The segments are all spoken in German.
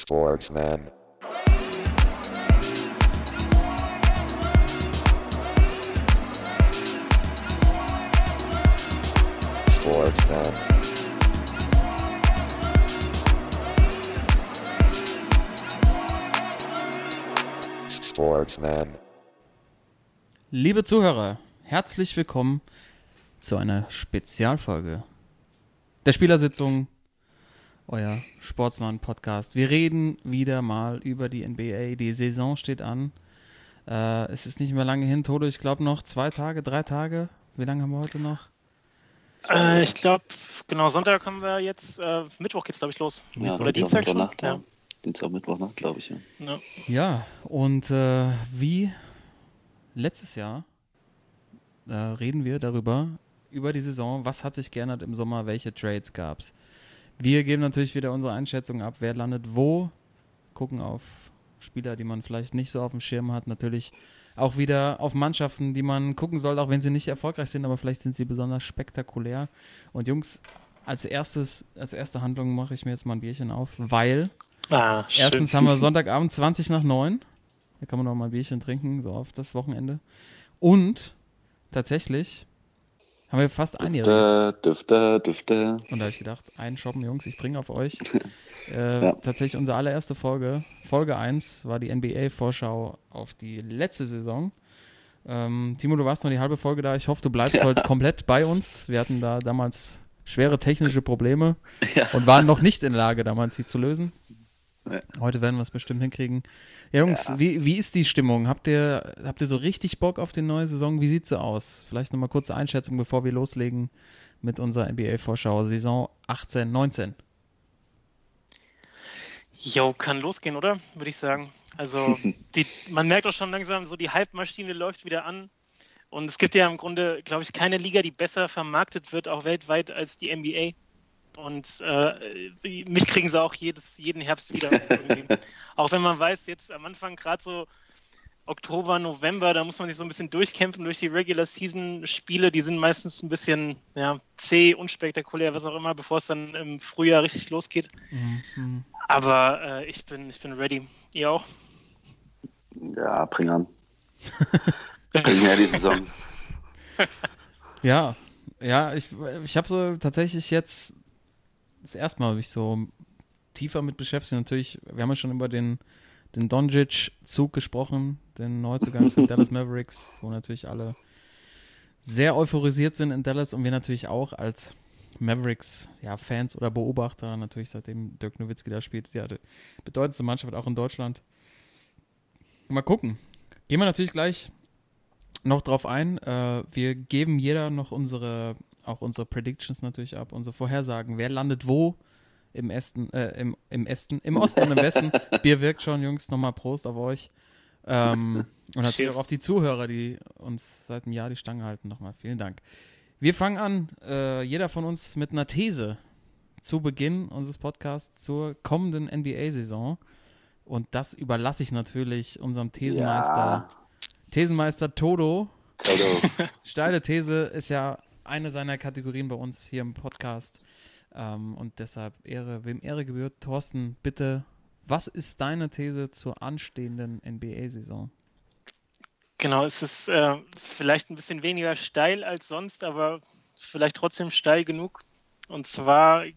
Sportsman. Sportsman. Sportsman. Liebe Zuhörer, herzlich willkommen zu einer Spezialfolge der Spielersitzung, euer Sportsmann-Podcast. Wir reden wieder mal über die NBA. Die Saison steht an. Äh, es ist nicht mehr lange hin, Toto. Ich glaube noch zwei Tage, drei Tage. Wie lange haben wir heute noch? Äh, ich glaube, genau, Sonntag haben wir jetzt, äh, Mittwoch geht's, glaube ich, los. Ja, Oder Dienstag schon? Nacht, ja. Ja. Dienstag, Mittwochnacht, glaube ich. Ja. Ja. Ja, und äh, wie letztes Jahr äh, reden wir darüber, über die Saison, was hat sich geändert im Sommer, welche Trades gab es. Wir geben natürlich wieder unsere Einschätzung ab, wer landet wo, gucken auf Spieler, die man vielleicht nicht so auf dem Schirm hat, natürlich auch wieder auf Mannschaften, die man gucken soll, auch wenn sie nicht erfolgreich sind, aber vielleicht sind sie besonders spektakulär. Und Jungs, als erstes, als erste Handlung mache ich mir jetzt mal ein Bierchen auf, weil Ah. Erstens haben wir Sonntagabend 20 nach 9. Da kann man noch mal ein Bierchen trinken, so auf das Wochenende. Und tatsächlich haben wir fast einjähriges. Düfte, Düfte, Düfte. Und da habe ich gedacht, ein Shoppen, Jungs, ich trinke auf euch. Äh, Ja. Tatsächlich unsere allererste Folge, Folge 1, war die NBA-Vorschau auf die letzte Saison. Ähm, Timo, du warst noch die halbe Folge da. Ich hoffe, du bleibst heute komplett bei uns. Wir hatten da damals schwere technische Probleme Ja. und waren noch nicht in der Lage, damals sie zu lösen. Ja. Heute werden wir es bestimmt hinkriegen. Ja, Jungs, wie, wie ist die Stimmung? Habt ihr, habt ihr so richtig Bock auf die neue Saison? Wie sieht's so aus? Vielleicht nochmal kurze Einschätzung, bevor wir loslegen mit unserer NBA-Vorschau. Saison 18, 19. Jo, kann losgehen, oder? Würde ich sagen. Also, die, man merkt auch schon langsam, so die Hype-Maschine läuft wieder an. Und es gibt ja im Grunde, glaube ich, keine Liga, die besser vermarktet wird, auch weltweit, als die NBA. Und äh, mich kriegen sie auch jedes, jeden Herbst wieder. auch wenn man weiß, jetzt am Anfang gerade so Oktober, November, da muss man sich so ein bisschen durchkämpfen durch die Regular Season Spiele. Die sind meistens ein bisschen ja, zäh, unspektakulär, was auch immer, bevor es dann im Frühjahr richtig losgeht. Mhm. Aber äh, ich, bin, ich bin ready. Ihr auch? Ja, bring an. bring her die Saison. Ja, ja, ich, ich habe so tatsächlich jetzt das erste Mal mich so tiefer mit beschäftigt. Natürlich, wir haben ja schon über den, den Doncic-Zug gesprochen, den Neuzugang von Dallas Mavericks, wo natürlich alle sehr euphorisiert sind in Dallas und wir natürlich auch als Mavericks, ja, oder Beobachter, natürlich seitdem Dirk Nowitzki da spielt, ja, die bedeutendste Mannschaft auch in Deutschland. Mal gucken. Gehen wir natürlich gleich noch drauf ein. Äh, wir geben jeder noch unsere, auch unsere Predictions natürlich ab, unsere Vorhersagen. Wer landet wo im Esten, äh, im, im Esten, im Osten und im Westen. Bier wirkt schon, Jungs. Nochmal Prost auf euch. Ähm, und natürlich auch auf die Zuhörer, die uns seit einem Jahr die Stange halten. Nochmal vielen Dank. Wir fangen an, äh, jeder von uns mit einer These zu Beginn unseres Podcasts zur kommenden NBA-Saison. Und das überlasse ich natürlich unserem Thesenmeister. Ja, Thesenmeister Todo. Toto. Steile These ist ja eine seiner Kategorien bei uns hier im Podcast. Ähm, und deshalb Ehre, wem Ehre gebührt. Thorsten, bitte, was ist deine These zur anstehenden NBA-Saison? Genau, es ist äh, vielleicht ein bisschen weniger steil als sonst, aber vielleicht trotzdem steil genug. Und zwar äh,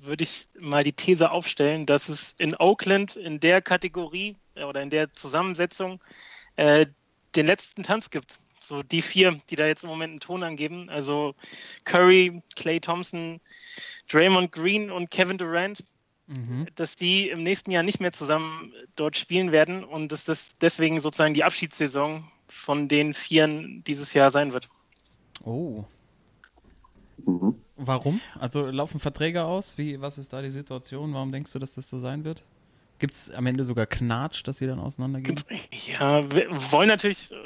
würde ich mal die These aufstellen, dass es in Oakland in der Kategorie äh, oder in der Zusammensetzung äh, den letzten Tanz gibt. So die vier, die da jetzt im Moment einen Ton angeben. Also Curry, Clay Thompson, Draymond Green und Kevin Durant Mhm. dass die im nächsten Jahr nicht mehr zusammen dort spielen werden und dass das deswegen sozusagen die Abschiedssaison von den Vieren dieses Jahr sein wird. Oh, Mhm. warum? Also laufen Verträge aus? Wie, was ist da die Situation? Warum denkst du, dass das so sein wird? Gibt es am Ende sogar Knatsch, dass sie dann auseinandergehen? Ja, wir wollen natürlich äh,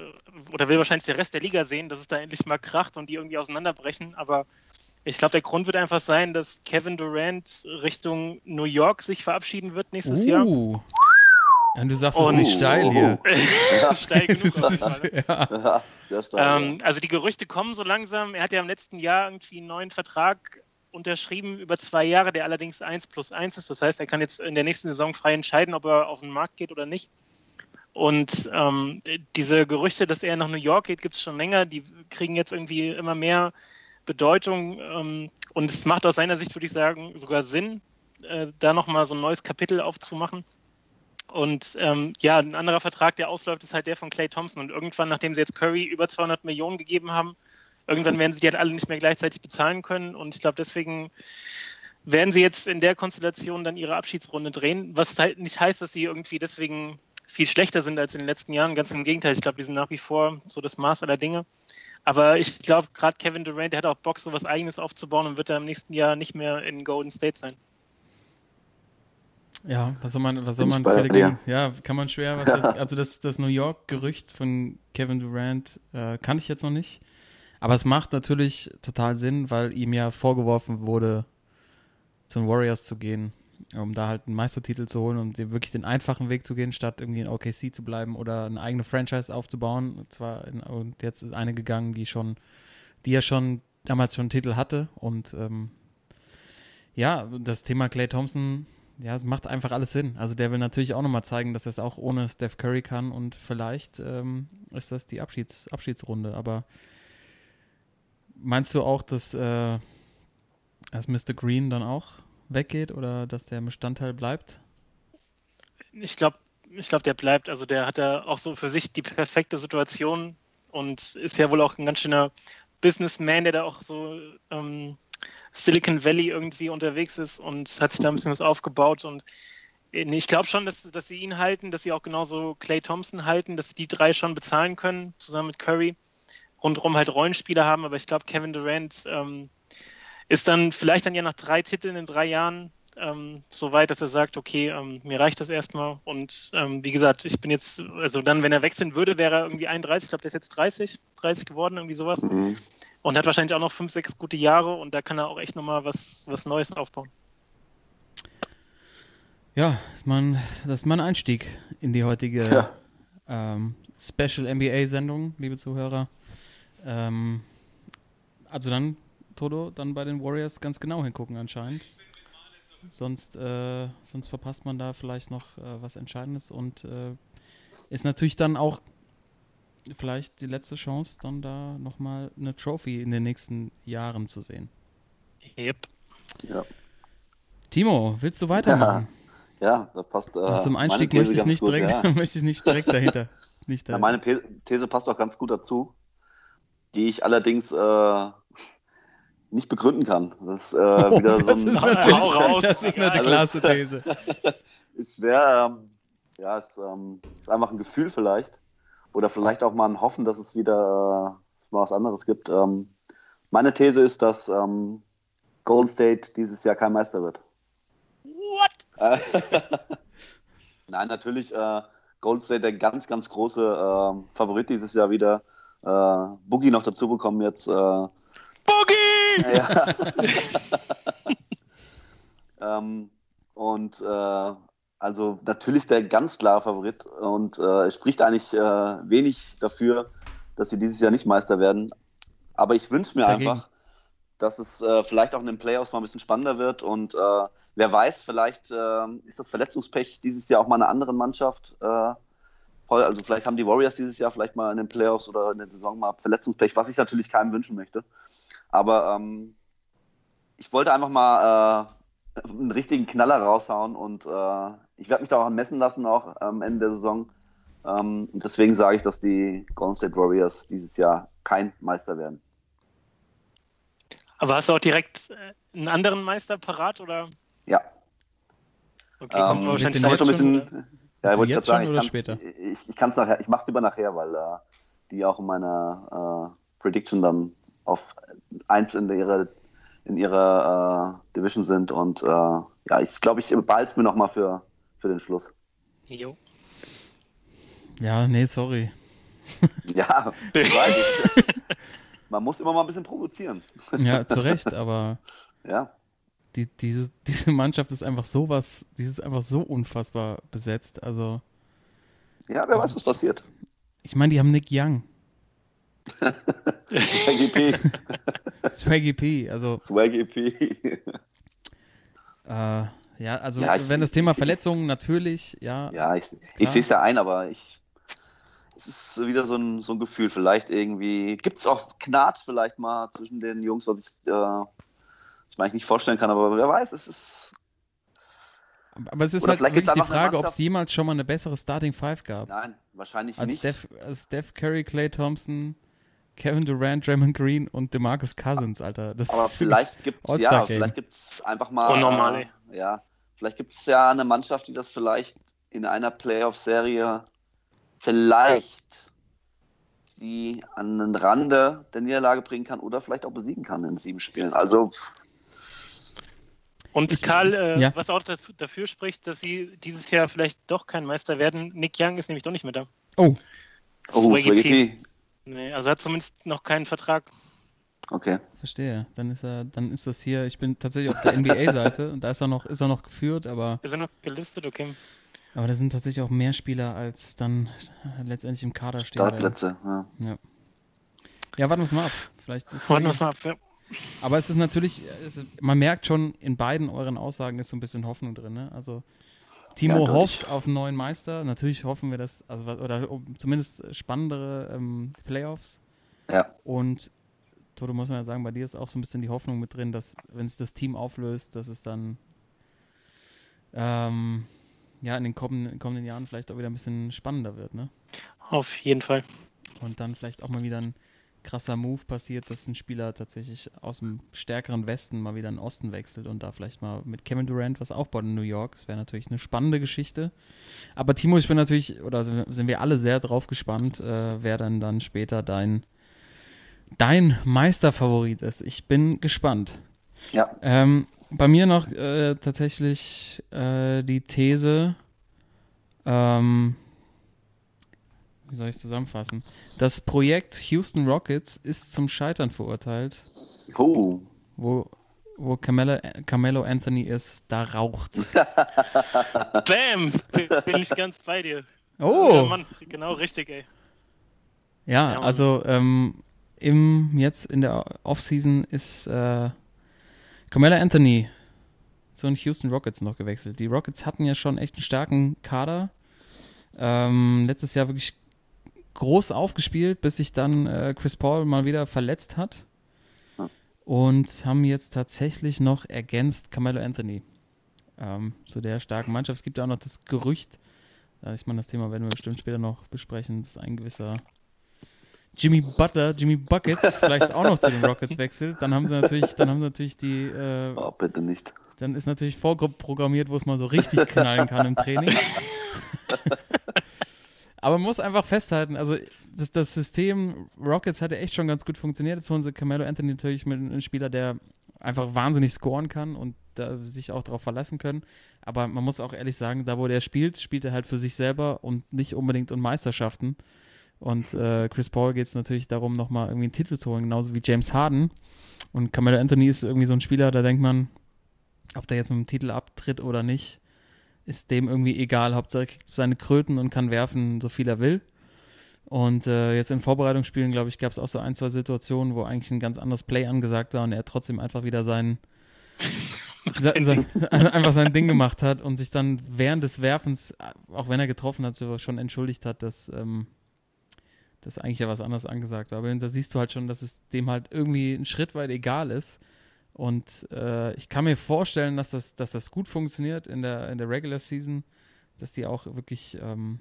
oder will wahrscheinlich der Rest der Liga sehen, dass es da endlich mal kracht und die irgendwie auseinanderbrechen, aber ich glaube, der Grund wird einfach sein, dass Kevin Durant Richtung New York sich verabschieden wird nächstes Jahr. Uh. Ja, und du sagst, es ist nicht steil hier. Das ist steil genug. Ist, ja. Ja. Ähm, also die Gerüchte kommen so langsam. Er hat ja im letzten Jahr irgendwie einen neuen Vertrag unterschrieben über zwei Jahre, der allerdings 1 plus 1 ist. Das heißt, er kann jetzt in der nächsten Saison frei entscheiden, ob er auf den Markt geht oder nicht. Und ähm, diese Gerüchte, dass er nach New York geht, gibt es schon länger. Die kriegen jetzt irgendwie immer mehr Bedeutung. Ähm, und es macht aus seiner Sicht, würde ich sagen, sogar Sinn, äh, da nochmal so ein neues Kapitel aufzumachen. Und ähm, ja, ein anderer Vertrag, der ausläuft, ist halt der von Clay Thompson. Und irgendwann, nachdem sie jetzt Curry über 200 Millionen gegeben haben, irgendwann werden sie die halt alle nicht mehr gleichzeitig bezahlen können. Und ich glaube, deswegen werden sie jetzt in der Konstellation dann ihre Abschiedsrunde drehen, was halt nicht heißt, dass sie irgendwie deswegen viel schlechter sind als in den letzten Jahren. Ganz im Gegenteil, ich glaube, die sind nach wie vor so das Maß aller Dinge. Aber ich glaube, gerade Kevin Durant, der hat auch Bock, so was Eigenes aufzubauen und wird da im nächsten Jahr nicht mehr in Golden State sein. Ja, was soll man, was soll man dagegen? Ja, kann man schwer. Was, also das, das New York-Gerücht von Kevin Durant äh, kann ich jetzt noch nicht. Aber es macht natürlich total Sinn, weil ihm ja vorgeworfen wurde, zu den Warriors zu gehen, um da halt einen Meistertitel zu holen und wirklich den einfachen Weg zu gehen, statt irgendwie in OKC zu bleiben oder eine eigene Franchise aufzubauen. Und zwar in, und jetzt ist eine gegangen, die schon, die ja schon damals schon einen Titel hatte. Und ähm, ja, das Thema Clay Thompson ja, es macht einfach alles Sinn. Also der will natürlich auch nochmal zeigen, dass er es auch ohne Steph Curry kann und vielleicht ähm, ist das die Abschieds Abschiedsrunde. Aber meinst du auch, dass, äh, dass Mr. Green dann auch weggeht oder dass der Bestandteil bleibt? Ich glaube, ich glaube, der bleibt. Also der hat ja auch so für sich die perfekte Situation und ist ja wohl auch ein ganz schöner Businessman, der da auch so ähm, Silicon Valley irgendwie unterwegs ist und hat sich da ein bisschen was aufgebaut und äh, ich glaube schon, dass, dass sie ihn halten, dass sie auch genauso Clay Thompson halten, dass sie die drei schon bezahlen können, zusammen mit Curry. Rundherum halt Rollenspieler haben, aber ich glaube, Kevin Durant ähm, ist dann vielleicht dann ja nach drei Titeln in drei Jahren ähm, so weit, dass er sagt, okay, ähm, mir reicht das erstmal. Und ähm, wie gesagt, ich bin jetzt, also dann, wenn er wechseln würde, wäre er irgendwie 31, ich glaube, der ist jetzt 30, 30 geworden, irgendwie sowas. Mhm und hat wahrscheinlich auch noch fünf, sechs gute Jahre und da kann er auch echt nochmal was, was Neues aufbauen. Ja, das ist, mein, das ist mein Einstieg in die heutige ja. ähm, Special NBA-Sendung, liebe Zuhörer. Ähm, also dann, Toto, dann bei den Warriors ganz genau hingucken anscheinend. Sonst, äh, sonst verpasst man da vielleicht noch äh, was Entscheidendes und äh, ist natürlich dann auch vielleicht die letzte Chance, dann da nochmal eine Trophy in den nächsten Jahren zu sehen. Yep. Ja. Timo, willst du weitermachen? Ja, ja da passt. Äh, Aus dem Einstieg möchte ich, nicht gut, direkt, ja. möchte ich nicht direkt dahinter. Nicht ja, meine These passt auch ganz gut dazu, die ich allerdings äh, nicht begründen kann. Das ist, äh, oh, wieder so das ein ist natürlich, Das ist eine also klasse These. ist schwer, ähm, ja, es ähm, ist einfach ein Gefühl vielleicht. Oder vielleicht auch mal ein Hoffen, dass es wieder äh, mal was anderes gibt. Ähm, meine These ist, dass ähm, Golden State dieses Jahr kein Meister wird. What? Nein, natürlich äh, Golden State der ganz, ganz große äh, Favorit dieses Jahr wieder. Äh, Boogie noch dazu bekommen jetzt. Äh, Boogie! Ja. ähm, und äh, also natürlich der ganz klare Favorit und äh, spricht eigentlich äh, wenig dafür, dass sie dieses Jahr nicht Meister werden. Aber ich wünsche mir Dagegen. einfach, dass es äh, vielleicht auch in den Playoffs mal ein bisschen spannender wird und äh, wer weiß, vielleicht ist das Verletzungspech dieses Jahr auch mal einer anderen Mannschaft. Äh, also vielleicht haben die Warriors dieses Jahr vielleicht mal in den Playoffs oder in der Saison mal Verletzungspech, was ich natürlich keinem wünschen möchte. Aber ähm, ich wollte einfach mal einen richtigen Knaller raushauen und äh, ich werde mich da auch messen lassen auch am Ende der Saison. Ähm, deswegen sage ich, dass die Golden State Warriors dieses Jahr kein Meister werden. Aber hast du auch direkt äh, einen anderen Meister parat oder? Ja. Okay, kommt ähm, wahrscheinlich jetzt ein bisschen. Ja, wollte ich sagen, ich kann ich, ich kann es nachher, ich mache es lieber nachher, weil äh, die auch in meiner äh, Prediction dann auf eins in ihrer in ihrer äh, Division sind und äh, ja, ich glaube, ich behalte es mir nochmal für für den Schluss. Jo. Ja, nee, sorry. ja, man muss immer mal ein bisschen provozieren. ja, zu Recht, aber ja. Die, diese, diese Mannschaft ist einfach sowas, die ist einfach so unfassbar besetzt. Also. Ja, wer weiß, was passiert. Ich meine, die haben Nick Young. Swaggy P. Swaggy P. Also, Swaggy P. äh, ja, also Ja, ich- wenn das Thema ich- ich- Verletzungen natürlich, ja, Ja, ich, ich sehe es ja ein, aber ich. Es ist wieder so ein, so ein Gefühl. Vielleicht irgendwie. Gibt es auch Knatsch vielleicht mal zwischen den Jungs, was ich, äh, ich mir eigentlich nicht vorstellen kann, aber wer weiß, es ist. aber es ist Oder halt wirklich die Frage, ob es jemals schon mal eine bessere Starting Five gab. Nein, wahrscheinlich Als nicht. Steph, als Steph Curry, Clay Thompson, Kevin Durant, Draymond Green und DeMarcus Cousins, Alter. Das aber ist vielleicht gibt es ja, vielleicht gibt's einfach mal. Unnormal, äh, ja, vielleicht gibt es ja eine Mannschaft, die das vielleicht in einer Playoff-Serie vielleicht die an den Rande der Niederlage bringen kann oder vielleicht auch besiegen kann in sieben Spielen. Also pff, Und Ich- Karl, äh, ja. was auch das, dafür spricht, dass sie dieses Jahr vielleicht doch kein Meister werden, Nick Young ist nämlich doch nicht mehr da. Oh, oh, Swaggy P. Nee, also hat zumindest noch keinen Vertrag. Okay. verstehe. Dann ist er, dann ist das hier, ich bin tatsächlich auf der NBA-Seite und da ist er noch, ist er noch geführt, aber, Ist er noch gelistet? Okay. aber da sind tatsächlich auch mehr Spieler, als dann letztendlich im Kader stehen. Startplätze. Ja. Ja, warten wir es mal ab. Vielleicht ist Warten wir es mal ab. Ja. Aber es ist natürlich, es ist, man merkt schon, in beiden euren Aussagen ist so ein bisschen Hoffnung drin. Ne? Also Timo Ja, hofft auf einen neuen Meister. Natürlich hoffen wir das, also oder um, zumindest spannendere ähm, Playoffs. ja. Und Toto muss man ja sagen, bei dir ist auch so ein bisschen die Hoffnung mit drin, dass wenn es das Team auflöst, dass es dann ähm, ja in den kommenden, in kommenden Jahren vielleicht auch wieder ein bisschen spannender wird. Ne? Auf jeden Fall. Und dann vielleicht auch mal wieder ein krasser Move passiert, dass ein Spieler tatsächlich aus dem stärkeren Westen mal wieder in den Osten wechselt und da vielleicht mal mit Kevin Durant was aufbaut in New York. Das wäre natürlich eine spannende Geschichte. Aber Timo, ich bin natürlich, oder sind wir- alle sehr drauf gespannt, äh, wer dann dann später dein, dein Meisterfavorit ist. Ich bin gespannt. Ja. Ähm, bei mir noch äh, tatsächlich äh, die These, ähm, wie soll ich es zusammenfassen? Das Projekt Houston Rockets ist zum Scheitern verurteilt. Oh. Wo, wo Carmelo, Carmelo Anthony ist, da raucht's. Bam! Bin ich ganz bei dir. Ja, Oh! Mann, genau richtig, ey. Ja, Ja, also ähm, im, jetzt in der Offseason ist äh, Carmelo Anthony zu den Houston Rockets noch gewechselt. Die Rockets hatten ja schon echt einen starken Kader. Ähm, letztes Jahr wirklich groß aufgespielt, bis sich dann äh, Chris Paul mal wieder verletzt hat. Und haben jetzt tatsächlich noch ergänzt Carmelo Anthony ähm, zu der starken Mannschaft. Es gibt ja auch noch das Gerücht, äh, ich meine, das Thema werden wir bestimmt später noch besprechen, dass ein gewisser Jimmy Butler, Jimmy Buckets vielleicht auch noch zu den Rockets wechselt. Dann haben sie natürlich, dann haben sie natürlich die, äh, oh, bitte nicht. dann ist natürlich vorprogrammiert, wo es mal so richtig knallen kann im Training. Aber man muss einfach festhalten, also das, das System Rockets hatte echt schon ganz gut funktioniert. Jetzt holen sie Carmelo Anthony natürlich mit einem Spieler, der einfach wahnsinnig scoren kann und sich auch darauf verlassen können. Aber man muss auch ehrlich sagen, da wo der spielt, spielt er halt für sich selber und nicht unbedingt um Meisterschaften. Und äh, Chris Paul geht es natürlich darum, nochmal irgendwie einen Titel zu holen, genauso wie James Harden. Und Carmelo Anthony ist irgendwie so ein Spieler, da denkt man, ob der jetzt mit dem Titel abtritt oder nicht, ist dem irgendwie egal. Hauptsache er kriegt seine Kröten und kann werfen, so viel er will. Und äh, jetzt in Vorbereitungsspielen, glaube ich, gab es auch so ein, zwei Situationen, wo eigentlich ein ganz anderes Play angesagt war und er trotzdem einfach wieder sein, sein, sein einfach sein Ding gemacht hat und sich dann während des Werfens, auch wenn er getroffen hat, so schon entschuldigt hat, dass, ähm, dass eigentlich ja was anderes angesagt war. Aber da siehst du halt schon, dass es dem halt irgendwie ein Schritt weit egal ist. Und äh, ich kann mir vorstellen, dass das, dass das gut funktioniert in der, in der Regular Season, dass die auch wirklich ähm,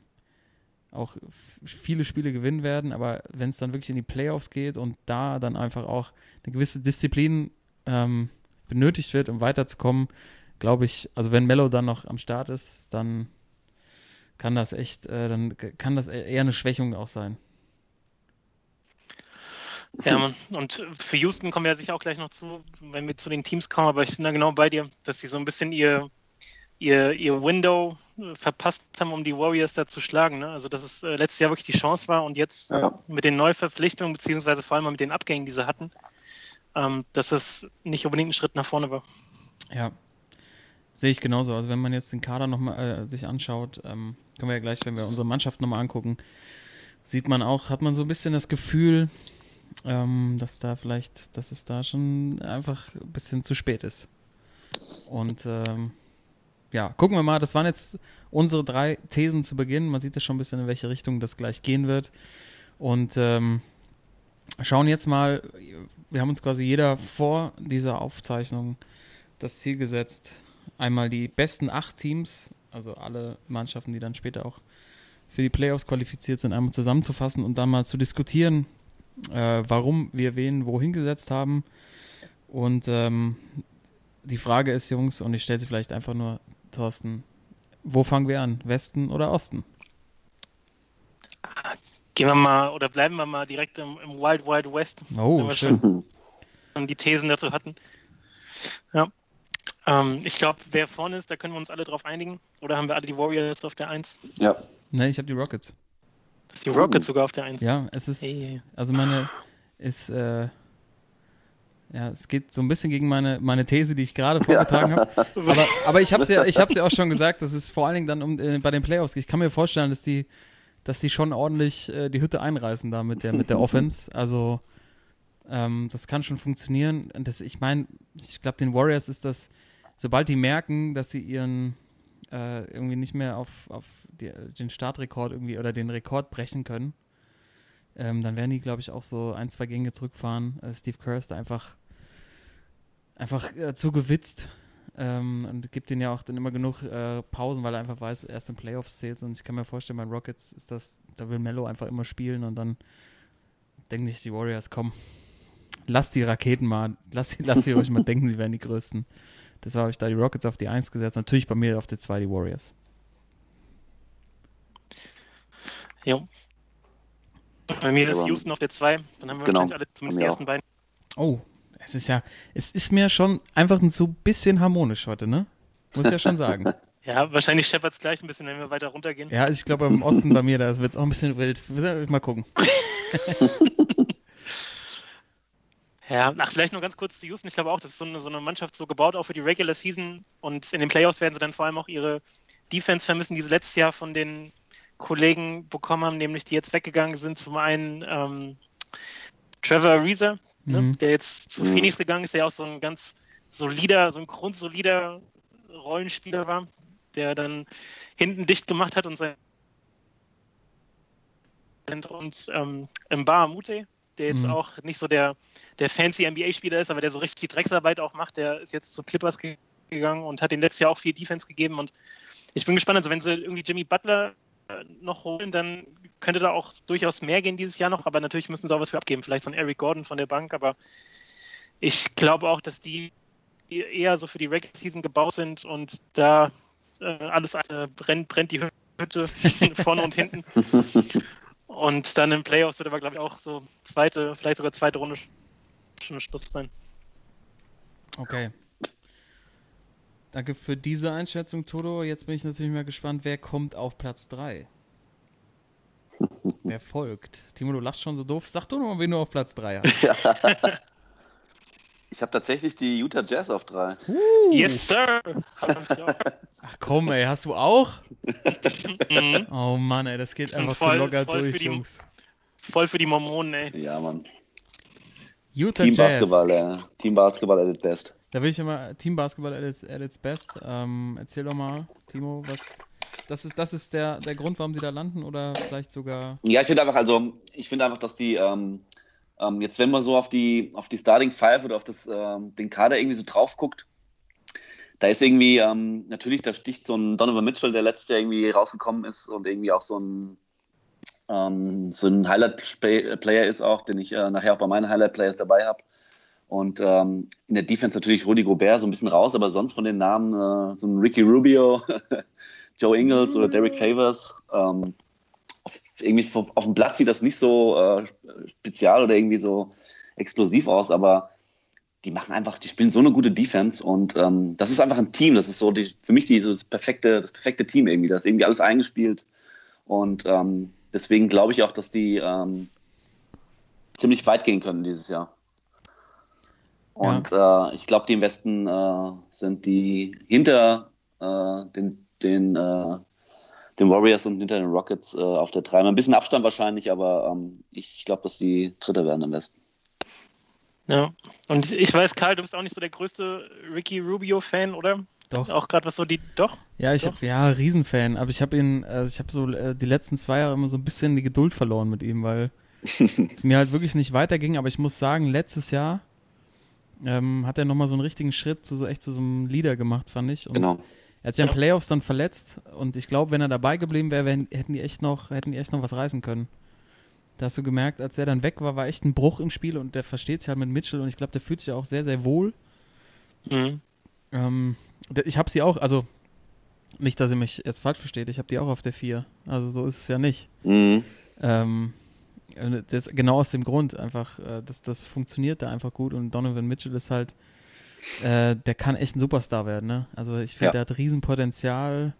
auch viele Spiele gewinnen werden. Aber wenn es dann wirklich in die Playoffs geht und da dann einfach auch eine gewisse Disziplin ähm, benötigt wird, um weiterzukommen, glaube ich, also wenn Mello dann noch am Start ist, dann kann das echt, äh, dann kann das eher eine Schwächung auch sein. Ja. Und für Houston kommen wir ja sicher auch gleich noch zu, wenn wir zu den Teams kommen, aber ich bin da genau bei dir, dass sie so ein bisschen ihr, ihr, ihr Window äh, verpasst haben, um die Warriors da zu schlagen. Ne? Also, dass es äh, letztes Jahr wirklich die Chance war und jetzt Ja. mit den Neuverpflichtungen, beziehungsweise vor allem mit den Abgängen, die sie hatten, ähm, dass es nicht unbedingt ein Schritt nach vorne war. Ja, sehe ich genauso. Also wenn man jetzt den Kader nochmal äh, sich anschaut, ähm, können wir ja gleich, wenn wir unsere Mannschaft nochmal angucken, sieht man auch, hat man so ein bisschen das Gefühl, ähm, dass da vielleicht, dass es da schon einfach ein bisschen zu spät ist. Und ähm, ja, gucken wir mal. Das waren jetzt unsere drei Thesen zu Beginn. Man sieht ja schon ein bisschen, in welche Richtung das gleich gehen wird. Und ähm, schauen jetzt mal, wir haben uns quasi jeder vor dieser Aufzeichnung das Ziel gesetzt, einmal die besten acht Teams, also alle Mannschaften, die dann später auch für die Playoffs qualifiziert sind, einmal zusammenzufassen und dann mal zu diskutieren, äh, warum wir wen wohin gesetzt haben. Und ähm, die Frage ist, Jungs, und ich stelle sie vielleicht einfach nur, Thorsten, wo fangen wir an? Westen oder Osten? Gehen wir mal oder bleiben wir mal direkt im, im Wild Wild West, Oh, wenn wir schön. schon die Thesen dazu hatten. Ja. Ähm, ich glaube, wer vorne ist, da können wir uns alle drauf einigen. Oder haben wir alle die Warriors auf der 1? Ja. Nein, ich habe die Rockets. Die Rockets sogar auf der 1. Ja, es ist, Hey. also meine, ist, äh, ja, es geht so ein bisschen gegen meine, meine These, die ich gerade vorgetragen habe. Aber, aber ich habe es ja, ich hab's ja auch schon gesagt, dass es vor allen Dingen dann um, äh, bei den Playoffs geht. Ich kann mir vorstellen, dass die, dass die schon ordentlich äh, die Hütte einreißen da mit der, mit der Offense. Also, ähm, das kann schon funktionieren. Und das, ich meine, ich glaube, den Warriors ist das, sobald die merken, dass sie ihren äh, irgendwie nicht mehr auf, auf die, den Startrekord irgendwie oder den Rekord brechen können, ähm, dann werden die, glaube ich, auch so ein, zwei Gänge zurückfahren. Also Steve Kerr ist einfach, einfach äh, zu gewitzt ähm, und gibt ihnen ja auch dann immer genug äh, Pausen, weil er einfach weiß, erst in Playoffs zählt und ich kann mir vorstellen, bei Rockets ist das, da will Mello einfach immer spielen und dann denken sich die Warriors, komm, lass die Raketen mal, lass, sie- lass sie ruhig mal denken, sie wären die Größten. Deshalb habe ich da die Rockets auf die 1 gesetzt, natürlich bei mir auf die 2 die Warriors. Jo. Bei mir ist Houston auf der 2. Dann haben wir Genau, wahrscheinlich alle zumindest die ersten beiden. Oh, es ist ja, es ist mir schon einfach so ein bisschen harmonisch heute, ne? Muss ich ja schon sagen. Ja, wahrscheinlich scheppert es gleich ein bisschen, wenn wir weiter runtergehen. Ja, also ich glaube im Osten bei mir, da wird es auch ein bisschen wild. Mal gucken. Ja, ach, vielleicht nur ganz kurz zu Houston. Ich glaube auch, das ist so eine, so eine Mannschaft so gebaut, auch für die Regular Season. Und in den Playoffs werden sie dann vor allem auch ihre Defense vermissen, die sie letztes Jahr von den Kollegen bekommen haben, nämlich die jetzt weggegangen sind. Zum einen ähm, Trevor Ariza, ne, Mhm. der jetzt zu Mhm. Phoenix gegangen ist, der auch so ein ganz solider, so ein grundsolider Rollenspieler war, der dann hinten dicht gemacht hat und sein und ähm, Mba Mute, der jetzt Mhm. auch nicht so der, der fancy NBA-Spieler ist, aber der so richtig die Drecksarbeit auch macht, der ist jetzt zu Clippers ge gegangen und hat den letztes Jahr auch viel Defense gegeben und ich bin gespannt, also wenn sie irgendwie Jimmy Butler äh, noch holen, dann könnte da auch durchaus mehr gehen dieses Jahr noch, aber natürlich müssen sie auch was für abgeben, vielleicht so ein Eric Gordon von der Bank, aber ich glaube auch, dass die eher so für die Regular Season gebaut sind und da äh, alles äh, brennt, brennt die Hütte vorne und hinten. Und dann im Playoffs wird aber, glaube ich, auch so zweite, vielleicht sogar zweite Runde schon Schluss sein. Okay. Danke für diese Einschätzung, Toto. Jetzt bin ich natürlich mal gespannt, wer kommt auf Platz 3. wer folgt? Timo, du lachst schon so doof. Sag doch noch mal, wen du auf Platz 3 hast. Ich habe tatsächlich die Utah Jazz auf drei. Yes, sir! Ach komm, ey, hast du auch? Mhm. Oh Mann, ey, das geht einfach voll- zu locker voll für durch, die- Jungs. Voll für die Mormonen, ey. Ja, Mann. Utah Team Jazz. Basketball, äh, Team Basketball at its best. Da will ich immer Team Basketball at its, at its best. Ähm, erzähl doch mal, Timo, was. Das ist, das ist der, der Grund, warum sie da landen oder vielleicht sogar. Ja, ich finde einfach, also, ich finde einfach, dass die, ähm, ähm, jetzt wenn man so auf die, auf die Starting Five oder auf das, ähm, den Kader irgendwie so drauf guckt, da ist irgendwie, ähm, natürlich, da sticht so ein Donovan Mitchell, der letztes Jahr irgendwie rausgekommen ist und irgendwie auch so ein, ähm, so ein Highlight-Player ist auch, den ich äh, nachher auch bei meinen Highlight-Players dabei habe. Und ähm, in der Defense natürlich Rudy Gobert so ein bisschen raus, aber sonst von den Namen äh, so ein Ricky Rubio, Joe Ingles oder Derek Favors. Ähm, auf, irgendwie auf, auf dem Blatt sieht das nicht so äh, spezial oder irgendwie so explosiv aus, aber die machen einfach, die spielen so eine gute Defense und ähm, das ist einfach ein Team. Das ist so die, für mich dieses perfekte, das perfekte Team irgendwie. Das ist irgendwie alles eingespielt und ähm, deswegen glaube ich auch, dass die ähm, ziemlich weit gehen können dieses Jahr. Und äh, ich glaube, die im Westen äh, sind die hinter äh, den, den, äh, den Warriors und hinter den Rockets äh, auf der 3. Ein bisschen Abstand wahrscheinlich, aber ähm, ich glaube, dass die Dritte werden im Westen. Ja, und ich weiß, Karl, du bist auch nicht so der größte Ricky Rubio-Fan, oder? Doch. Auch gerade was so die. Doch? Ja, ich habe ja Riesenfan, aber ich habe ihn, also ich habe so äh, die letzten zwei Jahre immer so ein bisschen die Geduld verloren mit ihm, weil es mir halt wirklich nicht weiterging. Aber ich muss sagen, letztes Jahr ähm, hat er nochmal so einen richtigen Schritt zu so echt zu so einem Leader gemacht, fand ich. Und Genau. Er hat sich in Ja. Playoffs dann verletzt und ich glaube, wenn er dabei geblieben wäre, hätten die echt noch, hätten die echt noch was reißen können. Da hast du gemerkt, als er dann weg war, war echt ein Bruch im Spiel und der versteht sich halt mit Mitchell und ich glaube, der fühlt sich auch sehr, sehr wohl. Mhm. Ähm, ich habe sie auch, also nicht, dass ihr mich jetzt falsch versteht, ich habe die auch auf der 4. Also so ist es ja nicht. Mhm. Ähm, äh, das, genau aus dem Grund einfach, äh, das, das funktioniert da einfach gut und Donovan Mitchell ist halt, äh, der kann echt ein Superstar werden, ne? Also ich finde, Ja. der hat Riesenpotenzial.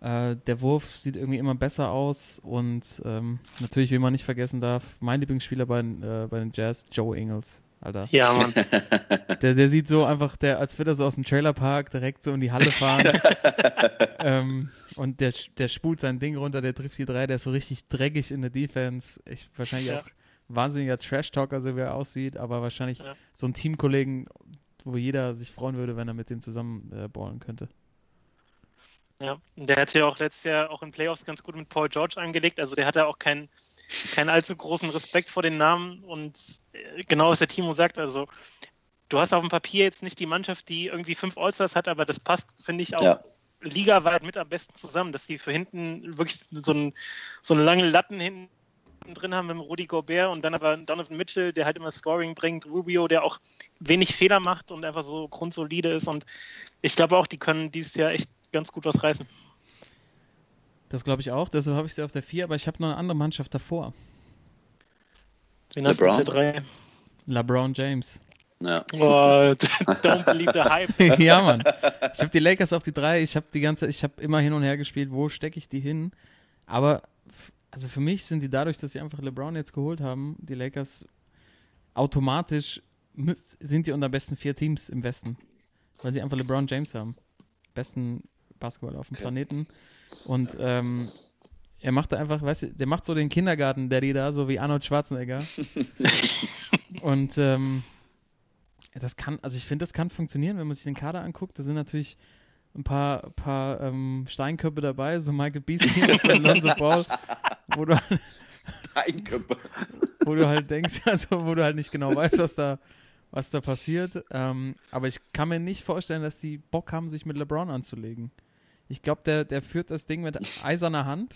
Äh, der Wurf sieht irgendwie immer besser aus und ähm, natürlich, wie man nicht vergessen darf, mein Lieblingsspieler bei, den, äh, bei den Jazz, Joe Ingles. Alter. Ja, Mann. Der, der sieht so einfach, der, als würde er so aus dem Trailerpark direkt so in die Halle fahren. ähm, und der, der spult sein Ding runter, der trifft die drei, der ist so richtig dreckig in der Defense. Ich, wahrscheinlich Ja. auch wahnsinniger Trash-Talker, so wie er aussieht, aber wahrscheinlich Ja. so ein Teamkollegen, wo jeder sich freuen würde, wenn er mit dem zusammen äh, ballen könnte. Ja, und der hat ja auch letztes Jahr auch in Playoffs ganz gut mit Paul George angelegt. Also der hatte auch keinen keinen allzu großen Respekt vor den Namen und äh, genau was der Timo sagt, also du hast auf dem Papier jetzt nicht die Mannschaft, die irgendwie fünf Allstars hat, aber das passt, finde ich, auch Ja. ligaweit mit am besten zusammen, dass sie für hinten wirklich so, ein, so eine lange Latten hinten drin haben mit dem Rudi Gobert und dann aber Donovan Mitchell, der halt immer Scoring bringt, Rubio, der auch wenig Fehler macht und einfach so grundsolide ist und ich glaube auch, die können dieses Jahr echt ganz gut was reißen. Das glaube ich auch, deshalb habe ich sie auf der 4, aber ich habe noch eine andere Mannschaft davor. Den hast du auf LeBron? der drei. LeBron James. Ja. Oh, don't believe the hype. ja, Mann. Ich habe die Lakers auf die 3, ich habe die ganze, ich habe immer hin und her gespielt, wo stecke ich die hin? Aber also für mich sind sie dadurch, dass sie einfach LeBron jetzt geholt haben, die Lakers automatisch sind die unter besten vier Teams im Westen, weil sie einfach LeBron James haben, besten Basketball auf dem. Planeten und ähm, er macht da einfach, weißt du, der macht so den Kindergarten-Daddy da, so wie Arnold Schwarzenegger. und ähm, das kann, also ich finde, das kann funktionieren, wenn man sich den Kader anguckt. Da sind natürlich ein paar, paar ähm, Steinköpfe dabei, so Michael Beasley und so Lonzo Ball, wo du, Steinköpfe. wo du halt denkst, also wo du halt nicht genau weißt, was da, was da passiert. Ähm, aber ich kann mir nicht vorstellen, dass die Bock haben, sich mit LeBron anzulegen. Ich glaube, der, der führt das Ding mit eiserner Hand.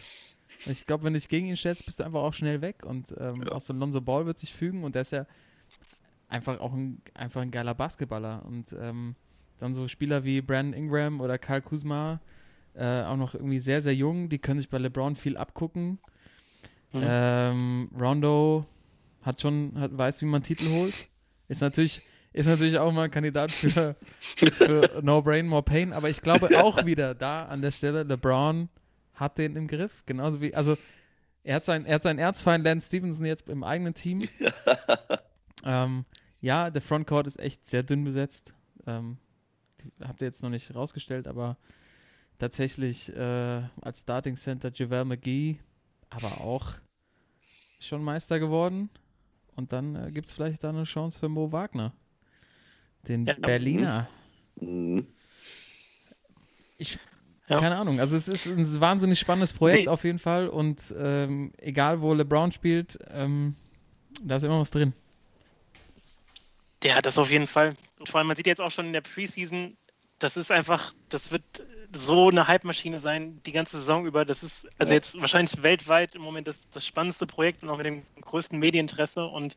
Ich glaube, wenn du dich gegen ihn stellst, bist du einfach auch schnell weg. Und ähm, Ja. auch so ein Lonzo Ball wird sich fügen und der ist ja einfach auch ein, einfach ein geiler Basketballer. Und ähm, dann so Spieler wie Brandon Ingram oder Karl Kuzma, äh, auch noch irgendwie sehr, sehr jung, die können sich bei LeBron viel abgucken. Mhm. Ähm, Rondo hat schon, hat, weiß, wie man Titel holt. Ist natürlich, ist natürlich auch mal ein Kandidat für, für No Brain, More Pain, aber ich glaube auch wieder da an der Stelle, LeBron hat den im Griff. Genauso wie, also er hat, sein, er hat seinen Erzfeind Lance Stevenson jetzt im eigenen Team. ähm, ja, der Frontcourt ist echt sehr dünn besetzt. Ähm, habt ihr jetzt noch nicht rausgestellt, aber tatsächlich äh, als Starting Center JaVale McGee, aber auch schon Meister geworden. Und dann äh, gibt es vielleicht da eine Chance für Mo Wagner, den Ja. Berliner. Mhm. Ich, Ja. keine Ahnung. Also es ist ein wahnsinnig spannendes Projekt Nee. auf jeden Fall. Und ähm, egal wo LeBron spielt, ähm, da ist immer was drin. Ja, das auf jeden Fall. Und vor allem, man sieht jetzt auch schon in der Preseason, das ist einfach, das wird so eine Hype-Maschine sein, die ganze Saison über. Das ist also Ja. jetzt wahrscheinlich weltweit im Moment das, das spannendste Projekt und auch mit dem größten Medieninteresse. Und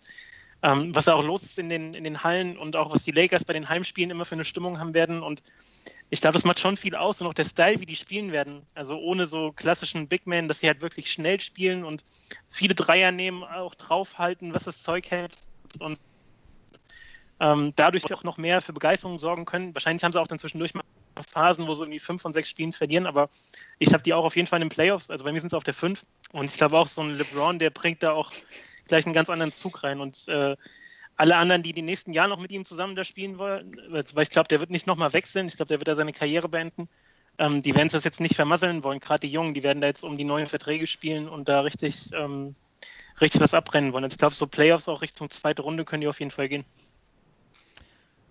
ähm, was da auch los ist in den, in den Hallen und auch was die Lakers bei den Heimspielen immer für eine Stimmung haben werden. Und ich glaube, das macht schon viel aus und auch der Style, wie die spielen werden. Also ohne so klassischen Big Men, dass sie halt wirklich schnell spielen und viele Dreier nehmen, auch draufhalten, was das Zeug hält. Und ähm, dadurch auch noch mehr für Begeisterung sorgen können. Wahrscheinlich haben sie auch dann zwischendurch mal Phasen, wo sie irgendwie fünf von sechs Spielen verlieren, aber ich habe die auch auf jeden Fall in den Playoffs. Also bei mir sind sie auf der fünf. Und ich glaube auch so ein LeBron, der bringt da auch gleich einen ganz anderen Zug rein. Und äh, alle anderen, die die nächsten Jahre noch mit ihm zusammen da spielen wollen, weil ich glaube, der wird nicht nochmal wechseln. Ich glaube, der wird da seine Karriere beenden. Ähm, die werden das jetzt nicht vermasseln wollen, gerade die Jungen, die werden da jetzt um die neuen Verträge spielen und da richtig, ähm, richtig was abrennen wollen. Also ich glaube, so Playoffs auch Richtung zweite Runde können die auf jeden Fall gehen.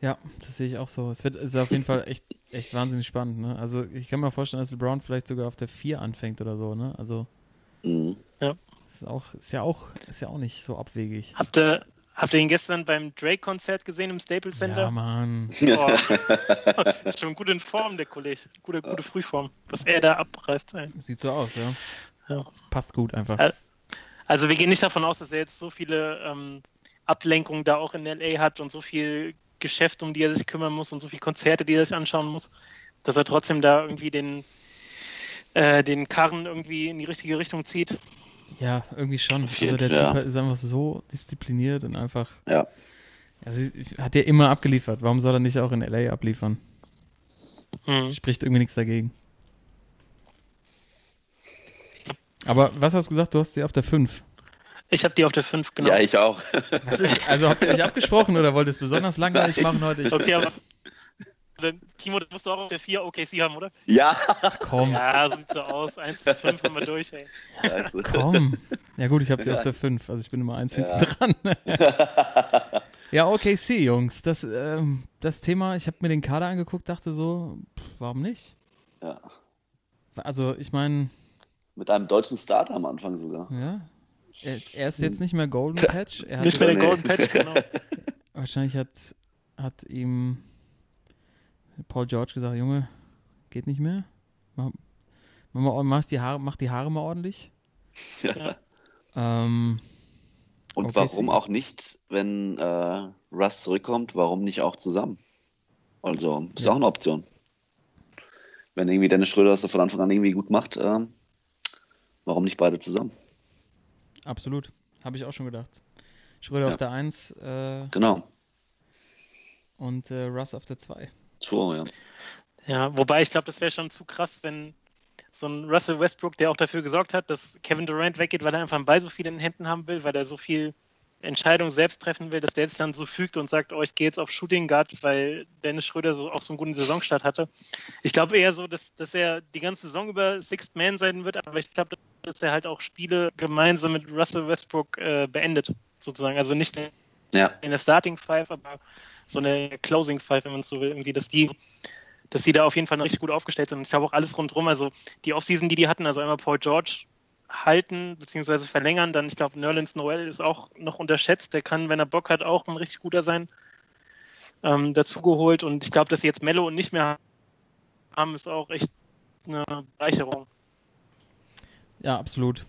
Ja, das sehe ich auch so. Es wird ist auf jeden Fall echt, echt wahnsinnig spannend. Ne? Also ich kann mir vorstellen, dass LeBron vielleicht sogar auf der 4 anfängt oder so. Ne? Also Mhm. ist, auch, ist, ja auch, ist ja auch nicht so abwegig. Habt ihr, habt ihr ihn gestern beim Drake-Konzert gesehen im Staples Ja, Center? Mann. Oh. ist schon gut in Form, der Kollege. Gute, gute Frühform. Was er da abreißt. ey. Sieht so aus, ja. Ja. Passt gut einfach. Ja. Also wir gehen nicht davon aus, dass er jetzt so viele ähm, Ablenkungen da auch in LA hat und so viel Geschäft, um die er sich kümmern muss und so viele Konzerte, die er sich anschauen muss, dass er trotzdem da irgendwie den, äh, den Karren irgendwie in die richtige Richtung zieht. Ja, irgendwie schon. Also der Fall, Typ ja. ist einfach so diszipliniert und einfach. Ja. Also hat er immer abgeliefert. Warum soll er nicht auch in LA abliefern? Hm. Spricht irgendwie nichts dagegen. Aber was hast du gesagt? Du hast sie auf der 5. Ich habe die auf der 5, genau. Ja, ich auch. Was ist, also habt ihr euch abgesprochen oder wollt ihr es besonders langweilig machen heute? Ich, Okay, aber Timo, du musst du auch auf der 4 OKC haben, oder? ja. komm, Ja, sieht so aus. 1 bis 5 haben wir durch, ey. Scheiße. komm. Ja gut, ich habe sie auf der 5. Also ich bin immer eins Ja. hinten dran. ja, OKC, Jungs. Das, ähm, das Thema, ich habe mir den Kader angeguckt, dachte so, pff, warum nicht? ja. Also ich meine, Mit einem deutschen Starter am Anfang sogar. ja, er, ist jetzt nicht mehr Golden Patch. Er hat Nicht mehr der. Golden Patch, genau. Wahrscheinlich hat, hat ihm Paul George gesagt, Junge, geht nicht mehr. Mach, mach, mach, die, Haare, mach die Haare mal ordentlich. Ja. Ähm, Und Okay, warum auch nicht, wenn äh, Russ zurückkommt, warum nicht auch zusammen? Also, ist Ja. auch eine Option. Wenn irgendwie Dennis Schröder das von Anfang an irgendwie gut macht, ähm, warum nicht beide zusammen? Absolut. Habe ich auch schon gedacht. Schröder Ja. auf der 1 äh, Genau. und äh, Russ auf der 2. So, ja. Ja, wobei ich glaube, das wäre schon zu krass, wenn so ein Russell Westbrook, der auch dafür gesorgt hat, dass Kevin Durant weggeht, weil er einfach einen Ball so viel in den Händen haben will, weil er so viel Entscheidungen selbst treffen will, dass der jetzt dann so fügt und sagt, oh, ich gehe jetzt auf Shooting Guard, weil Dennis Schröder so auch so einen guten Saisonstart hatte. Ich glaube eher so, dass, dass er die ganze Saison über Sixth Man sein wird, aber ich glaube, dass er halt auch Spiele gemeinsam mit Russell Westbrook äh, beendet, sozusagen. Also nicht in Ja, in der Starting Five, aber so eine Closing Five, wenn man es so will, irgendwie, dass die, dass die da auf jeden Fall richtig gut aufgestellt sind. Und ich glaube auch alles rundherum, also die Offseason, die die hatten, also einmal Paul George halten bzw. verlängern, dann ich glaube Nerlens Noel ist auch noch unterschätzt, der kann, wenn er Bock hat, auch ein richtig guter sein. Ähm, dazugeholt und ich glaube, dass sie jetzt Mello nicht mehr haben, ist auch echt eine Bereicherung. Ja, absolut.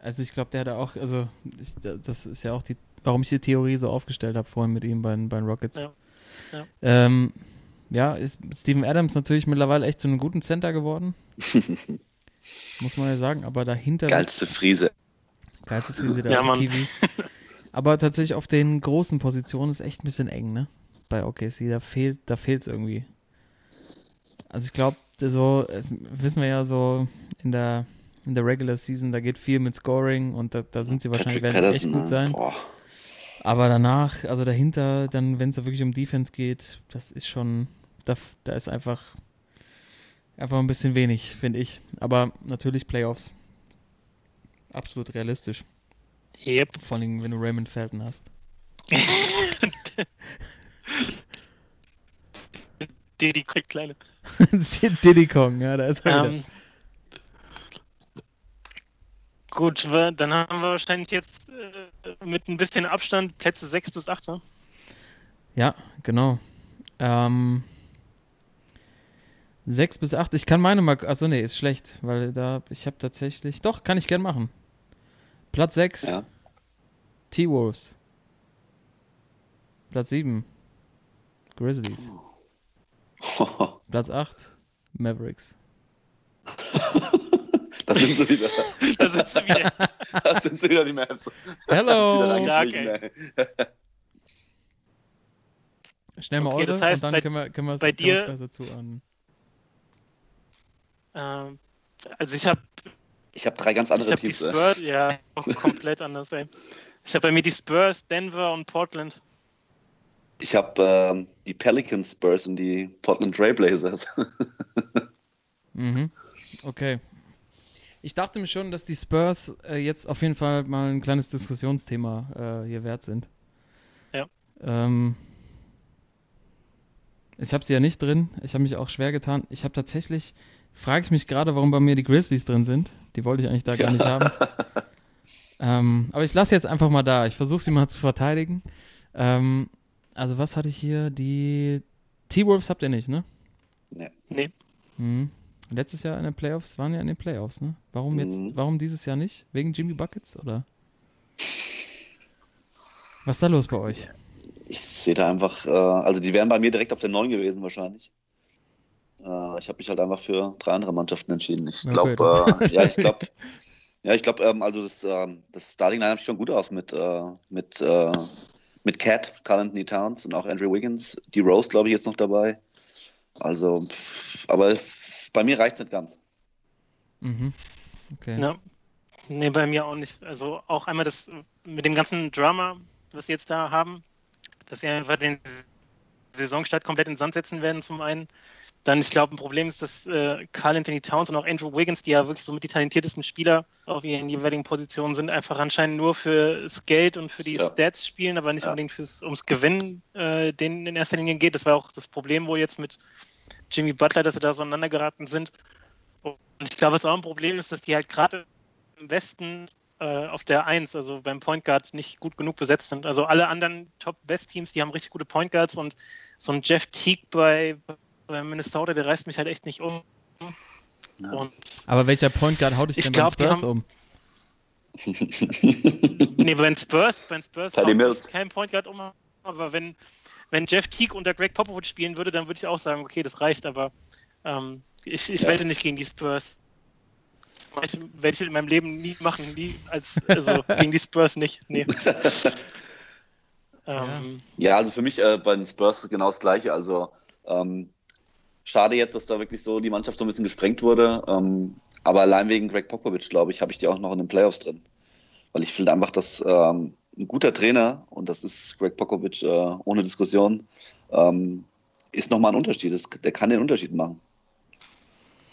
Also ich glaube, der hat auch, also ich, das ist ja auch die, warum ich die Theorie so aufgestellt habe vorhin mit ihm bei, den- bei den Rockets. Ja. Ja. Ähm, ja, ist Steven Adams natürlich mittlerweile echt zu einem guten Center geworden. Muss man ja sagen, aber dahinter geilste Friese. geilste Frise der Ja, Mann. Kiwi. Aber tatsächlich auf den großen Positionen ist echt ein bisschen eng, ne? Bei OKC, da fehlt, da fehlt's irgendwie. Also ich glaube, so wissen wir ja so in der in der Regular Season, da geht viel mit Scoring und da, da sind sie wahrscheinlich werden sie echt gut ne? sein. Boah. Aber danach, also dahinter, dann, wenn es da wirklich um Defense geht, das ist schon, da, da ist einfach, einfach ein bisschen wenig, finde ich. Aber natürlich Playoffs. Absolut realistisch. Yep. Vor allem, wenn du Raymond Felton hast. Diddy kriegt kleine. Diddy Kong, ja, da ist er wieder. Ähm, gut, dann haben wir wahrscheinlich jetzt äh, mit ein bisschen Abstand Plätze 6 bis 8. Ne? Ja, genau. Ähm, 6 bis 8. Ich kann meine mal. Achso, nee, ist schlecht, weil da, ich habe tatsächlich. Doch, kann ich gern machen. Platz 6, Ja. T-Wolves. Platz 7, Grizzlies. Platz 8, Mavericks. das sind sie wieder. Da sind sie wieder. Das sind sie wieder die Mavs. Hello! Das ist wieder Stark, reingeschlichen, ey. Schnell mal Okay, eure das heißt, und dann bei- können wir, können wir bei dir- besser zuordnen. Ähm, also ich habe Ich habe drei ganz ich andere die Teams. ey. Spurs, ja, auch komplett anders. Ey. Ich habe bei mir die Spurs, Denver und Portland. Ich habe ähm, die Pelicans Spurs und die Portland Trailblazers. Mhm. Okay. Ich dachte mir schon, dass die Spurs äh, jetzt auf jeden Fall mal ein kleines Diskussionsthema äh, hier wert sind. Ja. Ähm, Ich habe sie ja nicht drin. Ich habe mich auch schwer getan. Ich habe tatsächlich, frage ich mich gerade, warum bei mir die Grizzlies drin sind. Die wollte ich eigentlich da gar nicht haben. Ähm, aber ich lasse jetzt einfach mal da. Ich versuche sie mal zu verteidigen. Ähm, also was hatte ich hier? Die T-Wolves habt ihr nicht, ne? Nee. Nee. Mhm. Letztes Jahr in den Playoffs waren ja in den Playoffs, ne? Warum jetzt, Mhm. warum dieses Jahr nicht? Wegen Jimmy Buckets oder? Was ist da los bei euch? Ich sehe da einfach, äh, also die wären bei mir direkt auf der 9 gewesen wahrscheinlich. Äh, ich habe mich halt einfach für drei andere Mannschaften entschieden. Ich Okay, glaube, das- äh, ja, ich glaube, ja, ich glaube, ähm, also das, ähm, das Starting Line sieht schon gut aus mit, äh, mit, äh, mit Cat, Carl Anthony Towns und auch Andrew Wiggins. Die Rose, glaube ich, jetzt noch dabei. Also, pff, aber bei mir reicht es nicht ganz. Mhm. Okay. Ja. Nee, bei mir auch nicht. Also auch einmal das mit dem ganzen Drama, was sie jetzt da haben, dass sie einfach den Saisonstart komplett in den Sand setzen werden, zum einen. Dann, ich glaube, ein Problem ist, dass äh, Carl Anthony Towns und auch Andrew Wiggins, die ja wirklich so mit die talentiertesten Spieler auf ihren jeweiligen Positionen sind, einfach anscheinend nur für das Geld und für die Ja. Stats spielen, aber nicht Ja. unbedingt fürs, ums Gewinnen, äh, denen in erster Linie geht. Das war auch das Problem wohl jetzt mit Jimmy Butler, dass sie da so aneinander geraten sind. Und ich glaube, was auch ein Problem ist, dass die halt gerade im Westen äh, auf der 1, also beim Point Guard, nicht gut genug besetzt sind. Also alle anderen Top-West-Teams, die haben richtig gute Point Guards und so ein Jeff Teague bei Minnesota, der reißt mich halt echt nicht um. Ja. Und Aber welcher Point Guard haut dich Ich denn bei den glaub, die Spurs haben- um? nee, bei den Spurs, bei den Spurs kein Point Guard um, aber wenn, wenn Jeff Teague unter Greg Popovich spielen würde, dann würde ich auch sagen, okay, das reicht, aber ähm, ich, ich Ja. wette nicht gegen die Spurs. Das werde ich in meinem Leben nie machen, nie als, also gegen die Spurs nicht, nee. ähm, Ja, also für mich äh, bei den Spurs genau das Gleiche. Also ähm, schade jetzt, dass da wirklich so die Mannschaft so ein bisschen gesprengt wurde. Ähm, aber allein wegen Greg Popovich, glaube ich, habe ich die auch noch in den Playoffs drin. Weil ich finde einfach, dass ähm, ein guter Trainer, und das ist Greg Popovich äh, ohne Diskussion, ähm, ist nochmal ein Unterschied. Das, der kann den Unterschied machen.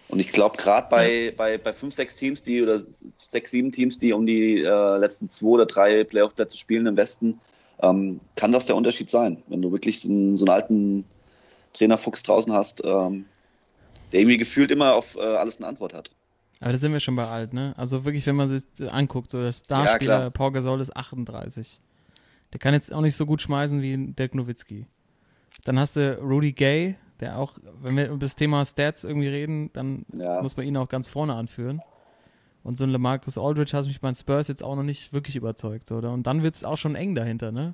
Und ich glaube, gerade bei, bei, bei fünf, sechs Teams, die oder sechs, sieben Teams, die um die äh, letzten zwei oder drei Playoff-Plätze spielen im Westen, ähm, kann das der Unterschied sein. Wenn du wirklich so einen, so einen alten Trainerfuchs draußen hast, ähm, der irgendwie gefühlt immer auf äh, alles eine Antwort hat. Aber da sind wir schon bei alt, ne? Also wirklich, wenn man sich anguckt, so der Ja, Starspieler klar. Paul Gasol ist 38. Der kann jetzt auch nicht so gut schmeißen wie Dirk Nowitzki. Dann hast du Rudy Gay, der auch, wenn wir über das Thema Stats irgendwie reden, dann Ja. muss man ihn auch ganz vorne anführen. Und so ein LaMarcus Aldridge hat mich bei den Spurs jetzt auch noch nicht wirklich überzeugt, oder? Und dann wird es auch schon eng dahinter, ne?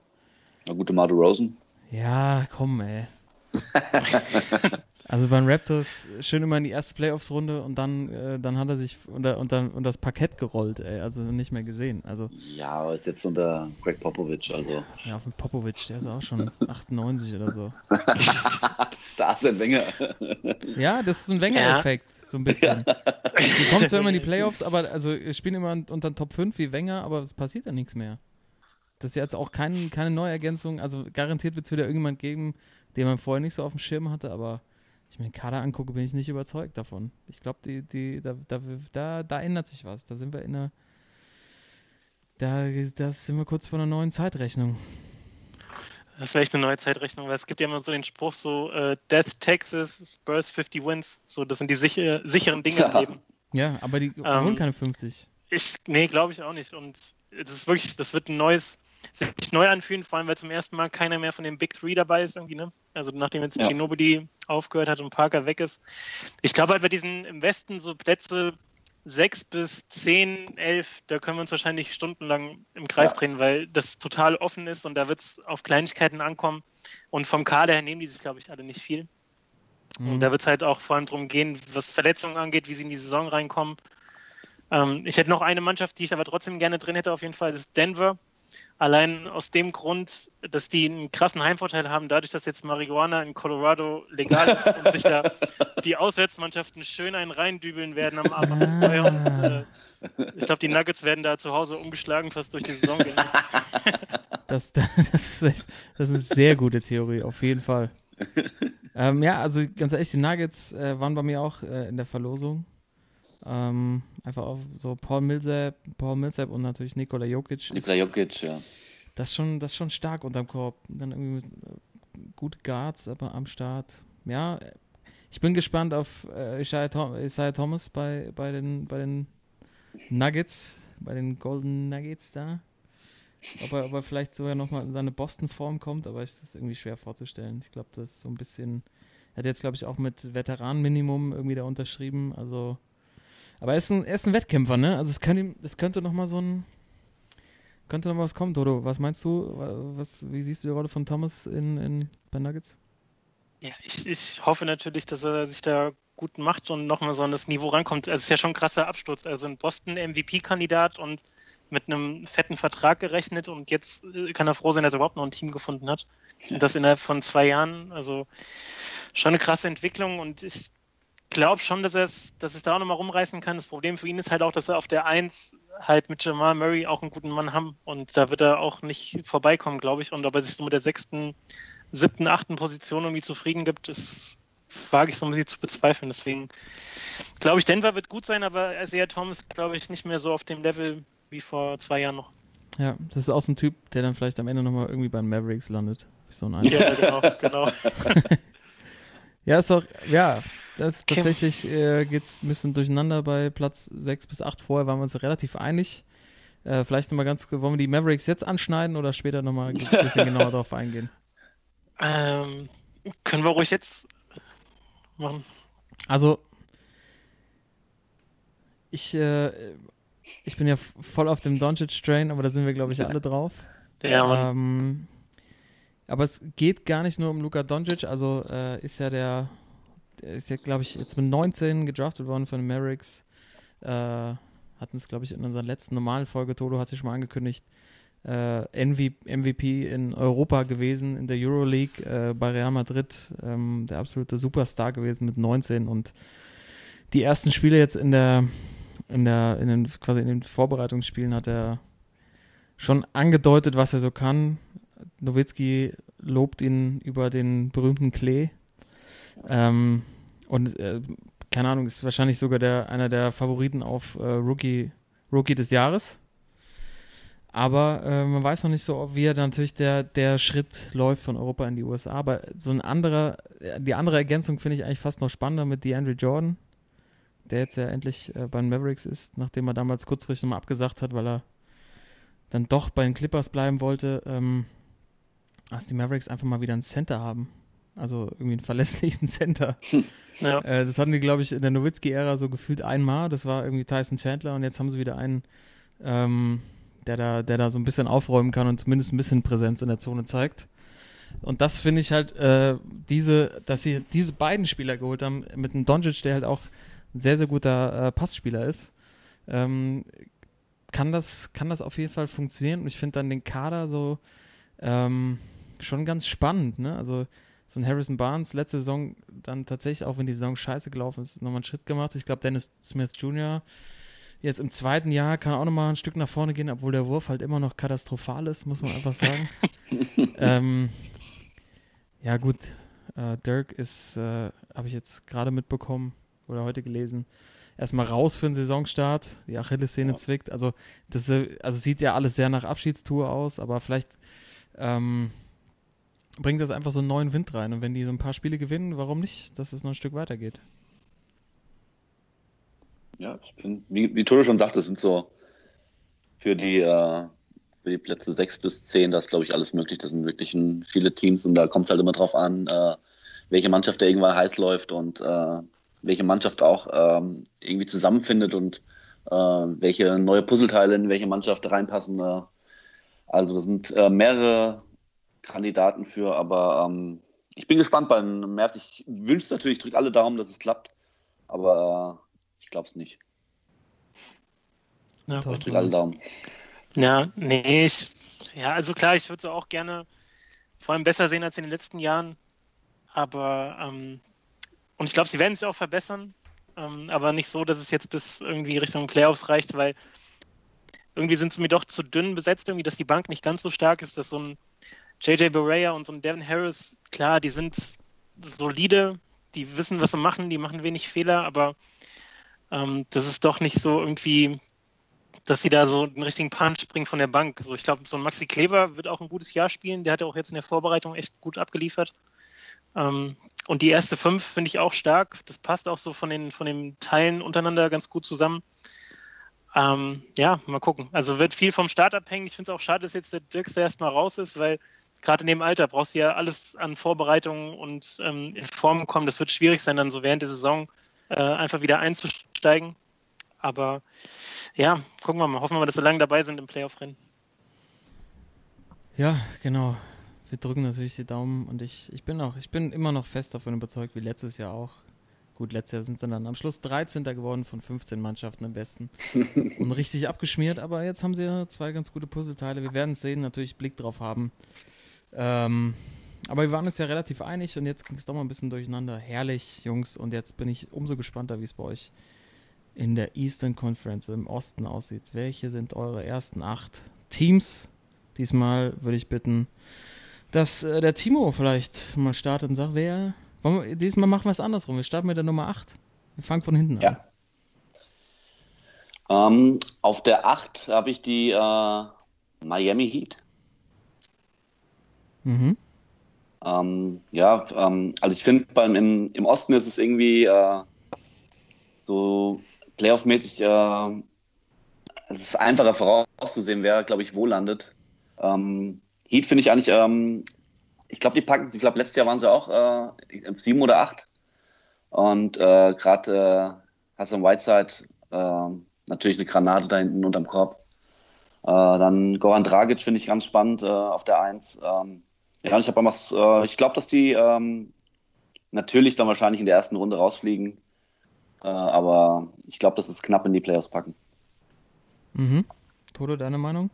Na gut, Mardo Rosen. Ja, komm, ey. also beim Raptors schön immer in die erste Playoffs-Runde und dann, äh, dann hat er sich unter, unter, unter das Parkett gerollt, ey. Also nicht mehr gesehen. Also Ja, aber ist jetzt unter Greg Popovich, also ja, auf den Popovic, der ist auch schon 98 oder so. da ist ein Wenger. Ja, das ist ein Wenger-Effekt, so ein bisschen. Die kommen zwar immer in die Playoffs, aber also spielen immer unter den Top 5 wie Wenger, aber es passiert ja nichts mehr. Das ist jetzt auch kein, keine Neuergänzung. Also garantiert wird es wieder irgendjemand geben, den man vorher nicht so auf dem Schirm hatte, aber ich mir den Kader angucke, bin ich nicht überzeugt davon. Ich glaube, die, die, da, da, da, da ändert sich was. Da sind wir in einer. Da, da sind wir kurz vor einer neuen Zeitrechnung. Das wäre echt eine neue Zeitrechnung, weil es gibt ja immer so den Spruch so äh, Death Texas, Spurs 50 Wins. So, das sind die sicher, sicheren Dinge im Ja. Leben. Ja, aber die Ähm, holen keine 50. Ich, nee, glaube ich auch nicht. Und das ist wirklich, das wird ein neues, sich neu anfühlen, vor allem weil zum ersten Mal keiner mehr von den Big Three dabei ist irgendwie, ne? Also nachdem jetzt Ja. Ginobili aufgehört hat und Parker weg ist. Ich glaube halt bei diesen im Westen so Plätze 6 bis 10, 11, da können wir uns wahrscheinlich stundenlang im Kreis Ja. drehen, weil das total offen ist und da wird es auf Kleinigkeiten ankommen. Und vom Kader her nehmen die sich, glaube ich, alle nicht viel. Mhm. Und da wird es halt auch vor allem darum gehen, was Verletzungen angeht, wie sie in die Saison reinkommen. Ähm, ich hätte noch eine Mannschaft, die ich aber trotzdem gerne drin hätte, auf jeden Fall, das ist Denver. Allein aus dem Grund, dass die einen krassen Heimvorteil haben, dadurch, dass jetzt Marihuana in Colorado legal ist und sich da die Auswärtsmannschaften schön einen reindübeln werden am Abend. Ah. Und, äh, ich glaube, die Nuggets werden da zu Hause umgeschlagen fast durch die Saison gehen. Das, das, ist echt, das ist eine sehr gute Theorie, auf jeden Fall. ähm, ja, also ganz ehrlich, die Nuggets äh, waren bei mir auch äh, in der Verlosung. Ähm, einfach auf so Paul Millsap, Paul Millsap und natürlich Nikola Jokic. Nikola Jokic, ja. Das ist schon, das ist schon stark unterm Korb. Dann irgendwie mit, äh, gute Guards aber am Start. Ja, ich bin gespannt auf äh, Isaiah, Tom Isaiah Thomas bei, bei, den, bei den Nuggets, bei den Golden Nuggets da. Ob er, ob er vielleicht sogar nochmal in seine Boston-Form kommt, aber ist das irgendwie schwer vorzustellen. Ich glaube, das ist so ein bisschen. Er hat jetzt, glaube ich, auch mit Veteranenminimum irgendwie da unterschrieben. Also. Aber er ist ein, er ist ein Wettkämpfer, ne? Also es, kann es könnte nochmal so ein. Könnte noch was kommen, Dodo. Was meinst du? Was, wie siehst du die Rolle von Thomas in, in bei Nuggets? Ja, ich, ich hoffe natürlich, dass er sich da gut macht und nochmal so an das Niveau rankommt. Also es ist ja schon ein krasser Absturz. Also ein Boston MVP-Kandidat und mit einem fetten Vertrag gerechnet und jetzt äh, kann er froh sein, dass er überhaupt noch ein Team gefunden hat. Und das innerhalb von zwei Jahren. Also schon eine krasse Entwicklung und ich glaube schon, dass er es, dass es da auch nochmal rumreißen kann. Das Problem für ihn ist halt auch, dass er auf der Eins halt mit Jamal Murray auch einen guten Mann haben und da wird er auch nicht vorbeikommen, glaube ich. Und ob er sich so mit der sechsten, siebten, achten Position irgendwie zufrieden gibt, ist wage ich so ein bisschen zu bezweifeln. Deswegen glaube ich, Denver wird gut sein, aber Isaiah Thomas glaube ich nicht mehr so auf dem Level wie vor zwei Jahren noch. Ja, das ist auch so ein Typ, der dann vielleicht am Ende nochmal irgendwie bei den Mavericks landet. So ein ja, genau, genau. ja, ist auch, ja, das okay. tatsächlich äh, geht es ein bisschen durcheinander bei Platz 6 bis 8. Vorher waren wir uns relativ einig. Äh, vielleicht nochmal ganz, wollen wir die Mavericks jetzt anschneiden oder später nochmal ein bisschen genauer darauf eingehen? Ähm, können wir ruhig jetzt machen. Also, ich, äh, ich bin ja voll auf dem Doncic-Train, aber da sind wir, glaube ich, alle drauf. Ja, ähm, aber es geht gar nicht nur um Luka Doncic, also äh, ist ja der, der ist ja, glaube ich, jetzt mit 19 gedraftet worden von den Mavericks. Äh, hatten es, glaube ich, in unserer letzten normalen Folge, Toto hat sich schon mal angekündigt, äh, MVP in Europa gewesen, in der Euroleague äh, bei Real Madrid, ähm, der absolute Superstar gewesen mit 19 und die ersten Spiele jetzt in der, in der, in den, quasi in den Vorbereitungsspielen hat er schon angedeutet, was er so kann. Nowitzki lobt ihn über den berühmten Klee. Ähm, und äh, keine Ahnung, ist wahrscheinlich sogar der, einer der Favoriten auf äh, Rookie, Rookie des Jahres. Aber äh, man weiß noch nicht so, wie er natürlich der, der Schritt läuft von Europa in die USA. Aber so ein anderer, die andere Ergänzung finde ich eigentlich fast noch spannender mit DeAndre Jordan, der jetzt ja endlich äh, bei den Mavericks ist, nachdem er damals kurzfristig mal abgesagt hat, weil er dann doch bei den Clippers bleiben wollte, ähm, dass die Mavericks einfach mal wieder einen Center haben. Also irgendwie einen verlässlichen Center. Ja. Äh, das hatten die, glaube ich, in der Nowitzki-Ära so gefühlt einmal. Das war irgendwie Tyson Chandler und jetzt haben sie wieder einen, ähm, der da, der da so ein bisschen aufräumen kann und zumindest ein bisschen Präsenz in der Zone zeigt. Und das finde ich halt, äh, diese, dass sie diese beiden Spieler geholt haben, mit einem Doncic, der halt auch ein sehr, sehr guter äh, Passspieler ist, ähm, kann, das, kann das auf jeden Fall funktionieren. Und ich finde dann den Kader so ähm, schon ganz spannend. Ne? Also so ein Harrison Barnes letzte Saison dann tatsächlich, auch wenn die Saison scheiße gelaufen ist, nochmal einen Schritt gemacht. Ich glaube, Dennis Smith Jr Jetzt im zweiten Jahr kann auch nochmal ein Stück nach vorne gehen, obwohl der Wurf halt immer noch katastrophal ist, muss man einfach sagen. ähm, ja, gut. Äh, Dirk ist, äh, habe ich jetzt gerade mitbekommen oder heute gelesen, erstmal raus für den Saisonstart. Die Achillessehne ja. zwickt. Also, das äh, also sieht ja alles sehr nach Abschiedstour aus, aber vielleicht ähm, bringt das einfach so einen neuen Wind rein. Und wenn die so ein paar Spiele gewinnen, warum nicht, dass es noch ein Stück weitergeht? Ja, ich bin, wie, wie Toto schon sagt, das sind so für die, äh, für die Plätze 6 bis 10, das glaube ich, alles möglich. Das sind wirklich ein, viele Teams und da kommt es halt immer drauf an, äh, welche Mannschaft da irgendwann heiß läuft und äh, welche Mannschaft auch ähm, irgendwie zusammenfindet und äh, welche neue Puzzleteile in welche Mannschaft reinpassen. Äh. Also das sind äh, mehrere Kandidaten für, aber ähm, ich bin gespannt bei einem März. Ich wünsche natürlich, drücke alle Daumen, dass es klappt, aber ich glaube es nicht. Ja, ich alle Daumen. Ja, nee, ich, ja, also klar, ich würde es auch gerne vor allem besser sehen als in den letzten Jahren. Aber, ähm, und ich glaube, sie werden es auch verbessern, ähm, aber nicht so, dass es jetzt bis irgendwie Richtung Playoffs reicht, weil irgendwie sind sie mir doch zu dünn besetzt, irgendwie, dass die Bank nicht ganz so stark ist, dass so ein JJ Barea und so ein Devin Harris, klar, die sind solide, die wissen, was sie machen, die machen wenig Fehler, aber ähm, das ist doch nicht so irgendwie, dass sie da so einen richtigen Punch bringen von der Bank. So, ich glaube, so ein Maxi Kleber wird auch ein gutes Jahr spielen. Der hat ja auch jetzt in der Vorbereitung echt gut abgeliefert. Ähm, und die erste fünf finde ich auch stark. Das passt auch so von den, von den Teilen untereinander ganz gut zusammen. Ähm, ja, mal gucken. Also wird viel vom Start abhängen. Ich finde es auch schade, dass jetzt der Dirkster erstmal raus ist, weil gerade in dem Alter brauchst du ja alles an Vorbereitungen und ähm, in Form kommen. Das wird schwierig sein, dann so während der Saison äh, einfach wieder einzusteigen. Aber ja, gucken wir mal. Hoffen wir mal, dass wir lange dabei sind im Playoff-Rennen. Ja, genau. Wir drücken natürlich die Daumen und ich, ich bin auch, ich bin immer noch fest davon überzeugt, wie letztes Jahr auch. Gut, letztes Jahr sind sie dann am Schluss 13. geworden von 15 Mannschaften am besten. und richtig abgeschmiert, aber jetzt haben sie ja zwei ganz gute Puzzleteile. Wir werden es sehen, natürlich Blick drauf haben. Ähm, aber wir waren uns ja relativ einig und jetzt ging es doch mal ein bisschen durcheinander. Herrlich, Jungs. Und jetzt bin ich umso gespannter, wie es bei euch in der Eastern Conference im Osten aussieht. Welche sind eure ersten acht Teams? Diesmal würde ich bitten, dass äh, der Timo vielleicht mal startet und sagt, wer. Wir, diesmal machen wir es andersrum. Wir starten mit der Nummer 8. Wir fangen von hinten ja. an. Ähm, auf der 8 habe ich die äh, Miami Heat. Mhm. Ähm, ja, ähm, also ich finde, im, im Osten ist es irgendwie äh, so Playoff-mäßig, äh, es ist einfacher vorauszusehen, wer, glaube ich, wo landet. Ähm, Heat finde ich eigentlich, ähm, ich glaube, die packen, ich glaube, letztes Jahr waren sie auch äh, sieben oder acht. Und äh, gerade äh, Hassan Whiteside, äh, natürlich eine Granate da hinten unterm Korb. Äh, dann Goran Dragic finde ich ganz spannend äh, auf der Eins. Ähm, ja, ich, äh, ich glaube, dass die ähm, natürlich dann wahrscheinlich in der ersten Runde rausfliegen. Äh, aber ich glaube, dass es knapp in die Playoffs packen. Mhm. Toto, deine Meinung?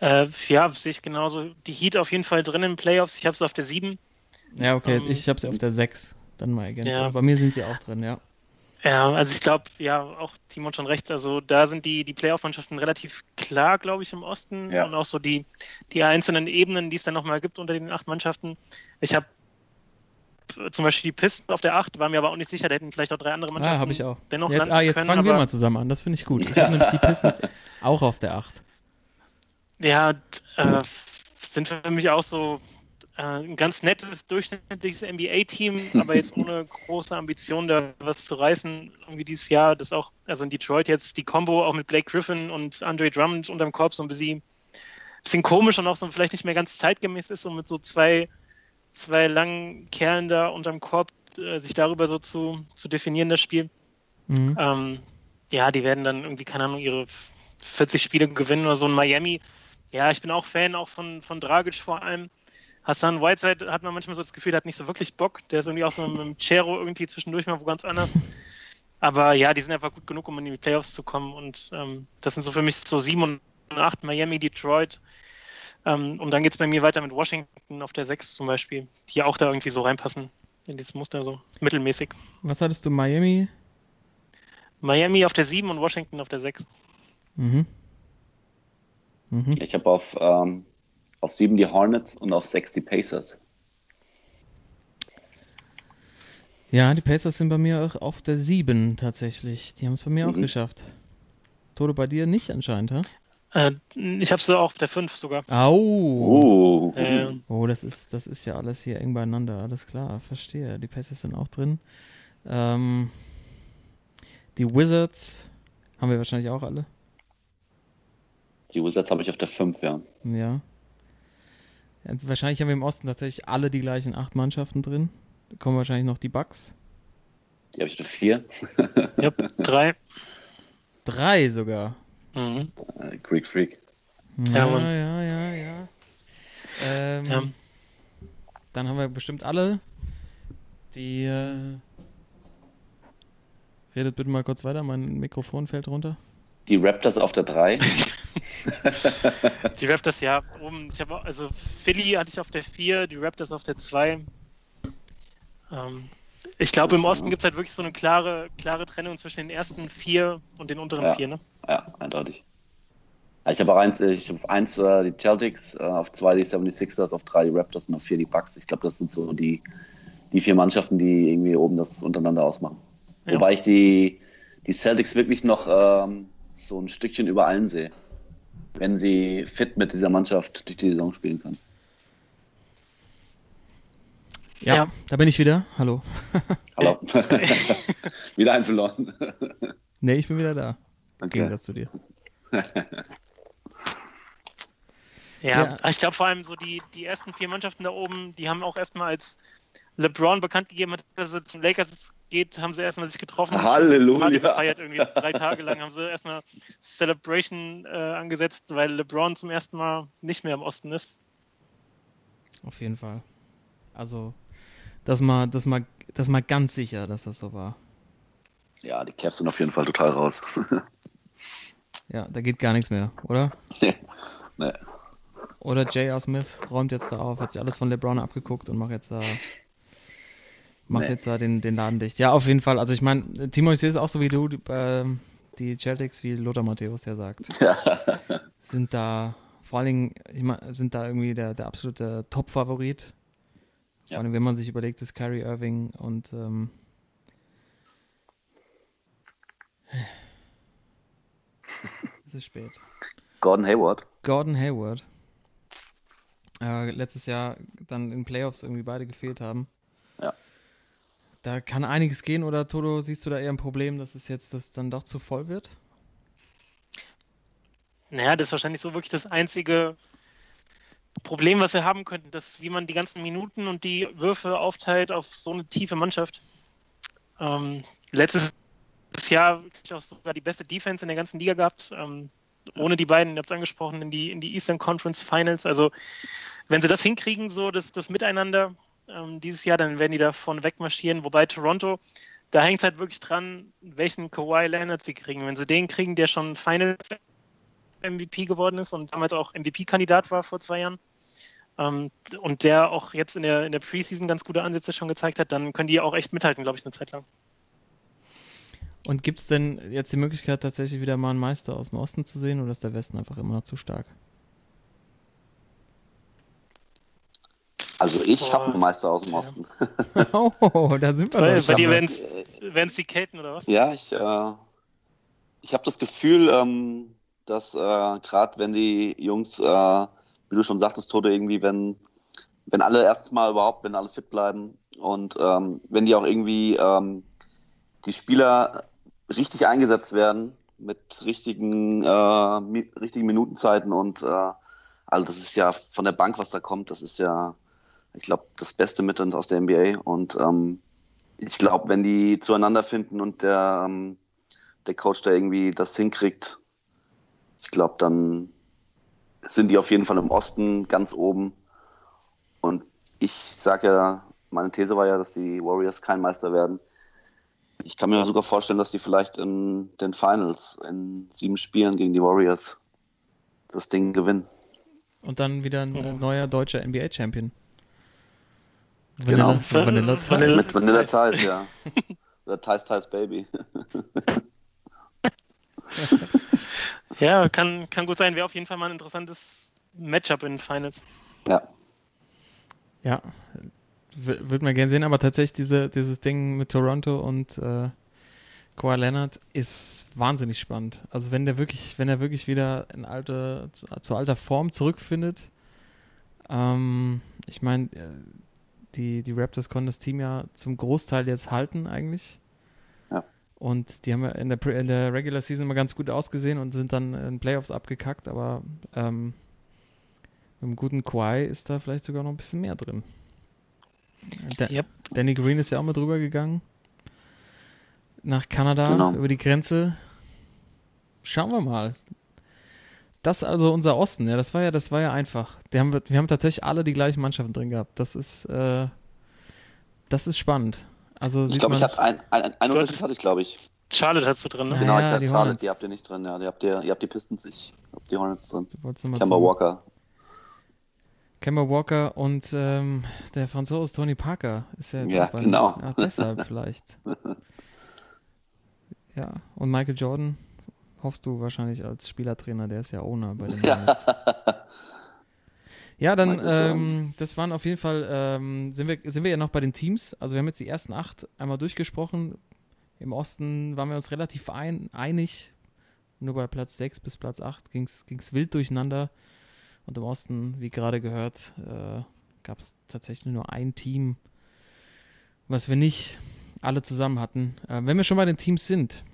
Äh, ja, sehe ich genauso. Die Heat auf jeden Fall drin in Playoffs. Ich habe sie auf der 7. Ja, okay, ähm, ich habe sie auf der 6. Dann mal ergänzt. Ja. Also bei mir sind sie auch drin, ja. Ja, also ich glaube, ja, auch Timon schon recht. Also da sind die, die Playoff-Mannschaften relativ klar, glaube ich, im Osten. Ja. Und auch so die, die einzelnen Ebenen, die es dann nochmal gibt unter den acht Mannschaften. Ich habe zum Beispiel die Pisten auf der 8, war mir aber auch nicht sicher, da hätten vielleicht auch drei andere ah, Mannschaften ah, habe ich auch. dennoch jetzt, landen Ah, jetzt können, fangen wir mal zusammen an, das finde ich gut. Ich habe nämlich die Pistons auch auf der 8. Ja, äh, sind für mich auch so ein ganz nettes, durchschnittliches NBA-Team, aber jetzt ohne große Ambition, da was zu reißen. Irgendwie dieses Jahr, das auch, also in Detroit jetzt die Combo auch mit Blake Griffin und Andre Drummond unterm Korb so ein bisschen, bisschen komisch und auch so vielleicht nicht mehr ganz zeitgemäß ist, um mit so zwei, zwei langen Kerlen da unterm Korb äh, sich darüber so zu, zu definieren, das Spiel. Mhm. Ähm, ja, die werden dann irgendwie, keine Ahnung, ihre 40 Spiele gewinnen oder so in Miami. Ja, ich bin auch Fan auch von, von Dragic vor allem. Hassan Whiteside hat man manchmal so das Gefühl, der hat nicht so wirklich Bock. Der ist irgendwie auch so mit dem Chero irgendwie zwischendurch mal wo ganz anders. Aber ja, die sind einfach gut genug, um in die Playoffs zu kommen. Und ähm, das sind so für mich so sieben und acht, Miami, Detroit. Ähm, und dann geht es bei mir weiter mit Washington auf der 6 zum Beispiel, die auch da irgendwie so reinpassen in dieses Muster, so mittelmäßig. Was hattest du, Miami? Miami auf der 7 und Washington auf der 6. Mhm. Mhm. Ich habe auf ähm, auf 7 die Hornets und auf 6 die Pacers. Ja, die Pacers sind bei mir auch auf der 7 tatsächlich. Die haben es bei mir mhm. auch geschafft. Tode bei dir nicht anscheinend, ha? Äh, ich habe sie auch auf der 5 sogar. Au! Oh. Äh, oh, das ist, das ist ja alles hier eng beieinander. Alles klar, verstehe. Die Pacers sind auch drin. Ähm, die Wizards haben wir wahrscheinlich auch alle. Die Wizards habe ich auf der 5, ja. Ja. Ja, wahrscheinlich haben wir im Osten tatsächlich alle die gleichen acht Mannschaften drin. Da kommen wahrscheinlich noch die Bucks. Die habe ich nur vier. ja, drei. Drei sogar. Mhm. Uh, Greek Freak. Ja, ja, ja, ja. ja. Ähm, ja. Dann haben wir bestimmt alle die. Äh, redet bitte mal kurz weiter, mein Mikrofon fällt runter. Die Raptors auf der 3. die Raptors ja oben. Ich habe also Philly hatte ich auf der 4, die Raptors auf der 2. Ähm, ich glaube, im Osten gibt es halt wirklich so eine klare, klare Trennung zwischen den ersten vier und den unteren ja, vier, ne? Ja, eindeutig. Ich habe auch eins, ich habe eins äh, die Celtics, äh, auf zwei die 76ers, auf drei die Raptors und auf vier die Bucks. Ich glaube, das sind so die, die vier Mannschaften, die irgendwie oben das untereinander ausmachen. Ja. Wobei ich die, die Celtics wirklich noch ähm, so ein Stückchen über allen sehe wenn sie fit mit dieser Mannschaft durch die Saison spielen kann. Ja, Ja. da bin ich wieder. Hallo. Hallo. Wieder ein verloren. Nee, ich bin wieder da. Im Okay. Gegensatz zu dir. Ja, Ja. ich glaube vor allem so die, die ersten vier Mannschaften da oben, die haben auch erstmal als LeBron bekannt gegeben hat, dass er zu Lakers geht, haben sie erstmal sich getroffen. Halleluja. Party gefeiert, irgendwie drei Tage lang haben sie erstmal Celebration äh, angesetzt, weil LeBron zum ersten Mal nicht mehr im Osten ist. Auf jeden Fall. Also, das mal, das mal, das mal ganz sicher, dass das so war. Ja, die Cavs sind auf jeden Fall total raus. Ja, da geht gar nichts mehr, oder? nee. Oder J.R. Smith räumt jetzt da auf, hat sich alles von LeBron abgeguckt und macht jetzt da, macht Nee. jetzt da den, den Laden dicht. Ja, auf jeden Fall. Also ich meine, Timo, ich sehe es auch so wie du, die, ähm, die Celtics, wie Lothar Matthäus ja sagt, sind da vor allen Dingen, ich mein, sind da irgendwie der, der absolute Top-Favorit. Ja. Vor allem, wenn man sich überlegt, ist Kyrie Irving und ähm, es ist spät. Gordon Hayward. Gordon Hayward. Äh, letztes Jahr dann in Playoffs irgendwie beide gefehlt haben. Da kann einiges gehen, oder Toto, siehst du da eher ein Problem, dass es jetzt das dann doch zu voll wird? Naja, das ist wahrscheinlich so wirklich das einzige Problem, was wir haben könnten, dass wie man die ganzen Minuten und die Würfe aufteilt auf so eine tiefe Mannschaft. Ähm, letztes Jahr auch sogar die beste Defense in der ganzen Liga gehabt. Ähm, ohne die beiden, ihr habt es angesprochen, in die, in die Eastern Conference Finals. Also wenn sie das hinkriegen, so das, das Miteinander ähm, dieses Jahr, dann werden die da vorne wegmarschieren. Wobei Toronto, da hängt es halt wirklich dran, welchen Kawhi Leonard sie kriegen. Wenn sie den kriegen, der schon Finals MVP geworden ist und damals auch MVP-Kandidat war vor zwei Jahren. Ähm, und der auch jetzt in der, in der Preseason ganz gute Ansätze schon gezeigt hat, dann können die auch echt mithalten, glaube ich, eine Zeit lang. Und gibt es denn jetzt die Möglichkeit, tatsächlich wieder mal einen Meister aus dem Osten zu sehen, oder ist der Westen einfach immer noch zu stark? Also ich habe einen Meister aus dem. Osten. oh, da sind wir Bei, doch bei dir werden es die Kelten oder was? Ja, ich, äh, ich habe das Gefühl, ähm, dass äh, gerade wenn die Jungs, äh, wie du schon sagtest, Tode, irgendwie, wenn, wenn alle erstmal überhaupt, wenn alle fit bleiben und ähm, wenn die auch irgendwie ähm, die Spieler richtig eingesetzt werden mit richtigen, äh, mi richtigen Minutenzeiten und äh, also das ist ja von der Bank, was da kommt, das ist ja, ich glaube, das Beste mit uns aus der NBA und ähm, ich glaube, wenn die zueinander finden und der, ähm, der Coach da irgendwie das hinkriegt, ich glaube, dann sind die auf jeden Fall im Osten ganz oben. Und ich sage ja, meine These war ja, dass die Warriors kein Meister werden. Ich kann mir sogar vorstellen, dass die vielleicht in den Finals in sieben Spielen gegen die Warriors das Ding gewinnen. Und dann wieder ein äh, neuer deutscher NBA-Champion. Genau. Vanilla, Vanilla Vanilla- Tice. Mit Vanilla Tice, ja. Oder Tice Tice Baby. Ja, kann, kann gut sein. Wäre auf jeden Fall mal ein interessantes Matchup in den Finals. Ja. Ja, würde man gerne sehen, aber tatsächlich diese, dieses Ding mit Toronto und äh, Kawhi Leonard ist wahnsinnig spannend. Also wenn der wirklich, wenn er wirklich wieder in alte, zu, zu alter Form zurückfindet, ähm, ich meine, äh, die, die Raptors konnten das Team ja zum Großteil jetzt halten eigentlich. Ja. Und die haben ja in der, in der Regular Season immer ganz gut ausgesehen und sind dann in Playoffs abgekackt, aber ähm, mit einem guten Kawhi ist da vielleicht sogar noch ein bisschen mehr drin. Da, Yep. Danny Green ist ja auch mal drüber gegangen. Nach Kanada, Genau. über die Grenze. Schauen wir mal. Das ist also unser Osten, ja, das war ja, das war ja einfach. Die haben, wir haben tatsächlich alle die gleichen Mannschaften drin gehabt. Das ist, äh, das ist spannend. Also Ich glaube, ich hatte ein, ein, ein Unterschied hattest- hatte ich, glaube ich. Charlotte hast du drin, ne? Ja, Genau, ich ja, hatte die Charlotte, Hornets. die habt ihr nicht drin, ja. Die habt ihr, ihr habt die Pistons, ich hab die Hornets drin. Kemba Walker. Kemba Walker und ähm, der Franzose Tony Parker ist ja jetzt Ja, genau. Ja, deshalb vielleicht. Ja, und Michael Jordan hoffst du wahrscheinlich als Spielertrainer, der ist ja Owner bei den Hornets. Ja, dann, ähm, das waren auf jeden Fall, ähm, sind, wir, sind wir ja noch bei den Teams. Also wir haben jetzt die ersten acht einmal durchgesprochen. Im Osten waren wir uns relativ ein, einig. Nur bei Platz 6 bis Platz 8 ging es wild durcheinander. Und im Osten, wie gerade gehört, äh, gab es tatsächlich nur ein Team, was wir nicht alle zusammen hatten. Äh, wenn wir schon bei den Teams sind,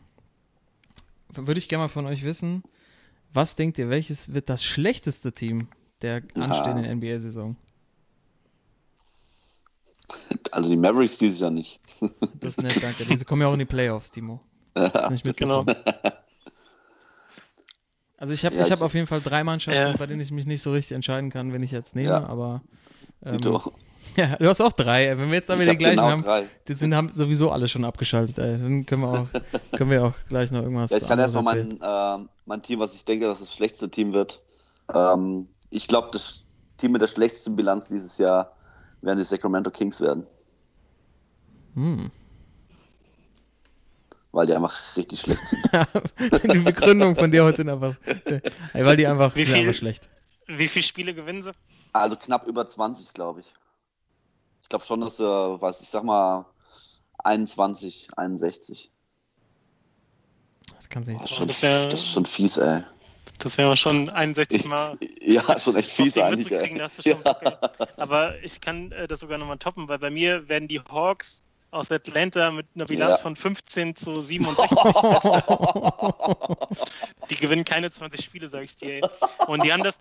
würde ich gerne mal von euch wissen, was denkt ihr, welches wird das schlechteste Team der anstehenden NBA-Saison? Also die Mavericks dieses Jahr nicht. Das ist nett, danke. Diese kommen ja auch in die Playoffs, Timo. Das ist nicht Genau. mitbekommen. Also ich habe Ja, ich hab auf jeden Fall drei Mannschaften, Ja. bei denen ich mich nicht so richtig entscheiden kann, wenn ich jetzt nehme, Ja. aber ähm, Dito. Ja, du hast auch drei. Wenn wir jetzt aber Ich die hab gleichen genau haben, drei. die sind haben sowieso alle schon abgeschaltet. Ey. Dann können wir auch, können wir auch gleich noch irgendwas Ja, ich kann erstmal mein, äh, mein Team, was ich denke, dass das schlechteste Team wird. Ähm, ich glaube, das Team mit der schlechtesten Bilanz dieses Jahr werden die Sacramento Kings werden, Hm. weil die einfach richtig schlecht sind. die Begründung von dir heute sind einfach, weil die einfach, Wie viel- einfach schlecht. Wie viele Spiele gewinnen sie? Also knapp über 20, glaube ich. Ich glaube schon, dass, äh, was ich sag mal, 21, 61. Das kann sein. schon, das wär- das ist schon fies, ey. Das wäre schon 61 Mal Ja, schon echt fies eigentlich, Mütze kriegen, ey. da hast du schon Bock, ey. Aber ich kann äh, das sogar nochmal toppen, weil bei mir werden die Hawks aus Atlanta mit einer Bilanz Ja. von 15 zu 67. die gewinnen keine 20 Spiele, sag ich dir. Ey. Und die haben das,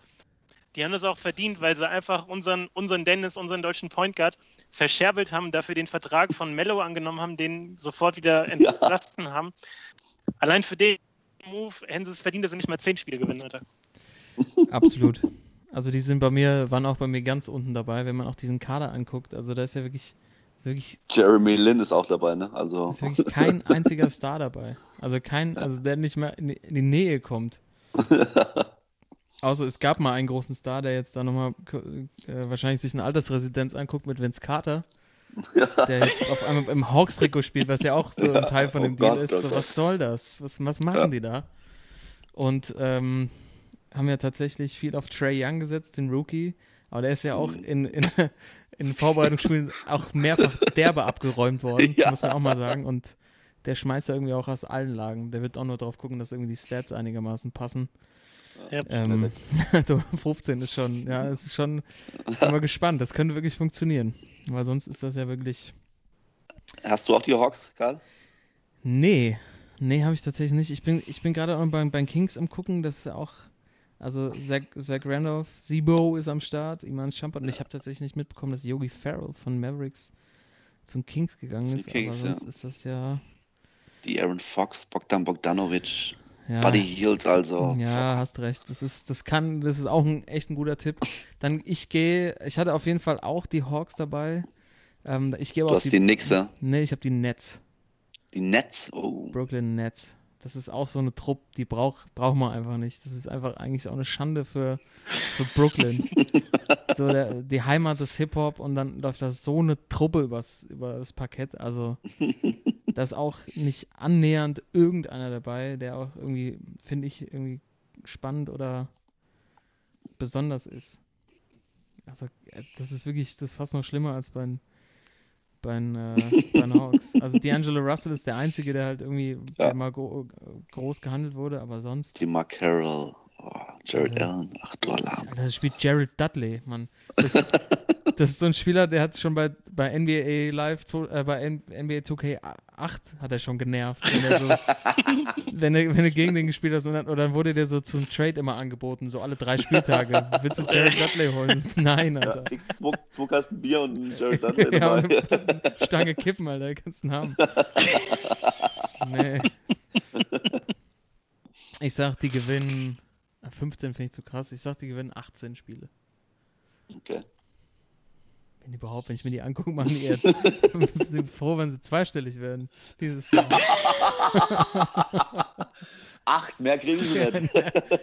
die haben das auch verdient, weil sie einfach unseren, unseren Dennis, unseren deutschen Point Guard, verscherbelt haben, dafür den Vertrag von Mello angenommen haben, den sofort wieder Ja. entlasten haben. Allein für den Move hätten sie es verdient, dass sie nicht mal 10 Spiele gewinnen, Alter. Absolut. Also die sind bei mir, waren auch bei mir ganz unten dabei, wenn man auch diesen Kader anguckt. Also da ist ja wirklich, ist wirklich, Jeremy Lin ist auch dabei, ne? Also, ist wirklich kein einziger Star dabei. Also kein, also der nicht mal in die, in die Nähe kommt. Außer es gab mal einen großen Star, der jetzt da nochmal äh, wahrscheinlich sich eine Altersresidenz anguckt mit Vince Carter, der jetzt auf einmal im Hawks-Trikot spielt, was ja auch so ein Teil von oh dem Deal Gott, ist. oh So, Gott. was soll das? Was, was machen Ja. die da? Und ähm, haben ja tatsächlich viel auf Trey Young gesetzt, den Rookie. Aber der ist ja auch in, in, in Vorbereitungsspielen auch mehrfach derbe abgeräumt worden, Ja. muss man auch mal sagen. Und der schmeißt ja irgendwie auch aus allen Lagen. Der wird auch nur darauf gucken, dass irgendwie die Stats einigermaßen passen. Ja. Ähm, also 15 ist schon, ja, es ist schon, ich bin mal gespannt. Das könnte wirklich funktionieren. Weil sonst ist das ja wirklich. hast du auch die Hawks, Karl? Nee, nee, habe ich tatsächlich nicht. Ich bin, ich bin gerade auch bei, bei Kings am gucken, das ist ja auch, also Zach, Zach Randolph, Zebo ist am Start, Iman Shumpert und ich habe tatsächlich nicht mitbekommen, dass Yogi Farrell von Mavericks zum Kings gegangen ist, Kings, aber sonst ja. ist das ja, Die Aaron Fox, Bogdan Bogdanovic, ja, Buddy Hield, also. ja, hast recht. Das ist, das kann, das ist auch ein echt ein guter Tipp. Dann ich gehe, ich hatte auf jeden Fall auch die Hawks dabei. Ähm, ich gehe Du hast die Knicks, ja? Nee, ich habe die Nets. Die Nets, oh. Brooklyn Nets. Das ist auch so eine Truppe, die braucht braucht man einfach nicht. Das ist einfach eigentlich auch eine Schande für, für Brooklyn. so der, die Heimat des Hip-Hop und dann läuft da so eine Truppe übers, über das Parkett. Also da ist auch nicht annähernd irgendeiner dabei, der auch irgendwie, finde ich, irgendwie spannend oder besonders ist. Also also das ist wirklich, das ist fast noch schlimmer als bei den bei den, äh, bei den Hawks. Also D'Angelo Russell ist der Einzige, der halt irgendwie Ja. der mal gro groß gehandelt wurde, aber sonst. Die Mark Carroll, oh, Jared Also- Allen, ach du Alarm. Alter, das spielt Jared Dudley, Mann. Das, das ist so ein Spieler, der hat schon bei, bei NBA Live, äh, bei NBA 2K8 hat er schon genervt. Wenn er, so, wenn er, wenn er gegen den gespielt hat, dann, oder dann wurde der so zum Trade immer angeboten, so alle drei Spieltage. Willst du Jared Dudley holen? Nein, Ja, Alter. kriegst zwei, zwei Kasten Bier und einen Jared Dudley Ja, und Stange kippen, Alter, kannst du haben. Nee. Ich sag, die gewinnen. ah, 15 finde ich zu krass. Ich sag, die gewinnen 18 Spiele. Okay. Wenn überhaupt, wenn ich mir die angucke, machen die eher. sind froh, wenn sie zweistellig werden. Dieses Jahr. Acht, mehr kriegen sie nicht.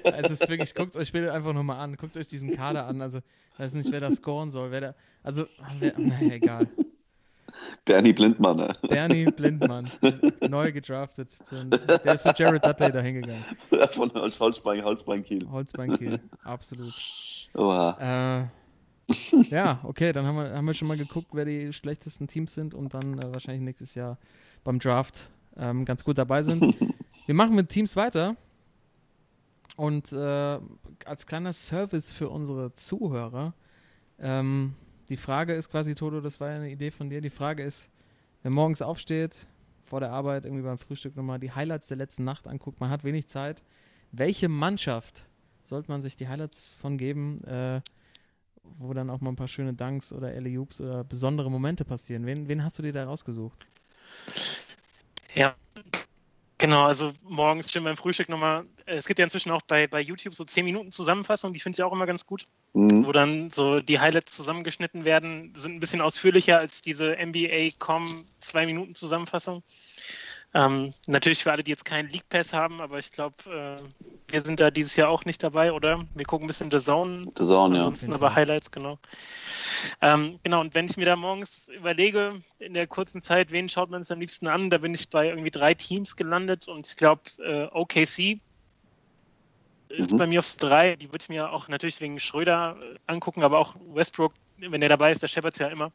Also es ist wirklich, guckt euch bitte einfach nochmal an. Guckt euch diesen Kader an. Also, ich weiß nicht, wer da scoren soll. Wer da. Also, wer, naja, egal. Bernie Blindmann, ne? Bernie Blindmann. Neu gedraftet. Der ist für Jared Dudley da hingegangen. Von Holzbein, Holzbein Kiel. Holzbeinkiel, absolut. Oha. Äh, ja, okay, dann haben wir, haben wir schon mal geguckt, wer die schlechtesten Teams sind und dann äh, wahrscheinlich nächstes Jahr beim Draft ähm, ganz gut dabei sind. wir machen mit Teams weiter. Und äh, als kleiner Service für unsere Zuhörer, ähm, die Frage ist quasi, Toto, das war ja eine Idee von dir, die Frage ist, Wer morgens aufsteht, vor der Arbeit, irgendwie beim Frühstück nochmal die Highlights der letzten Nacht anguckt, man hat wenig Zeit. Welche Mannschaft sollte man sich die Highlights von geben, äh, wo dann auch mal ein paar schöne Dunks oder alley oder besondere Momente passieren? Wen, wen hast du dir da rausgesucht? Ja, Genau, also morgens schön beim Frühstück nochmal. Äh, es gibt ja inzwischen auch bei, bei YouTube so 10 Minuten Zusammenfassung, die finde ich auch immer ganz gut, mhm. wo dann so die Highlights zusammengeschnitten werden, sind ein bisschen ausführlicher als diese NBA.com 2 Minuten Zusammenfassung. Ähm, natürlich für alle, die jetzt keinen League Pass haben, aber ich glaube, äh, wir sind da dieses Jahr auch nicht dabei, oder? Wir gucken ein bisschen The Zone. The Zone, ja. Ansonsten aber Highlights, genau. Ähm, genau, und wenn ich mir da morgens überlege, in der kurzen Zeit, wen schaut man es am liebsten an, da bin ich bei irgendwie drei Teams gelandet und ich glaube, äh, OKC ist mhm. bei mir auf drei. Die würde ich mir auch natürlich wegen Schröder äh, angucken, aber auch Westbrook, wenn der dabei ist, der scheppert ja immer.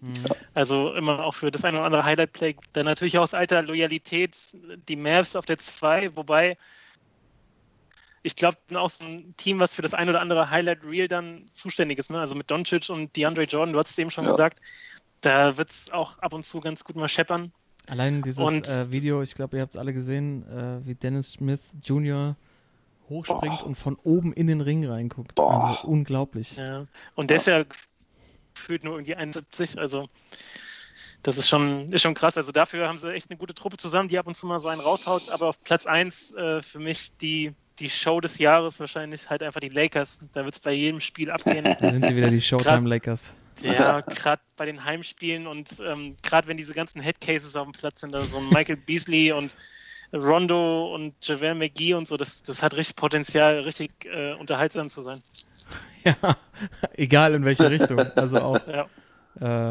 Mhm. Also immer auch für das eine oder andere Highlight-Play. Dann natürlich aus alter Loyalität die Mavs auf der 2, wobei ich glaube, auch so ein Team, was für das ein oder andere Highlight-Reel dann zuständig ist. Ne? Also mit Doncic und DeAndre Jordan, du hast es eben schon ja. gesagt, da wird es auch ab und zu ganz gut mal scheppern. Allein dieses äh, Video, ich glaube, ihr habt es alle gesehen, äh, wie Dennis Smith Jr. hochspringt oh. und von oben in den Ring reinguckt. Oh. Also unglaublich. Ja. Und der ist ja gefühlt nur irgendwie 71, also das ist schon, ist schon krass. Also dafür haben sie echt eine gute Truppe zusammen, die ab und zu mal so einen raushaut. Aber auf Platz 1 äh, für mich die, die Show des Jahres wahrscheinlich halt einfach die Lakers. Da wird es bei jedem Spiel abgehen. Da sind sie wieder die Showtime Lakers. Ja, gerade bei den Heimspielen und ähm, gerade wenn diese ganzen Headcases auf dem Platz sind, also so Michael Beasley und Rondo und JaVale McGee und so, das, das hat richtig Potenzial, richtig äh, unterhaltsam zu sein. Ja, egal in welche Richtung. Also auch. Ja.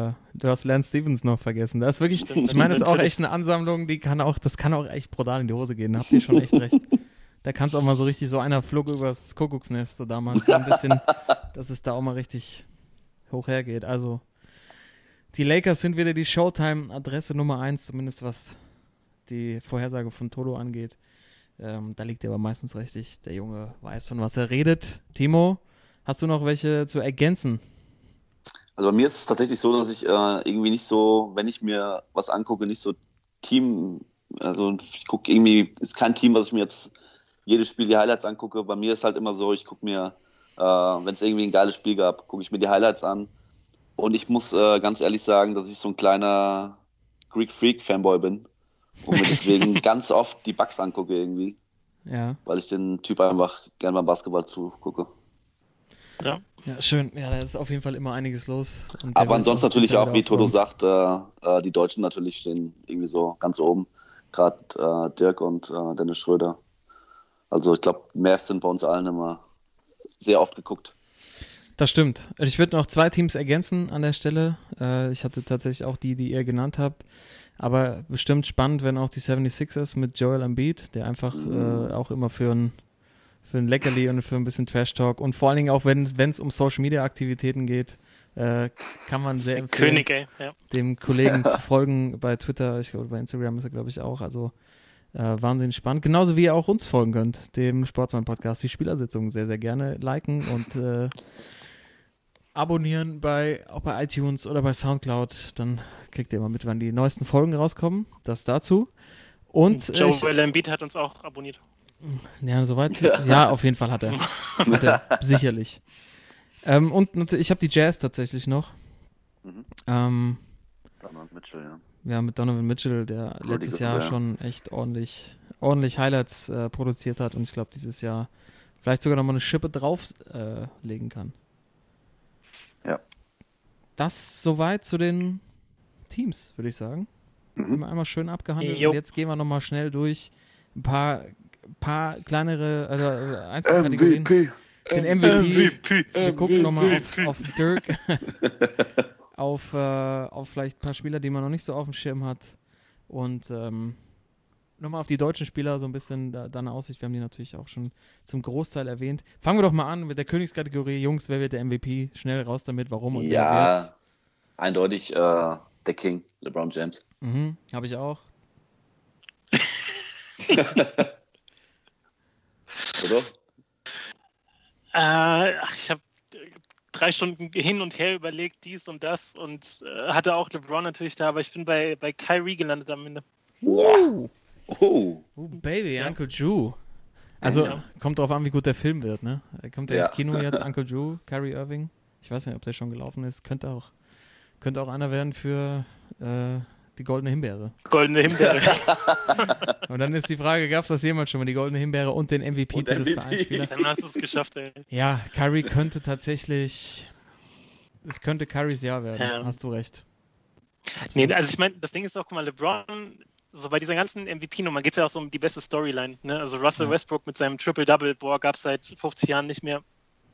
Äh, du hast Lance Stevens noch vergessen. Das ist wirklich, Stimmt, ich meine, das ist auch echt eine Ansammlung, die kann auch, das kann auch echt brutal in die Hose gehen. Da habt ihr schon echt recht. Da kann es auch mal so richtig so einer flog übers Kuckucksnest so damals. So ein bisschen, dass es da auch mal richtig hoch hergeht. Also, die Lakers sind wieder die Showtime-Adresse Nummer 1, zumindest was die Vorhersage von Toto angeht. Ähm, da liegt er aber meistens richtig. Der Junge weiß, von was er redet. Timo, hast du noch welche zu ergänzen? Also bei mir ist es tatsächlich so, dass ich äh, irgendwie nicht so, wenn ich mir was angucke, nicht so Team, also ich gucke irgendwie, ist kein Team, was ich mir jetzt jedes Spiel die Highlights angucke. Bei mir ist halt immer so, ich gucke mir, äh, wenn es irgendwie ein geiles Spiel gab, gucke ich mir die Highlights an. Und ich muss äh, ganz ehrlich sagen, dass ich so ein kleiner Greek Freak Fanboy bin und mir deswegen ganz oft die Bugs angucke irgendwie. Ja. Weil ich den Typ einfach gerne beim Basketball zugucke. Ja. Ja, schön. Ja, da ist auf jeden Fall immer einiges los. Aber ansonsten natürlich auch, wie Toto sagt, äh, äh, die Deutschen natürlich stehen irgendwie so ganz oben. Gerade äh, Dirk und äh, Dennis Schröder. Also ich glaube, Mavs sind bei uns allen immer sehr oft geguckt. Das stimmt. Ich würde noch zwei Teams ergänzen an der Stelle. Äh, ich hatte tatsächlich auch die, die ihr genannt habt. Aber bestimmt spannend, wenn auch die 76ers mit Joel Embiid, der einfach mhm. äh, auch immer für ein, für ein Leckerli und für ein bisschen Trash-Talk und vor allen Dingen auch, wenn es um Social-Media-Aktivitäten geht, äh, kann man sehr empfehlen, König, ey. Ja. dem Kollegen zu folgen bei Twitter, ich glaube bei Instagram ist er glaube ich auch, also äh, wahnsinnig spannend. Genauso wie ihr auch uns folgen könnt, dem Sportsmann-Podcast, die Spielersitzung sehr, sehr gerne liken und äh, abonnieren bei, auch bei iTunes oder bei Soundcloud, dann kriegt ihr immer mit, wann die neuesten Folgen rauskommen. Das dazu. Und Joe äh, Embiid hat uns auch abonniert. Ja, soweit. Ja. ja, auf jeden Fall hat er. Hat er sicherlich. Ähm, und ich habe die Jazz tatsächlich noch. Mhm. Ähm, Donovan Mitchell, ja. Ja, mit Donovan Mitchell, der Rudy letztes Jahr ja. schon echt ordentlich, ordentlich Highlights äh, produziert hat und ich glaube, dieses Jahr vielleicht sogar nochmal eine Schippe drauflegen äh, kann. Das soweit zu den Teams, würde ich sagen. Mhm. Haben wir einmal schön abgehandelt. Jo. Und jetzt gehen wir nochmal schnell durch ein paar, paar kleinere also Einzelkategorien. MVP. Den MVP. MVP. Wir gucken nochmal auf, auf Dirk. auf, äh, auf vielleicht ein paar Spieler, die man noch nicht so auf dem Schirm hat. Und ähm, nochmal auf die deutschen Spieler so ein bisschen da, deine Aussicht. Wir haben die natürlich auch schon zum Großteil erwähnt. Fangen wir doch mal an mit der Königskategorie. Jungs, wer wird der MVP? Schnell raus damit, warum und ja, wer wird's? eindeutig äh, der King, LeBron James. Mhm, habe ich auch. Oder? Äh, ach, ich habe drei Stunden hin und her überlegt, dies und das und äh, hatte auch LeBron natürlich da, aber ich bin bei, bei Kyrie gelandet am Ende. Uh, Oh, uh, Baby, Uncle Drew. Also, Ja. kommt drauf an, wie gut der Film wird, ne? Kommt der Ja. ins Kino jetzt, Uncle Drew, Kyrie Irving? Ich weiß nicht, ob der schon gelaufen ist. Könnte auch, könnte auch einer werden für äh, die Goldene Himbeere. Goldene Himbeere. Und dann ist die Frage, gab es das jemals schon mal, die Goldene Himbeere und den MVP-Titel für MVP. einen Spieler? Dann hast du es geschafft, ey. Ja, Kyrie könnte tatsächlich. Es könnte Kyries Jahr werden, Ja. hast du recht. Nee, also ich meine, das Ding ist auch, guck mal, LeBron, so bei dieser ganzen MVP-Nummer geht es ja auch so um die beste Storyline. Ne? Also Russell Ja. Westbrook mit seinem Triple-Double, boah, gab es seit 50 Jahren nicht mehr.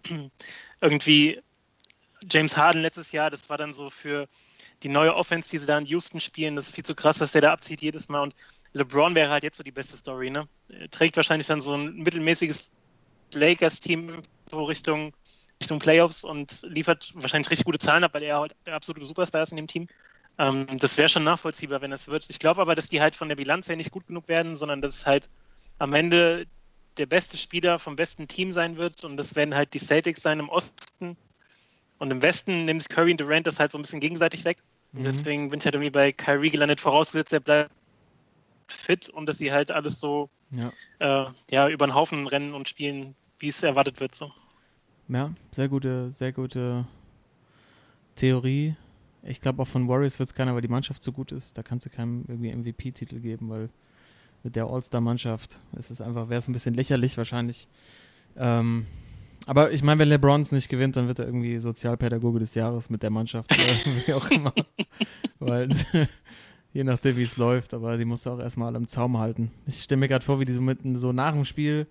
Irgendwie James Harden letztes Jahr, das war dann so für die neue Offense, die sie da in Houston spielen, das ist viel zu krass, dass der da abzieht jedes Mal. Und LeBron wäre halt jetzt so die beste Story. Ne? Er trägt wahrscheinlich dann so ein mittelmäßiges Lakers-Team so Richtung, Richtung Playoffs und liefert wahrscheinlich richtig gute Zahlen ab, weil er halt der absolute Superstar ist in dem Team. Ähm, das wäre schon nachvollziehbar, wenn das wird. Ich glaube aber, dass die halt von der Bilanz her nicht gut genug werden, sondern dass es halt am Ende der beste Spieler vom besten Team sein wird und das werden halt die Celtics sein im Osten. Und im Westen nimmt Curry und Durant das halt so ein bisschen gegenseitig weg. Und Mhm. deswegen bin ich halt irgendwie bei Kyrie gelandet, vorausgesetzt, er bleibt fit und dass sie halt alles so Ja. äh, ja, über den Haufen rennen und spielen, wie es erwartet wird. So. Ja, sehr gute, sehr gute Theorie. Ich glaube auch von Warriors wird es keiner, weil die Mannschaft so gut ist. Da kannst du keinem irgendwie MVP-Titel geben, weil mit der All-Star-Mannschaft ist es einfach, wäre es ein bisschen lächerlich wahrscheinlich. Ähm, aber ich meine, wenn LeBron es nicht gewinnt, dann wird er irgendwie Sozialpädagoge des Jahres mit der Mannschaft oder wie auch immer. weil je nachdem, wie es läuft, aber die musst du auch erstmal alle im Zaum halten. Ich stelle mir gerade vor, wie die so mitten so nach dem Spiel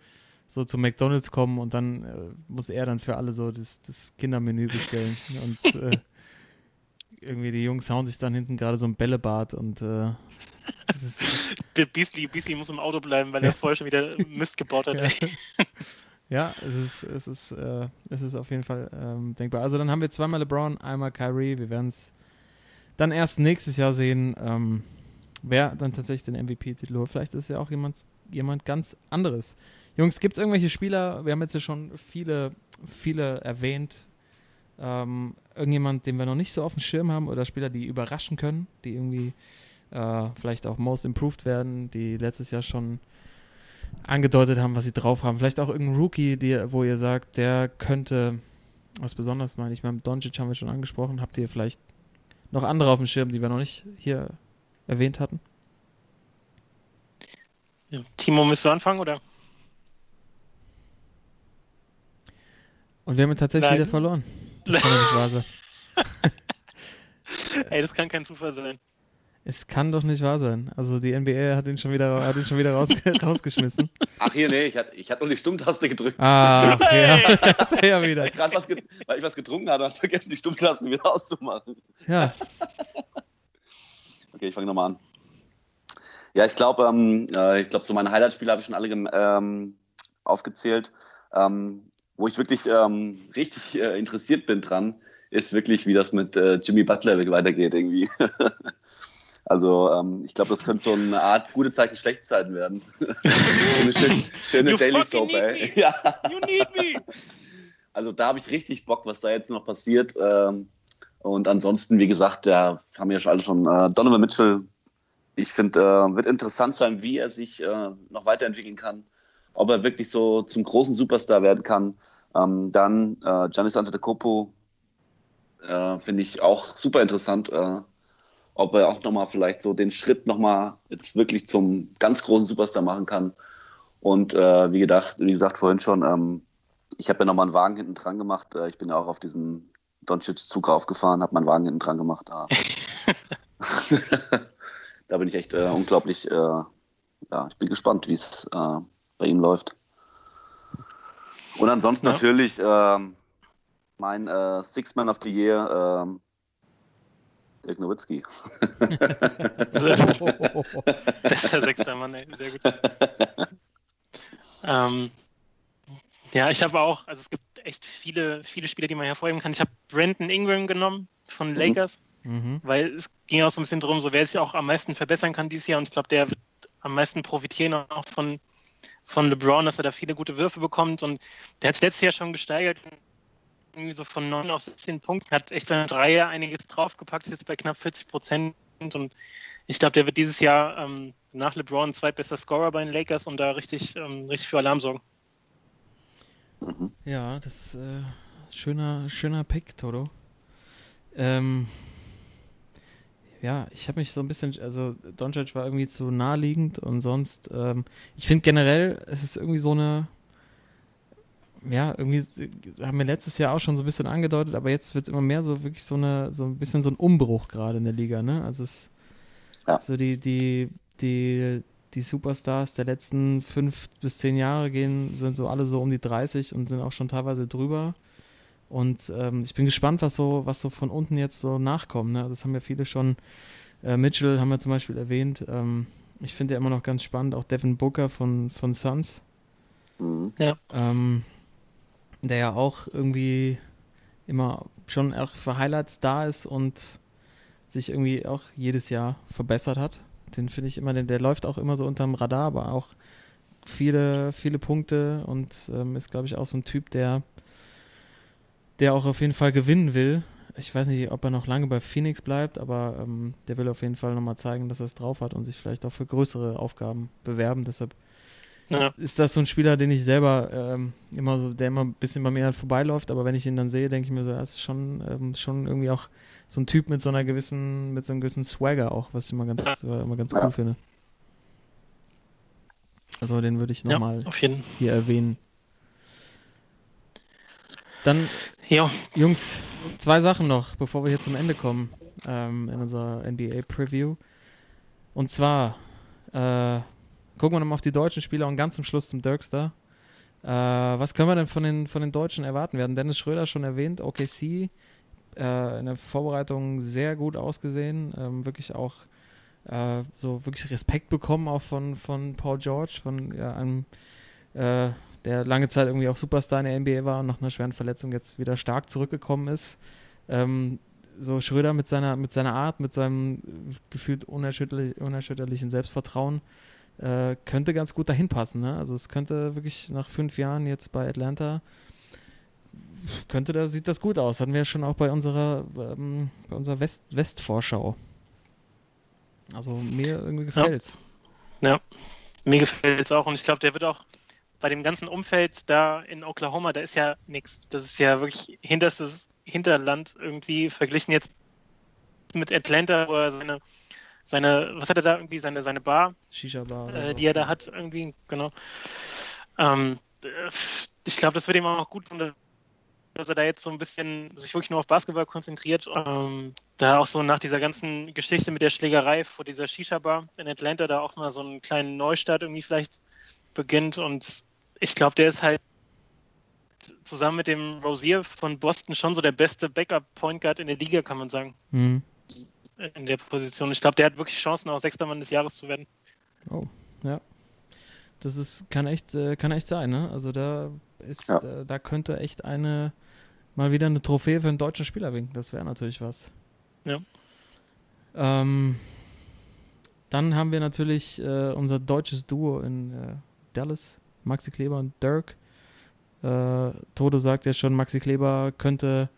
so zu McDonalds kommen und dann äh, muss er dann für alle so das, das Kindermenü bestellen. Und äh, irgendwie die Jungs hauen sich dann hinten gerade so ein Bällebad und äh, Der Beasley, Beasley muss im Auto bleiben, weil er vorher schon wieder Mist gebaut hat. ja. ja, es ist, es ist, äh, es ist auf jeden Fall ähm, denkbar. Also dann haben wir zweimal LeBron, einmal Kyrie. Wir werden es dann erst nächstes Jahr sehen, ähm, wer dann tatsächlich den MVP-Titel holt. Vielleicht ist ja auch jemand, jemand ganz anderes. Jungs, gibt es irgendwelche Spieler, wir haben jetzt ja schon viele, viele erwähnt, ähm, irgendjemand, den wir noch nicht so auf dem Schirm haben oder Spieler, die überraschen können, die irgendwie äh, vielleicht auch Most Improved werden, die letztes Jahr schon angedeutet haben, was sie drauf haben. Vielleicht auch irgendein Rookie, die, wo ihr sagt, der könnte was Besonderes machen. Ich meine, Doncic haben wir schon angesprochen. Habt ihr vielleicht noch andere auf dem Schirm, die wir noch nicht hier erwähnt hatten? Ja. Timo, müsst du anfangen, oder? Und wir haben ihn tatsächlich Nein. wieder verloren. Das kann doch nicht wahr sein. Ey, das kann kein Zufall sein. Es kann doch nicht wahr sein. Also die NBA hat ihn schon wieder, hat ihn schon wieder raus, rausgeschmissen. Ach hier, nee, ich hatte ich hatte nur die Stummtaste gedrückt. Ah, ja, das ist ja wieder. Weil, was weil ich was getrunken hatte, habe ich vergessen, die Stummtaste wieder auszumachen. Ja, Okay, ich fange nochmal an. Ja, ich glaube, ähm, äh, ich glaube, so meine Highlight-Spiele habe ich schon alle ähm, aufgezählt. Ähm, wo ich wirklich ähm, richtig äh, interessiert bin dran, ist wirklich, wie das mit äh, Jimmy Butler weitergeht irgendwie. also ähm, ich glaube, das könnte so eine Art gute Zeiten, schlechte Zeiten werden. eine schön, schöne You Daily Soap, ey. Ja. You need me! Also da habe ich richtig Bock, was da jetzt noch passiert. Ähm, und ansonsten, wie gesagt, da haben wir ja schon alle schon äh, Donovan Mitchell. Ich finde, äh, wird interessant sein, wie er sich äh, noch weiterentwickeln kann, ob er wirklich so zum großen Superstar werden kann. Ähm, dann äh, Giannis Antetokounmpo äh, finde ich auch super interessant, äh, ob er auch nochmal vielleicht so den Schritt nochmal jetzt wirklich zum ganz großen Superstar machen kann. Und äh, wie gedacht, wie gesagt vorhin schon, ähm, ich habe ja nochmal einen Wagen hinten dran gemacht. Äh, Ich bin ja auch auf diesen Doncic-Zug aufgefahren, habe meinen Wagen hinten dran gemacht. Ah. da bin ich echt äh, unglaublich, äh, ja, ich bin gespannt, wie es bei ihm läuft. Und ansonsten Ja. natürlich ähm, mein äh, Six Man of the Year, ähm, Dirk Nowitzki. Bester sechster Mann, ey. Sehr gut. ähm, ja, ich habe auch, also es gibt echt viele, viele Spieler, die man hervorheben kann. Ich habe Brandon Ingram genommen von Lakers, mhm. weil es ging auch so ein bisschen drum, so wer sich auch am meisten verbessern kann dieses Jahr. Und ich glaube, der wird am meisten profitieren auch von, von LeBron, dass er da viele gute Würfe bekommt. Und der hat es letztes Jahr schon gesteigert. irgendwie so von 9 auf 16 Punkten, hat echt beim Dreier einiges draufgepackt, ist jetzt bei knapp 40 Prozent und ich glaube, der wird dieses Jahr ähm, nach LeBron zweitbester Scorer bei den Lakers und da richtig, ähm, richtig für Alarm sorgen. Ja, das ist äh, schöner, schöner Pick, Toto. Ähm, ja, ich habe mich so ein bisschen, also Doncic war irgendwie zu naheliegend und sonst, ähm, ich finde generell, es ist irgendwie so eine, ja, irgendwie haben wir letztes Jahr auch schon so ein bisschen angedeutet, aber jetzt wird es immer mehr so wirklich so eine, so ein bisschen so ein Umbruch gerade in der Liga, ne? Also es ja. so die, die, die, die Superstars der letzten fünf bis zehn Jahre gehen, sind so alle so um die 30 und sind auch schon teilweise drüber. Und ähm, ich bin gespannt, was so, was so von unten jetzt so nachkommt. Ne? Das haben ja viele schon. Äh, Mitchell haben wir zum Beispiel erwähnt. Ähm, ich finde ja immer noch ganz spannend, auch Devin Booker von, von Suns. Mhm. Ja. Ähm, der ja auch irgendwie immer schon auch für Highlights da ist und sich irgendwie auch jedes Jahr verbessert hat. Den finde ich immer, der, der läuft auch immer so unterm Radar, aber auch viele, viele Punkte und ähm, ist, glaube ich, auch so ein Typ, der der auch auf jeden Fall gewinnen will. Ich weiß nicht, ob er noch lange bei Phoenix bleibt, aber ähm, der will auf jeden Fall nochmal zeigen, dass er es drauf hat und sich vielleicht auch für größere Aufgaben bewerben. Deshalb ja. ist, ist, das so ein Spieler, den ich selber ähm, immer so, der immer ein bisschen bei mir halt vorbeiläuft, aber wenn ich ihn dann sehe, denke ich mir so, das ist schon, ähm, schon irgendwie auch so ein Typ mit so einer gewissen, mit so einem gewissen Swagger auch, was ich immer ganz, ja. immer ganz cool ja. finde. Also den würde ich nochmal hier erwähnen. Dann, ja. Jungs, zwei Sachen noch, bevor wir hier zum Ende kommen ähm, in unserer NBA-Preview. Und zwar äh, gucken wir nochmal auf die deutschen Spieler und ganz zum Schluss zum Dirkster. Äh, was können wir denn von den, von den Deutschen erwarten? Wir hatten Dennis Schröder schon erwähnt, OKC, äh, in der Vorbereitung sehr gut ausgesehen, ähm, wirklich auch äh, so wirklich Respekt bekommen, auch von, von Paul George, von ja, einem äh, der lange Zeit irgendwie auch Superstar in der NBA war und nach einer schweren Verletzung jetzt wieder stark zurückgekommen ist. Ähm, so Schröder mit seiner, mit seiner Art, mit seinem gefühlt unerschütterlich, unerschütterlichen Selbstvertrauen äh, könnte ganz gut dahin passen. Ne? Also es könnte wirklich nach fünf Jahren jetzt bei Atlanta könnte da sieht das gut aus. Hatten wir ja schon auch bei unserer ähm, bei unserer West Westvorschau. Also mir irgendwie gefällt's. Ja, ja. mir gefällt's auch und ich glaube, der wird auch bei dem ganzen Umfeld da in Oklahoma, da ist ja nichts. Das ist ja wirklich hinterstes Hinterland irgendwie verglichen jetzt mit Atlanta, wo er seine, seine, was hat er da irgendwie, seine, seine Bar, Shisha-Bar, äh, die er da hat, irgendwie, genau. Ähm, ich glaube, das wird ihm auch gut tun, dass er da jetzt so ein bisschen sich wirklich nur auf Basketball konzentriert. Ähm, da auch so nach dieser ganzen Geschichte mit der Schlägerei vor dieser Shisha-Bar in Atlanta da auch mal so einen kleinen Neustart irgendwie vielleicht beginnt und ich glaube, der ist halt zusammen mit dem Rosier von Boston schon so der beste Backup-Point Guard in der Liga, kann man sagen. Mhm. In der Position. Ich glaube, der hat wirklich Chancen, auch sechster Mann des Jahres zu werden. Oh, ja. Das ist, kann echt, äh, kann echt sein, ne? Also da ist, ja. äh, da könnte echt eine mal wieder eine Trophäe für einen deutschen Spieler winken. Das wäre natürlich was. Ja. Ähm, dann haben wir natürlich äh, unser deutsches Duo in äh, Dallas Maxi Kleber und Dirk. Äh, Toto sagt ja schon, Maxi Kleber könnte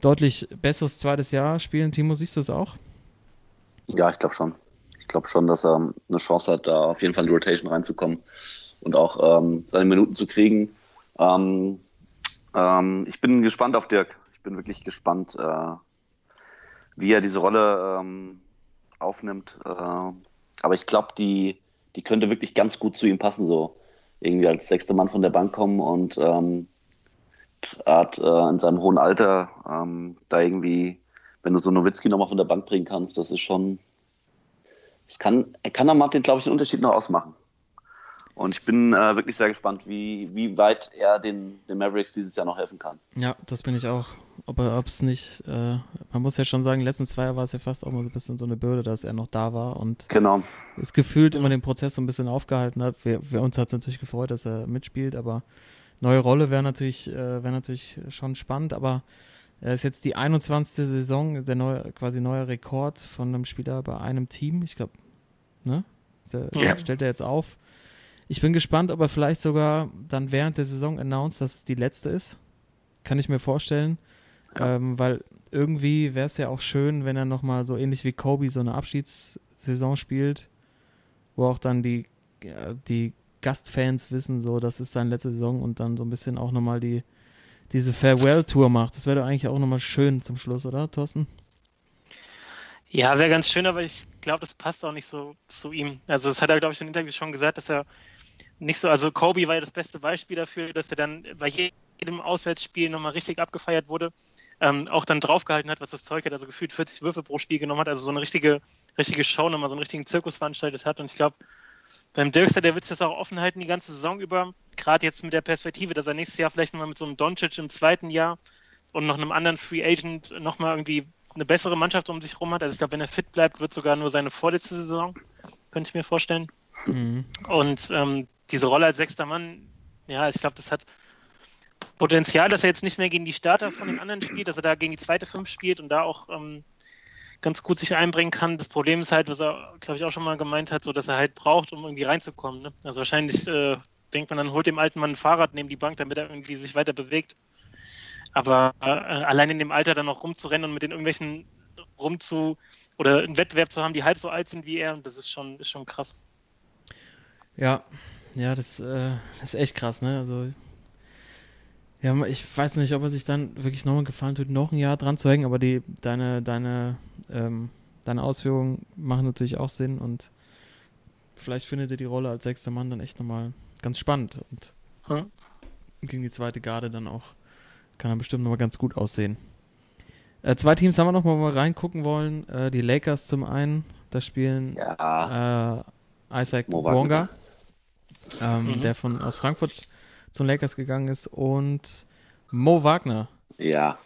deutlich besseres zweites Jahr spielen. Timo, siehst du das auch? Ja, ich glaube schon. Ich glaube schon, dass er eine Chance hat, da auf jeden Fall in die Rotation reinzukommen und auch ähm, seine Minuten zu kriegen. Ähm, ähm, ich bin gespannt auf Dirk. Ich bin wirklich gespannt, äh, wie er diese Rolle ähm, aufnimmt. Äh, aber ich glaube, die, die könnte wirklich ganz gut zu ihm passen. So irgendwie als sechster Mann von der Bank kommen und ähm, gerade äh, in seinem hohen Alter ähm, da irgendwie, wenn du so Nowitzki nochmal von der Bank bringen kannst, das ist schon, das kann, er kann da Martin, glaube ich, den Unterschied noch ausmachen. Und ich bin äh, wirklich sehr gespannt, wie, wie weit er den, den Mavericks dieses Jahr noch helfen kann. Ja, das bin ich auch. Ob es nicht, äh, man muss ja schon sagen, die letzten zwei Jahre war es ja fast auch mal so ein bisschen so eine Bürde, dass er noch da war und genau. es gefühlt immer den Prozess so ein bisschen aufgehalten hat. Wir, wir uns hat es natürlich gefreut, dass er mitspielt, aber neue Rolle wäre natürlich, äh, wäre natürlich schon spannend, aber er ist jetzt die 21. Saison, der neue, quasi neue Rekord von einem Spieler bei einem Team. Ich glaube, ne? Der, ja. Stellt er jetzt auf. Ich bin gespannt, ob er vielleicht sogar dann während der Saison announced, dass es die letzte ist. kann ich mir vorstellen. Ja. Ähm, weil irgendwie wäre es ja auch schön, wenn er nochmal so ähnlich wie Kobe so eine Abschiedssaison spielt, wo auch dann die, äh, die Gastfans wissen, so, das ist seine letzte Saison und dann so ein bisschen auch nochmal die, diese Farewell-Tour macht. Das wäre doch eigentlich auch nochmal schön zum Schluss, oder, Thorsten? Ja, wäre ganz schön, aber ich glaube, das passt auch nicht so zu ihm. Also, das hat er, glaube ich, in Interview schon gesagt, dass er nicht so, also Kobe war ja das beste Beispiel dafür, dass er dann bei jedem Auswärtsspiel nochmal richtig abgefeiert wurde, ähm, auch dann draufgehalten hat, was das Zeug hat, also gefühlt 40 Würfe pro Spiel genommen hat, also so eine richtige, richtige Show nochmal, so einen richtigen Zirkus veranstaltet hat. Und ich glaube, beim Dirkster, der wird sich das auch offen halten die ganze Saison über, gerade jetzt mit der Perspektive, dass er nächstes Jahr vielleicht nochmal mit so einem Doncic im zweiten Jahr und noch einem anderen Free Agent nochmal irgendwie eine bessere Mannschaft um sich rum hat. Also ich glaube, wenn er fit bleibt, wird sogar nur seine vorletzte Saison, könnte ich mir vorstellen. Mhm. Und ähm, diese Rolle als sechster Mann, ja, ich glaube, das hat Potenzial, dass er jetzt nicht mehr gegen die Starter von den anderen spielt, dass er da gegen die zweite Fünf spielt und da auch ähm, ganz gut sich einbringen kann. Das Problem ist halt, was er, glaube ich, auch schon mal gemeint hat, so dass er halt braucht, um irgendwie reinzukommen. Ne? Also wahrscheinlich äh, denkt man dann, holt dem alten Mann ein Fahrrad neben die Bank, damit er irgendwie sich weiter bewegt. Aber äh, allein in dem Alter dann noch rumzurennen und mit den irgendwelchen rumzu oder einen Wettbewerb zu haben, die halb so alt sind wie er, das ist schon, ist schon krass. Ja, ja, das, äh, das ist echt krass, ne? Also, ja, ich weiß nicht, ob er sich dann wirklich nochmal gefallen tut, noch ein Jahr dran zu hängen, aber die, deine, deine, ähm, deine Ausführungen machen natürlich auch Sinn und vielleicht findet er die Rolle als sechster Mann dann echt nochmal ganz spannend und Hm? gegen die zweite Garde dann auch kann er bestimmt nochmal ganz gut aussehen. Äh, zwei Teams haben wir noch mal, reingucken wollen. Äh, die Lakers zum einen, da spielen Ja, äh, Isaac Bonga, Wagner. ähm, Mhm. der von aus Frankfurt zu den Lakers gegangen ist, und Mo Wagner. ja.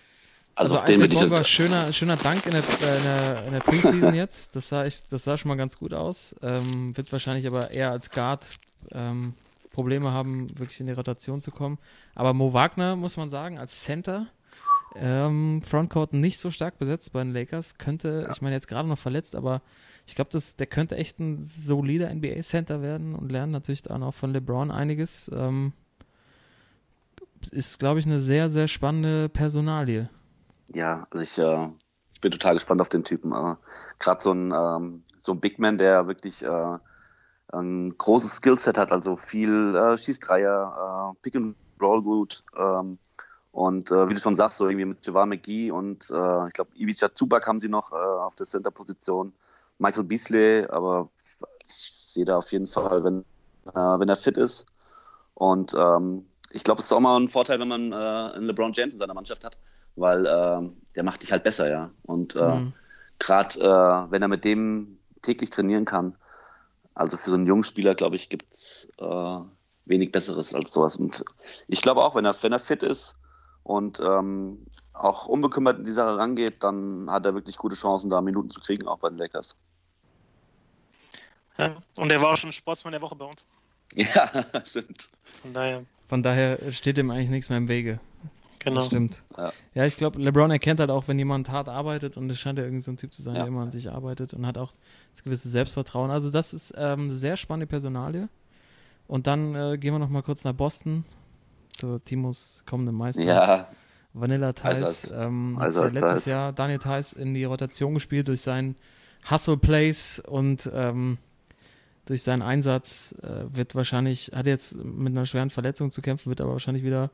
Also, den Isaac Bonga, schöner, schöner Dank in der, äh, in, der, in der Preseason jetzt. Das sah, ich, das sah schon mal ganz gut aus. Ähm, wird wahrscheinlich aber eher als Guard ähm, Probleme haben, wirklich in die Rotation zu kommen. Aber Mo Wagner, muss man sagen, als Center, ähm, Frontcourt nicht so stark besetzt bei den Lakers. Könnte, ich meine, jetzt gerade noch verletzt, aber ich glaube, der könnte echt ein solider NBA-Center werden und lernt natürlich dann auch von LeBron einiges. Ähm, ist, glaube ich, eine sehr, sehr spannende Personalie. Ja, also ich, äh, ich bin total gespannt auf den Typen. Äh, Gerade so ein, ähm, so ein Big Man, der wirklich äh, ein großes Skillset hat, also viel äh, Schießdreier, äh, Pick and Roll gut. Ähm, und äh, wie du schon sagst, so irgendwie mit Javar McGee und äh, ich glaube, Ivica Zubak haben sie noch auf der Center-Position. Michael Beasley, aber ich sehe da auf jeden Fall, wenn, wenn er fit ist. Und ähm, ich glaube, es ist auch mal ein Vorteil, wenn man äh, einen LeBron James in seiner Mannschaft hat, weil ähm, der macht dich halt besser, ja. Und äh, Mhm. gerade äh, wenn er mit dem täglich trainieren kann, also für so einen jungen Spieler, glaube ich, gibt es äh, wenig Besseres als sowas. Und ich glaube auch, wenn er, wenn er fit ist und ähm, auch unbekümmert in die Sache rangeht, dann hat er wirklich gute Chancen, da Minuten zu kriegen, auch bei den Lakers. Ja. Und er war auch schon Sportsmann der Woche bei uns. Ja, stimmt. Von daher, Von daher steht ihm eigentlich nichts mehr im Wege. genau. Das stimmt. Ja. Ja, ich glaube, LeBron erkennt halt auch, wenn jemand hart arbeitet und es scheint ja irgend so ein Typ zu sein, Ja. der immer an sich arbeitet und hat auch das gewisse Selbstvertrauen. Also das ist ähm, eine sehr spannende Personalie. Und dann äh, gehen wir noch mal kurz nach Boston zu Timos kommenden Meister. Ja, Vanilla Thais Also als- ähm, hat also ja als letztes. Jahr Daniel Thais in die Rotation gespielt durch seinen Hustle Plays und ähm, durch seinen Einsatz äh, wird wahrscheinlich, hat jetzt mit einer schweren Verletzung zu kämpfen, wird aber wahrscheinlich wieder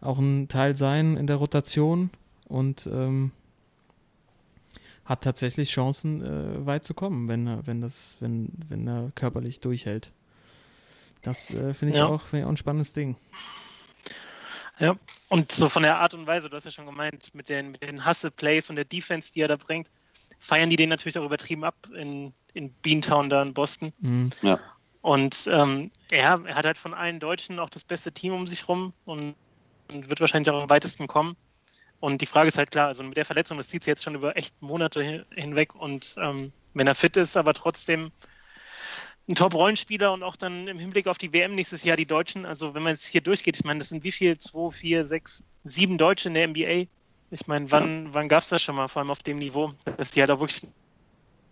auch ein Teil sein in der Rotation und ähm, hat tatsächlich Chancen, äh, weit zu kommen, wenn er, wenn das, wenn, wenn er körperlich durchhält. Das äh, finde ich, Ja. auch- finde ich auch ein spannendes Ding. Ja, und so von der Art und Weise, du hast ja schon gemeint, mit den, mit den Hustle-Plays und der Defense, die er da bringt, feiern die den natürlich auch übertrieben ab in, in Beantown da in Boston. Mhm. ja. Und ähm, er, er hat halt von allen Deutschen auch das beste Team um sich rum und, und wird wahrscheinlich auch am weitesten kommen. Und die Frage ist halt klar, also mit der Verletzung, das zieht sich jetzt schon über echt Monate hin, hinweg und ähm, wenn er fit ist, aber trotzdem ein Top-Rollenspieler und auch dann im Hinblick auf die WM nächstes Jahr die Deutschen, also wenn man jetzt hier durchgeht, ich meine, das sind wie viel? Zwei, vier, sechs, sieben Deutsche in der NBA. Ich meine, wann, wann gab es das schon mal, vor allem auf dem Niveau, dass die halt auch wirklich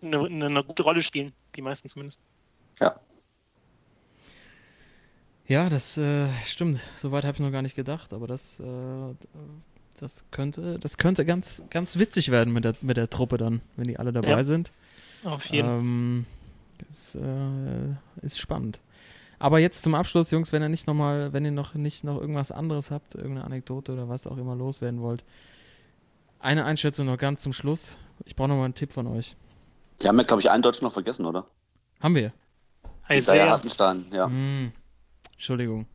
eine, eine, eine gute Rolle spielen, die meisten zumindest. ja. Ja, das äh, stimmt. Soweit habe ich noch gar nicht gedacht, aber das äh, Das könnte, das könnte ganz, ganz witzig werden mit der, mit der Truppe dann, wenn die alle dabei Ja. sind. Auf jeden Fall. Ähm, das äh, ist spannend. Aber jetzt zum Abschluss, Jungs, wenn ihr nicht noch mal, wenn ihr noch nicht noch irgendwas anderes habt, irgendeine Anekdote oder was auch immer loswerden wollt, eine Einschätzung noch ganz zum Schluss. Ich brauche noch mal einen Tipp von euch. Die haben ja, glaube ich, einen Deutschen noch vergessen, oder? Haben wir? Isaiah. Hartenstein, ja. Hm, Entschuldigung.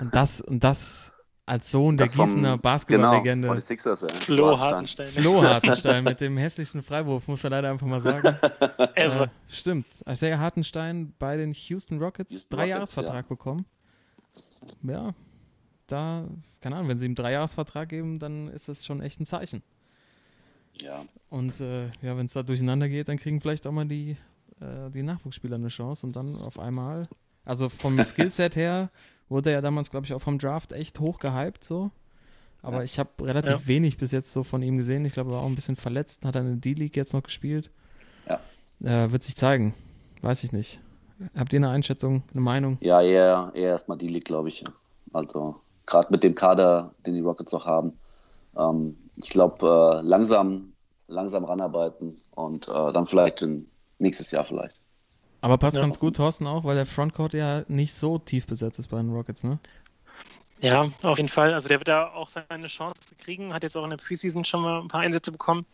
Und das, und das als Sohn der Das Gießener Genau, Basketballlegende. von den Sixers, ja. Flo Hartenstein. Flo Hartenstein mit dem hässlichsten Freiwurf, muss man leider einfach mal sagen. Ever. Äh, stimmt. Isaiah Hartenstein bei den Houston Rockets Houston drei Rockets, Jahresvertrag bekommen. Ja, da, keine Ahnung, wenn sie ihm drei Jahresvertrag geben, dann ist das schon echt ein Zeichen. Ja. Und äh, ja, wenn es da durcheinander geht, dann kriegen vielleicht auch mal die, äh, die Nachwuchsspieler eine Chance und dann auf einmal, also vom Skillset her wurde er ja damals, glaube ich, auch vom Draft echt hoch gehypt so. Aber Ja. ich habe relativ Ja. wenig bis jetzt so von ihm gesehen. Ich glaube, er war auch ein bisschen verletzt, hat er in der D-League jetzt noch gespielt. Ja. Äh, wird sich zeigen. Weiß ich nicht. Habt ihr eine Einschätzung, eine Meinung? Ja, eher, eher erstmal die League, glaube ich. Also, gerade mit dem Kader, den die Rockets auch haben. Ähm, ich glaube, äh, langsam, langsam ranarbeiten und äh, dann vielleicht in, nächstes Jahr vielleicht. Aber passt Ja. ganz gut, Thorsten, auch, weil der Frontcourt ja nicht so tief besetzt ist bei den Rockets, ne? Ja, auf jeden Fall. Also der wird da auch seine Chance kriegen, hat jetzt auch in der Preseason schon mal ein paar Einsätze bekommen.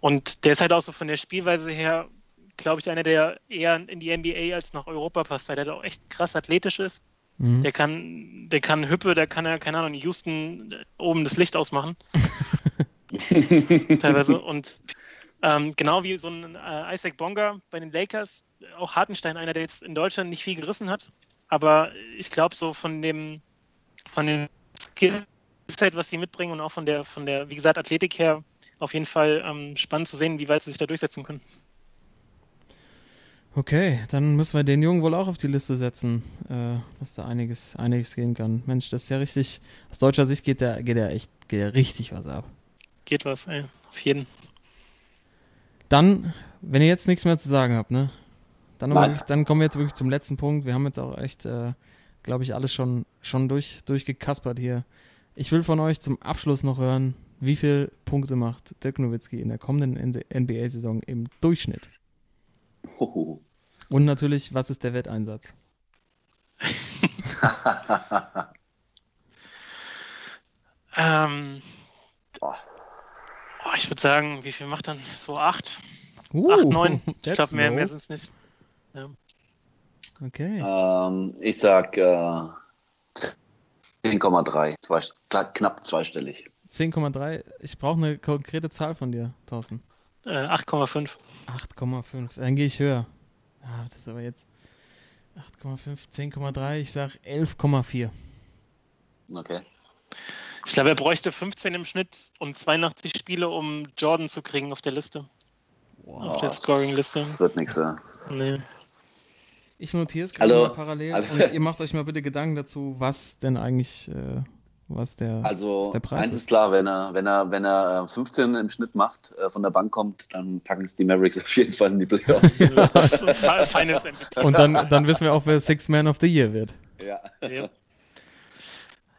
Und der ist halt auch so von der Spielweise her, glaube ich, einer, der eher in die NBA als nach Europa passt, weil der da auch echt krass athletisch ist. Mhm. Der kann, der kann Hüppe, der kann ja, keine Ahnung, Houston äh, oben das Licht ausmachen. Teilweise. Und ähm, genau wie so ein äh, Isaac Bonga bei den Lakers, auch Hartenstein, einer, der jetzt in Deutschland nicht viel gerissen hat. Aber ich glaube, so von dem, von dem Skillset, was sie mitbringen und auch von der, von der, wie gesagt, Athletik her, auf jeden Fall ähm, spannend zu sehen, wie weit sie sich da durchsetzen können. Okay, dann müssen wir den Jungen wohl auch auf die Liste setzen, äh, dass da einiges, einiges gehen kann. Mensch, das ist ja richtig, aus deutscher Sicht geht der, geht der echt, geht der richtig was ab. Geht was, ey. Auf jeden. Dann, wenn ihr jetzt nichts mehr zu sagen habt, ne? Dann, wirklich, dann kommen wir jetzt wirklich zum letzten Punkt. Wir haben jetzt auch echt, äh, glaube ich, alles schon, schon durch, durchgekaspert hier. Ich will von euch zum Abschluss noch hören, wie viel Punkte macht Dirk Nowitzki in der kommenden NBA-Saison im Durchschnitt? Hoho. Und natürlich, was ist der Wetteinsatz? Ähm, oh, ich würde sagen, wie viel macht dann? So acht? Uh, acht, neun? Ich glaube, mehr, low. mehr sind es nicht. Okay. Ähm, ich sag äh, 10,3, zwei, kla- knapp zweistellig. 10,3. Ich brauche eine konkrete Zahl von dir, Thorsten. Äh, 8,5. 8,5. Dann gehe ich höher. Ah, das ist aber jetzt 8,5, 10,3. Ich sag 11,4. Okay. Ich glaube, er bräuchte 15 im Schnitt und 82 Spiele, um Jordan zu kriegen auf der Liste. Auf der Scoring-Liste. Das wird nichts. Ja. Nee. Ich notiere es gerade Also- mal parallel also- und ihr macht euch mal bitte Gedanken dazu, was denn eigentlich, äh, was der, Also was der Preis eins ist. klar, wenn er, wenn er, wenn er äh, 15 im Schnitt macht, äh, von der Bank kommt, dann packen es die Mavericks auf jeden Fall in die Playoffs. MVP. Und dann, dann wissen wir auch, wer Six Man of the Year wird. ja. Ja.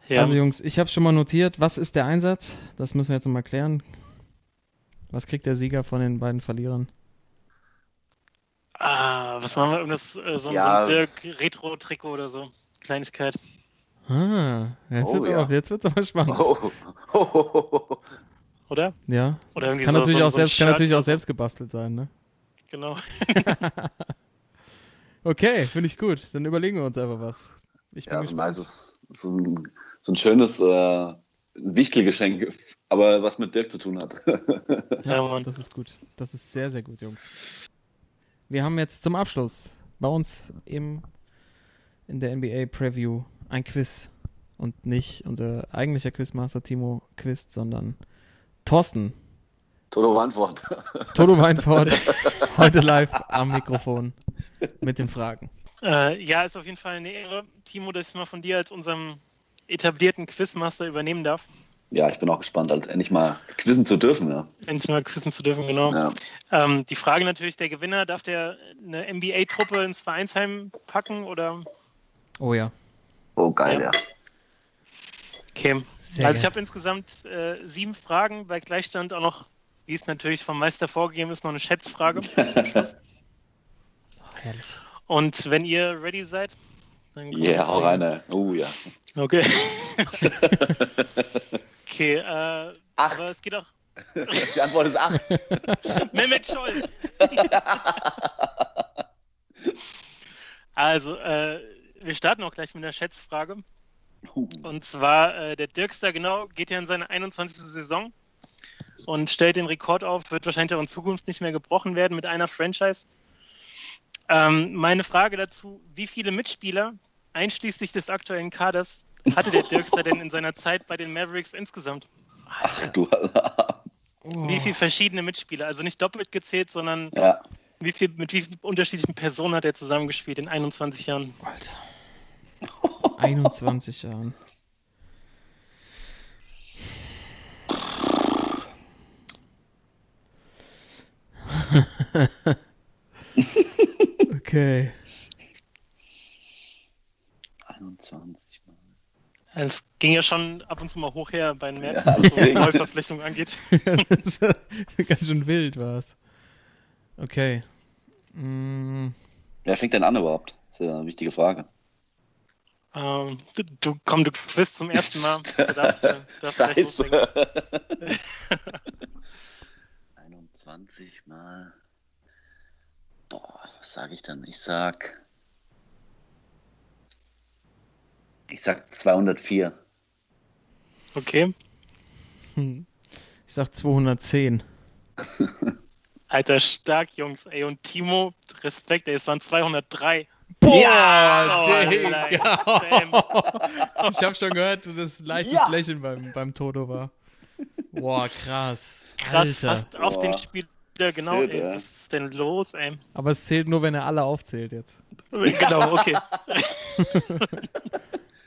Ja. Also Jungs, ich habe schon mal notiert, was ist der Einsatz? Das müssen wir jetzt mal klären. Was kriegt der Sieger von den beiden Verlierern? ah, was machen wir? Irgendwas, äh, so, Ja. so ein Dirk-Retro-Trikot oder so. Kleinigkeit. Ah, jetzt Oh, wird's ja. aber, jetzt wird's aber spannend. Oh, oh, oh, oh. Oder? Ja, Oder das irgendwie kann so- natürlich so- auch so selbst, kann natürlich auch selbst gebastelt sein, ne? Genau. Okay, finde ich gut. Dann überlegen wir uns einfach was. Ich bin Ja, so ein gespannt. nices, so ein, so ein schönes äh, Wichtelgeschenk, aber was mit Dirk zu tun hat. Ja, Mann. Das ist gut. Das ist sehr, sehr gut, Jungs. Wir haben jetzt zum Abschluss bei uns im, in der NBA Preview ein Quiz. Und nicht unser eigentlicher Quizmaster Timo quizt, sondern Thorsten. Toto Antwort. Toto Weinfort, heute live am Mikrofon mit den Fragen. Äh, ja, ist auf jeden Fall eine Ehre, Timo, dass ich mal von dir als unserem etablierten Quizmaster übernehmen darf. Ja, ich bin auch gespannt, als endlich mal quizzen zu dürfen. Ja. Endlich mal quizzen zu dürfen, genau. Ja. Ähm, die Frage natürlich, der Gewinner, darf der eine NBA-Truppe ins Vereinsheim packen oder Oh ja. Oh, geil, Ja. ja. Okay. Sehr also ich habe insgesamt äh, sieben Fragen, bei Gleichstand auch noch, wie es natürlich vom Meister vorgegeben ist, noch eine Schätzfrage zum Schluss. Herrlich. Und wenn ihr ready seid, dann Yeah, hau rein. ey. Oh ja. Okay. okay, äh, Acht. aber es geht auch. Die Antwort ist acht. Mehmet Scholl. also, äh, wir starten auch gleich mit einer Schätzfrage. Uh, Und zwar, äh, der Dirkster, genau, geht ja in seine 21. Saison und stellt den Rekord auf, wird wahrscheinlich auch in Zukunft nicht mehr gebrochen werden mit einer Franchise. Ähm, meine Frage dazu, wie viele Mitspieler, einschließlich des aktuellen Kaders, hatte der Dirkster denn in seiner Zeit bei den Mavericks insgesamt? Ach du Alarm. Wie viele verschiedene Mitspieler? Also nicht doppelt gezählt, sondern Ja. wie viel, mit wie vielen unterschiedlichen Personen hat er zusammengespielt in 21 Jahren? Alter. 21 Jahren. okay. 21 Mal. Es ging ja schon ab und zu mal hoch her bei den Mavs, Ja, was so. Neuverpflichtung angeht. Das Ganz schön wild war's. Okay. Mm, Wer fängt denn an überhaupt? Das ist ja eine wichtige Frage. Ähm, du, du, komm, du bist zum ersten Mal. Du darfst, äh, darfst. Scheiße. 21 Mal. Boah, was sage ich dann? Ich sag. Ich sag 204. Okay. hm. Ich sag 210. Alter, stark, Jungs. Ey, und Timo, Respekt, ey, es waren 203. Boah, Ja, Digga. damn. Ich habe schon gehört, das leichtes Ja. Lächeln beim, beim Toto war. Boah, krass. Krass, Alter. fast auf Boah. den Spieler, genau, Shit, ey. ja. Was ist denn los, ey? Aber es zählt nur, wenn er alle aufzählt jetzt. Genau, okay.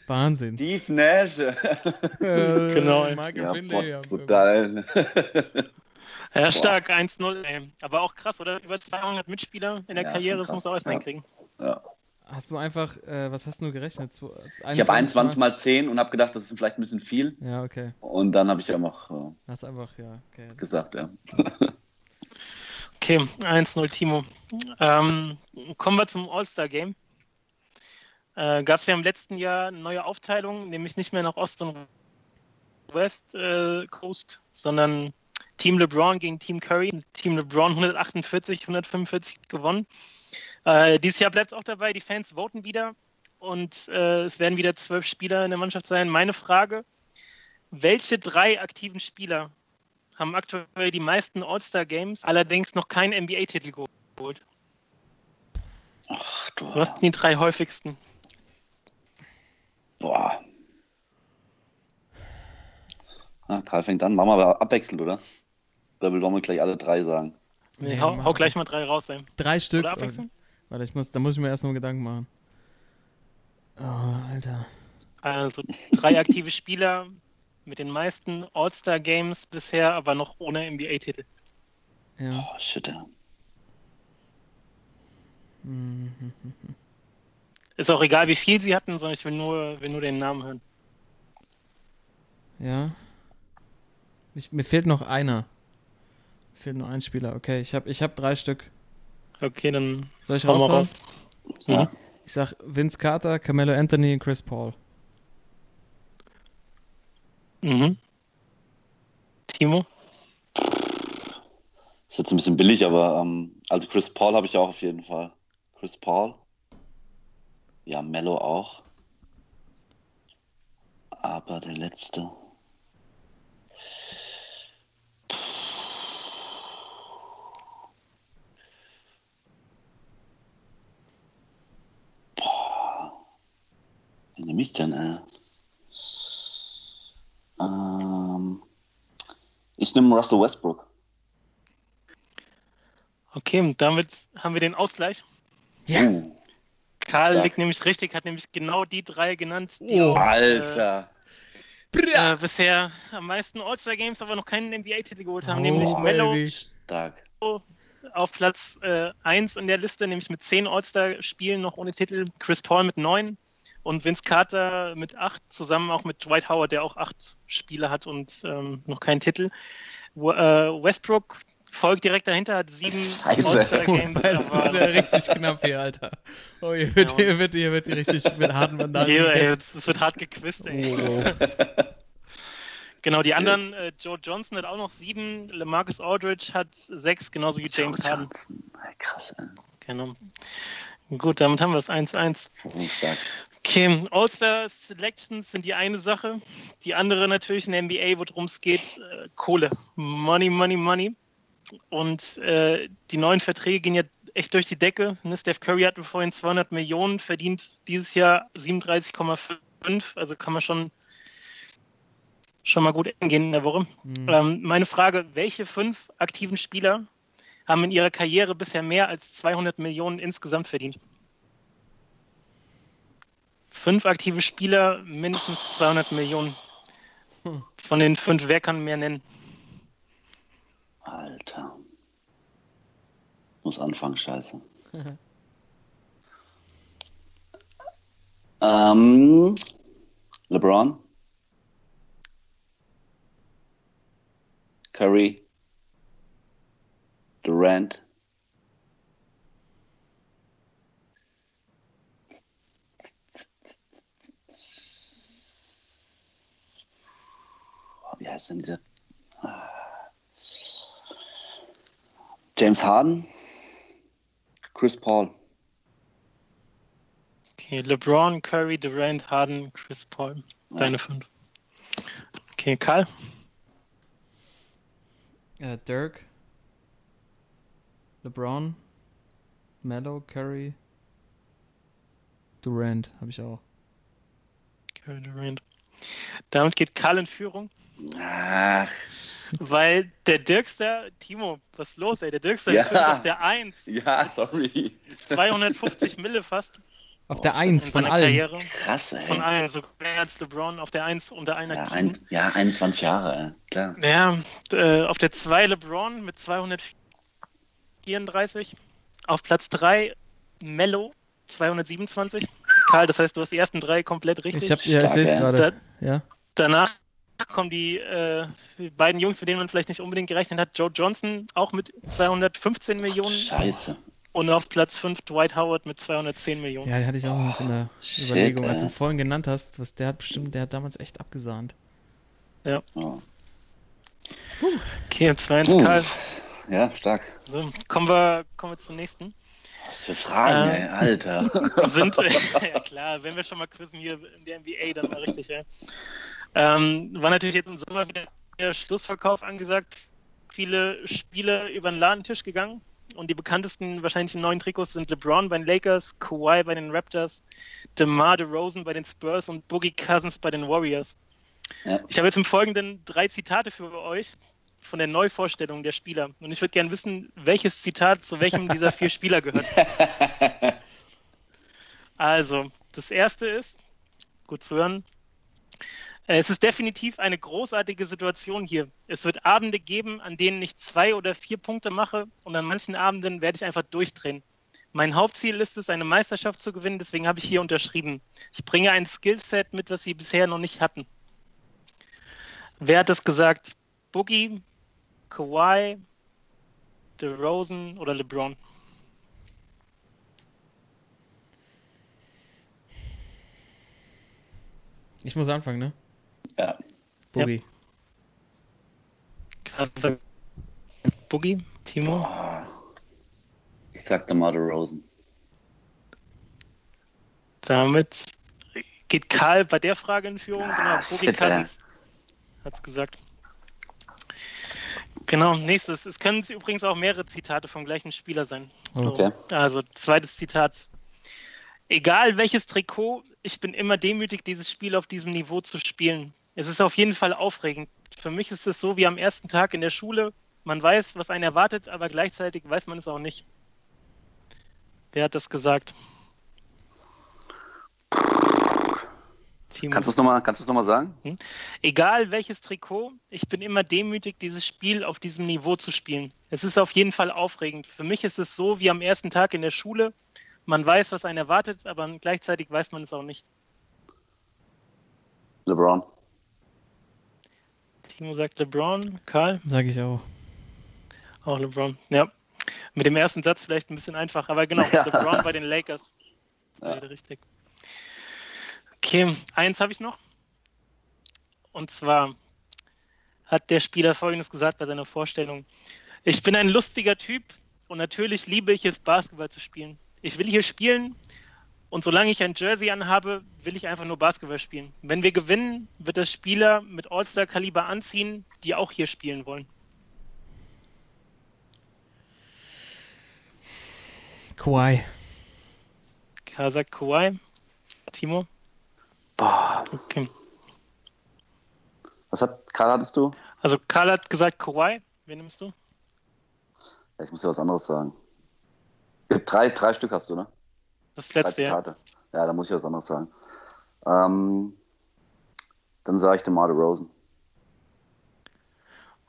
Wahnsinn. Steve Nash. Äh, Genau. Michael ja, Finley. brutal. Ja, stark, 1-0, ey. Aber auch krass, oder? Über 200 Mitspieler in der Ja, Karriere, das muss er auch erstmal ja. hinkriegen. ja. Hast du einfach, äh, was hast du gerechnet? Zwo- Ich habe 21 mal 10 und habe gedacht, das ist vielleicht ein bisschen viel. Ja, okay. Und dann habe ich ja noch äh, Hast einfach, ja, okay. gesagt, ja. Okay, 1-0 Timo. Ähm, kommen wir zum All-Star-Game. Äh, Gab es ja im letzten Jahr eine neue Aufteilung, nämlich nicht mehr nach Ost und West äh, Coast, sondern Team LeBron gegen Team Curry. Team LeBron 148, 145 gewonnen. Äh, dieses Jahr bleibt es auch dabei, die Fans voten wieder und äh, es werden wieder zwölf Spieler in der Mannschaft sein. Meine Frage, welche drei aktiven Spieler haben aktuell die meisten All-Star-Games, allerdings noch keinen NBA-Titel geholt. Ach du. Was sind die drei häufigsten? Boah. Ah, Karl fängt an. Machen wir aber abwechselnd, oder? Oder wollen wir gleich alle drei sagen? Nee, Nee, hau, hau gleich mal drei raus, ey. Drei Stück. Oder abwechseln? Warte, ich muss, da muss ich mir erst noch Gedanken machen. Oh, Alter. Also drei aktive Spieler mit den meisten All-Star-Games bisher, aber noch ohne NBA-Titel. Ja. Oh, shit, ja. Ist auch egal, wie viel sie hatten, sondern ich will nur, will nur den Namen hören. Ja. Ich, mir fehlt noch einer. Fehlt nur ein Spieler. Okay, ich habe ich hab drei Stück. Okay, dann Soll ich raushauen? raus. Ja. Ich sag Vince Carter, Carmelo Anthony und Chris Paul. Mhm. Timo? Ist jetzt ein bisschen billig, aber ähm, also Chris Paul habe ich auch auf jeden Fall. Chris Paul. Ja, Mello auch. Aber der letzte. Boah. Wen nehme ich denn, ey? Ähm, ich nehme Russell Westbrook. Okay, und damit haben wir den Ausgleich. Ja. Uh, Karl Stark. liegt nämlich richtig, hat nämlich genau die drei genannt, die Oh. auch, Alter. äh, bisher am meisten All-Star-Games, aber noch keinen NBA-Titel geholt haben, Oh, nämlich Mello baby. Stark. auf Platz 1 in der Liste, nämlich mit 10 All-Star-Spielen noch ohne Titel, Chris Paul mit 9 Und Vince Carter mit acht, zusammen auch mit Dwight Howard, der auch acht Spiele hat und ähm, noch keinen Titel. Wo, äh, Westbrook folgt direkt dahinter, hat sieben Scheiße. All-Star-Games. Weil das ist ja richtig knapp hier, Alter. Oh, hier wird, Ja. hier wird, hier wird die richtig mit harten Bandagen. Hier, ey, das wird hart gequizt, ey. Oh, Genau, die anderen, äh, Joe Johnson hat auch noch sieben, LaMarcus Aldridge hat sechs, genauso wie James Joe Harden. Johnson. Krass, ey. Genau. Gut, damit haben wir es 1-1. Okay, All-Star Selections sind die eine Sache. Die andere natürlich in der NBA, worum es geht, äh, Kohle. Money, money, money. Und äh, die neuen Verträge gehen ja echt durch die Decke. Ne? Steph Curry hat vorhin 200 Millionen, verdient dieses Jahr 37,5. Also kann man schon, schon mal gut hingehen in der Woche. Hm. Ähm, meine Frage, welche fünf aktiven Spieler haben in ihrer Karriere bisher mehr als 200 Millionen insgesamt verdient? Fünf aktive Spieler, mindestens 200 Millionen. Hm. Von den fünf, wer kann mehr nennen? Alter. Muss anfangen, scheiße. ähm, LeBron. Curry. Durant. Wie heißt denn dieser? James Harden. Chris Paul. Okay, LeBron, Curry, Durant, Harden, Chris Paul. Deine fünf. Okay, Karl. Äh, Dirk, LeBron, Mello, Curry, Durant habe ich auch. Curry, Durant. Damit geht Karl in Führung, Ach, weil der Dirkster, Timo, was ist los, ey? Der Dirkster Ja. ist auf der 1. ja, sorry. 250 Mille fast Auf der in 1 von allen. Karriere. Krass, ey. Von allen, so mehr als LeBron auf der 1 unter einer Ja, ein, ja, 21 Jahre, ey. klar. Ja, äh, auf der 2 LeBron mit 234. Auf Platz 3 Mello 227. Karl, das heißt, du hast die ersten drei komplett richtig. Ich, hab, ja, ich sehe es gerade. Ja. Danach kommen die, äh, die beiden Jungs, mit denen man vielleicht nicht unbedingt gerechnet hat. Joe Johnson auch mit 215 Millionen. Scheiße. Und auf Platz 5 Dwight Howard mit 210 Millionen. ja, den hatte ich auch noch in der Shit, Überlegung. Als du vorhin genannt hast, was der hat bestimmt, der hat damals echt abgesahnt. Oh. Okay, 2-1 Uh. Karl. Ja, stark. So, kommen, wir, kommen wir zum nächsten. Was für Fragen, Äh. ey, Alter. sind, ja klar, wenn wir schon mal quizzen hier in der NBA, dann mal richtig, ja. Ähm, war natürlich jetzt im Sommer wieder der Schlussverkauf angesagt. Viele Spiele über den Ladentisch gegangen. Und die bekanntesten wahrscheinlich neuen Trikots sind LeBron bei den Lakers, Kawhi bei den Raptors, DeMar DeRozan bei den Spurs und Boogie Cousins bei den Warriors. Ja. Ich habe jetzt im Folgenden drei Zitate für euch von der Neuvorstellung der Spieler. Und ich würde gerne wissen, welches Zitat zu welchem dieser vier Spieler gehört. Also, das erste ist, gut zu hören, äh, es ist definitiv eine großartige Situation hier. Es wird Abende geben, an denen ich zwei oder vier Punkte mache und an manchen Abenden werde ich einfach durchdrehen. Mein Hauptziel ist es, eine Meisterschaft zu gewinnen, deswegen habe ich hier unterschrieben. Ich bringe ein Skillset mit, was sie bisher noch nicht hatten. Wer hat das gesagt? Boogie, Kawhi, DeRozan oder LeBron? Ich muss anfangen, ne? Ja. Boogie. Krass. Boogie, Timo? Ich sagte mal Rosen. Damit geht Karl bei der Frage in Führung. Ah, Genau, Boogie shit, Cousins hat es gesagt. Genau, nächstes. Es können übrigens auch mehrere Zitate vom gleichen Spieler sein. So, Okay. Also, zweites Zitat. Egal welches Trikot, ich bin immer demütig, dieses Spiel auf diesem Niveau zu spielen. Es ist auf jeden Fall aufregend. Für mich ist es so wie am ersten Tag in der Schule. Man weiß, was einen erwartet, aber gleichzeitig weiß man es auch nicht. Wer hat das gesagt? Timo. Kannst du es nochmal noch mal sagen? Egal welches Trikot, ich bin immer demütig, dieses Spiel auf diesem Niveau zu spielen. Es ist auf jeden Fall aufregend. Für mich ist es so wie am ersten Tag in der Schule. Man weiß, was einen erwartet, aber gleichzeitig weiß man es auch nicht. LeBron. Timo sagt LeBron, Karl Sage ich auch. auch LeBron. Ja, mit dem ersten Satz vielleicht ein bisschen einfach, aber genau, Ja. LeBron bei den Lakers. Ja. Richtig. Okay, eins habe ich noch. Und zwar hat der Spieler Folgendes gesagt bei seiner Vorstellung. Ich bin ein lustiger Typ und natürlich liebe ich es, Basketball zu spielen. Ich will hier spielen und solange ich ein Jersey anhabe, will ich einfach nur Basketball spielen. Wenn wir gewinnen, wird das Spieler mit All-Star-Kaliber anziehen, die auch hier spielen wollen. Kawhi. K sagt Kawhi. Timo? Boah, Okay. was hat, Karl, hattest du? Also Karl hat gesagt Kawhi. Wen nimmst du? Ich muss dir was anderes sagen. Es gibt drei, drei Stück hast du, ne? Das letzte, ja. Ja, da muss ich was anderes sagen. Ähm, dann sage ich DeMar Rosen.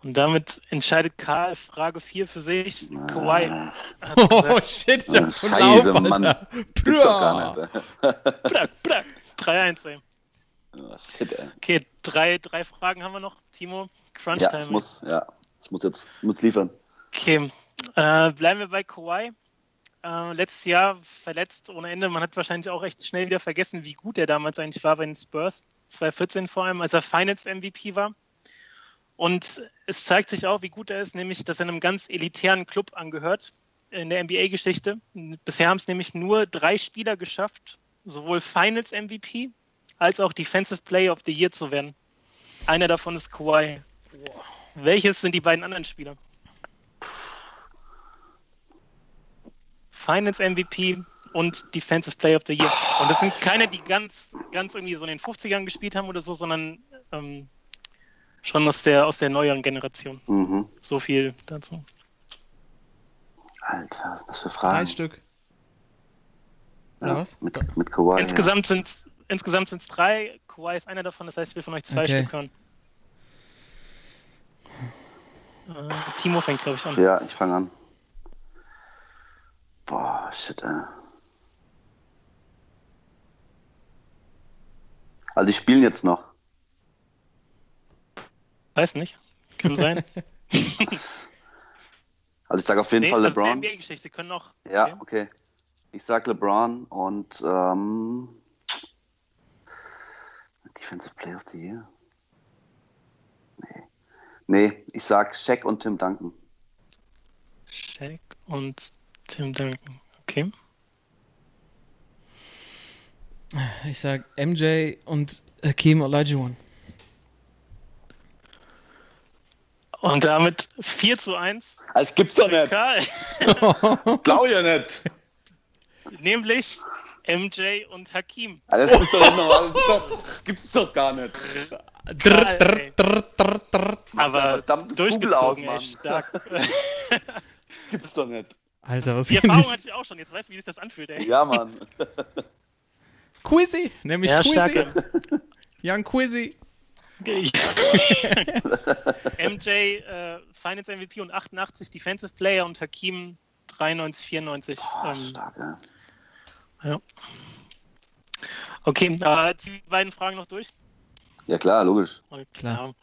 Und damit entscheidet Karl Frage 4 für sich. Kawhi Ah, hat Oh shit, ich hab's Scheiße, lauf, Mann. Gibt's doch gar nicht. ey. Brack, brack. 3-1, ey. Oh, shit, ey. Okay, drei, drei Fragen haben wir noch. Timo, Crunch Ja, Time. ich muss, ja, ich muss jetzt, muss liefern. Okay, äh, bleiben wir bei Kawhi. Äh, letztes Jahr verletzt ohne Ende. Man hat wahrscheinlich auch recht schnell wieder vergessen, wie gut er damals eigentlich war bei den Spurs. 2014 vor allem, als er Finals MVP war. Und es zeigt sich auch, wie gut er ist, nämlich, dass er einem ganz elitären Club angehört in der NBA-Geschichte. Bisher haben es nämlich nur drei Spieler geschafft, sowohl Finals MVP als auch Defensive Player of the Year zu werden. Einer davon ist Kawhi. Welches sind die beiden anderen Spieler? Finals MVP und Defensive Player of the Year. Und das sind keine, die ganz, ganz irgendwie so in den 50ern gespielt haben oder so, sondern ähm, schon aus der, aus der neueren Generation. Mhm. So viel dazu. Alter, was sind das für Drei Fragen? Ja, was? Mit, mit Kawhi. Insgesamt sind es insgesamt sind's drei. Kawhi ist einer davon, das heißt, wir von euch zwei Okay. Stück hören. Äh, Timo fängt, glaube ich, an. Ja, ja ich fange an. Boah, shit, ey. Also, die spielen jetzt noch. Weiß nicht. Kann sein. Also, ich sage auf jeden nee, Fall also LeBron. NBA-Geschichte können noch. Ja, Okay. okay. Ich sag LeBron und ähm, Defensive Player of the Year. Nee. Nee, ich sag Shaq und Tim Duncan. Shaq und Tim Duncan. Okay. Ich sag MJ und Hakim Olajuwon. Und damit 4 zu 1. Das gibt's doch nicht. Karl. Blau ja nicht. Nämlich MJ und Hakim. Ah, Das ist doch normal. Das, ist doch, das gibt's doch gar nicht. Drr, drr, drr, drr, drr. Aber aus, durchgezogen, ey, Mann. stark. Gibt's doch nicht. Alter, was Die Erfahrung nicht? hatte ich auch schon. Jetzt weißt du, wie sich das anfühlt, ey. Ja, Mann. Quizzy, nämlich Ja, Quizzy. Young Quizzy. MJ äh, Finals MVP und 88 Defensive Player und Hakim 93, 94. Boah, ähm, stark, ja. Ja. Okay, äh, die beiden Fragen noch durch. Ja, klar, logisch. Okay, Klar.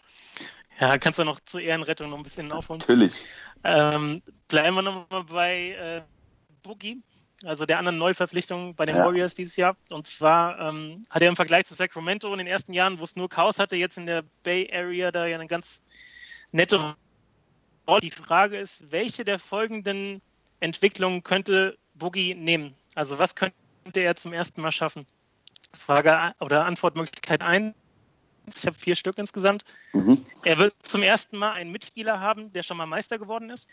Ja, Ja, kannst du noch zur Ehrenrettung noch ein bisschen aufholen. Natürlich. Ähm, bleiben wir nochmal bei äh, Boogie, also der anderen Neuverpflichtung bei den Ja. Warriors dieses Jahr. Und zwar ähm, hat er im Vergleich zu Sacramento in den ersten Jahren, wo es nur Chaos hatte, jetzt in der Bay Area da ja eine ganz nette Rolle. Die Frage ist, welche der folgenden Entwicklungen könnte Boogie nehmen? Also was könnte er zum ersten Mal schaffen? Frage oder Antwortmöglichkeit 1. Ich habe vier Stück insgesamt. Mhm. Er wird zum ersten Mal einen Mitspieler haben, der schon mal Meister geworden ist.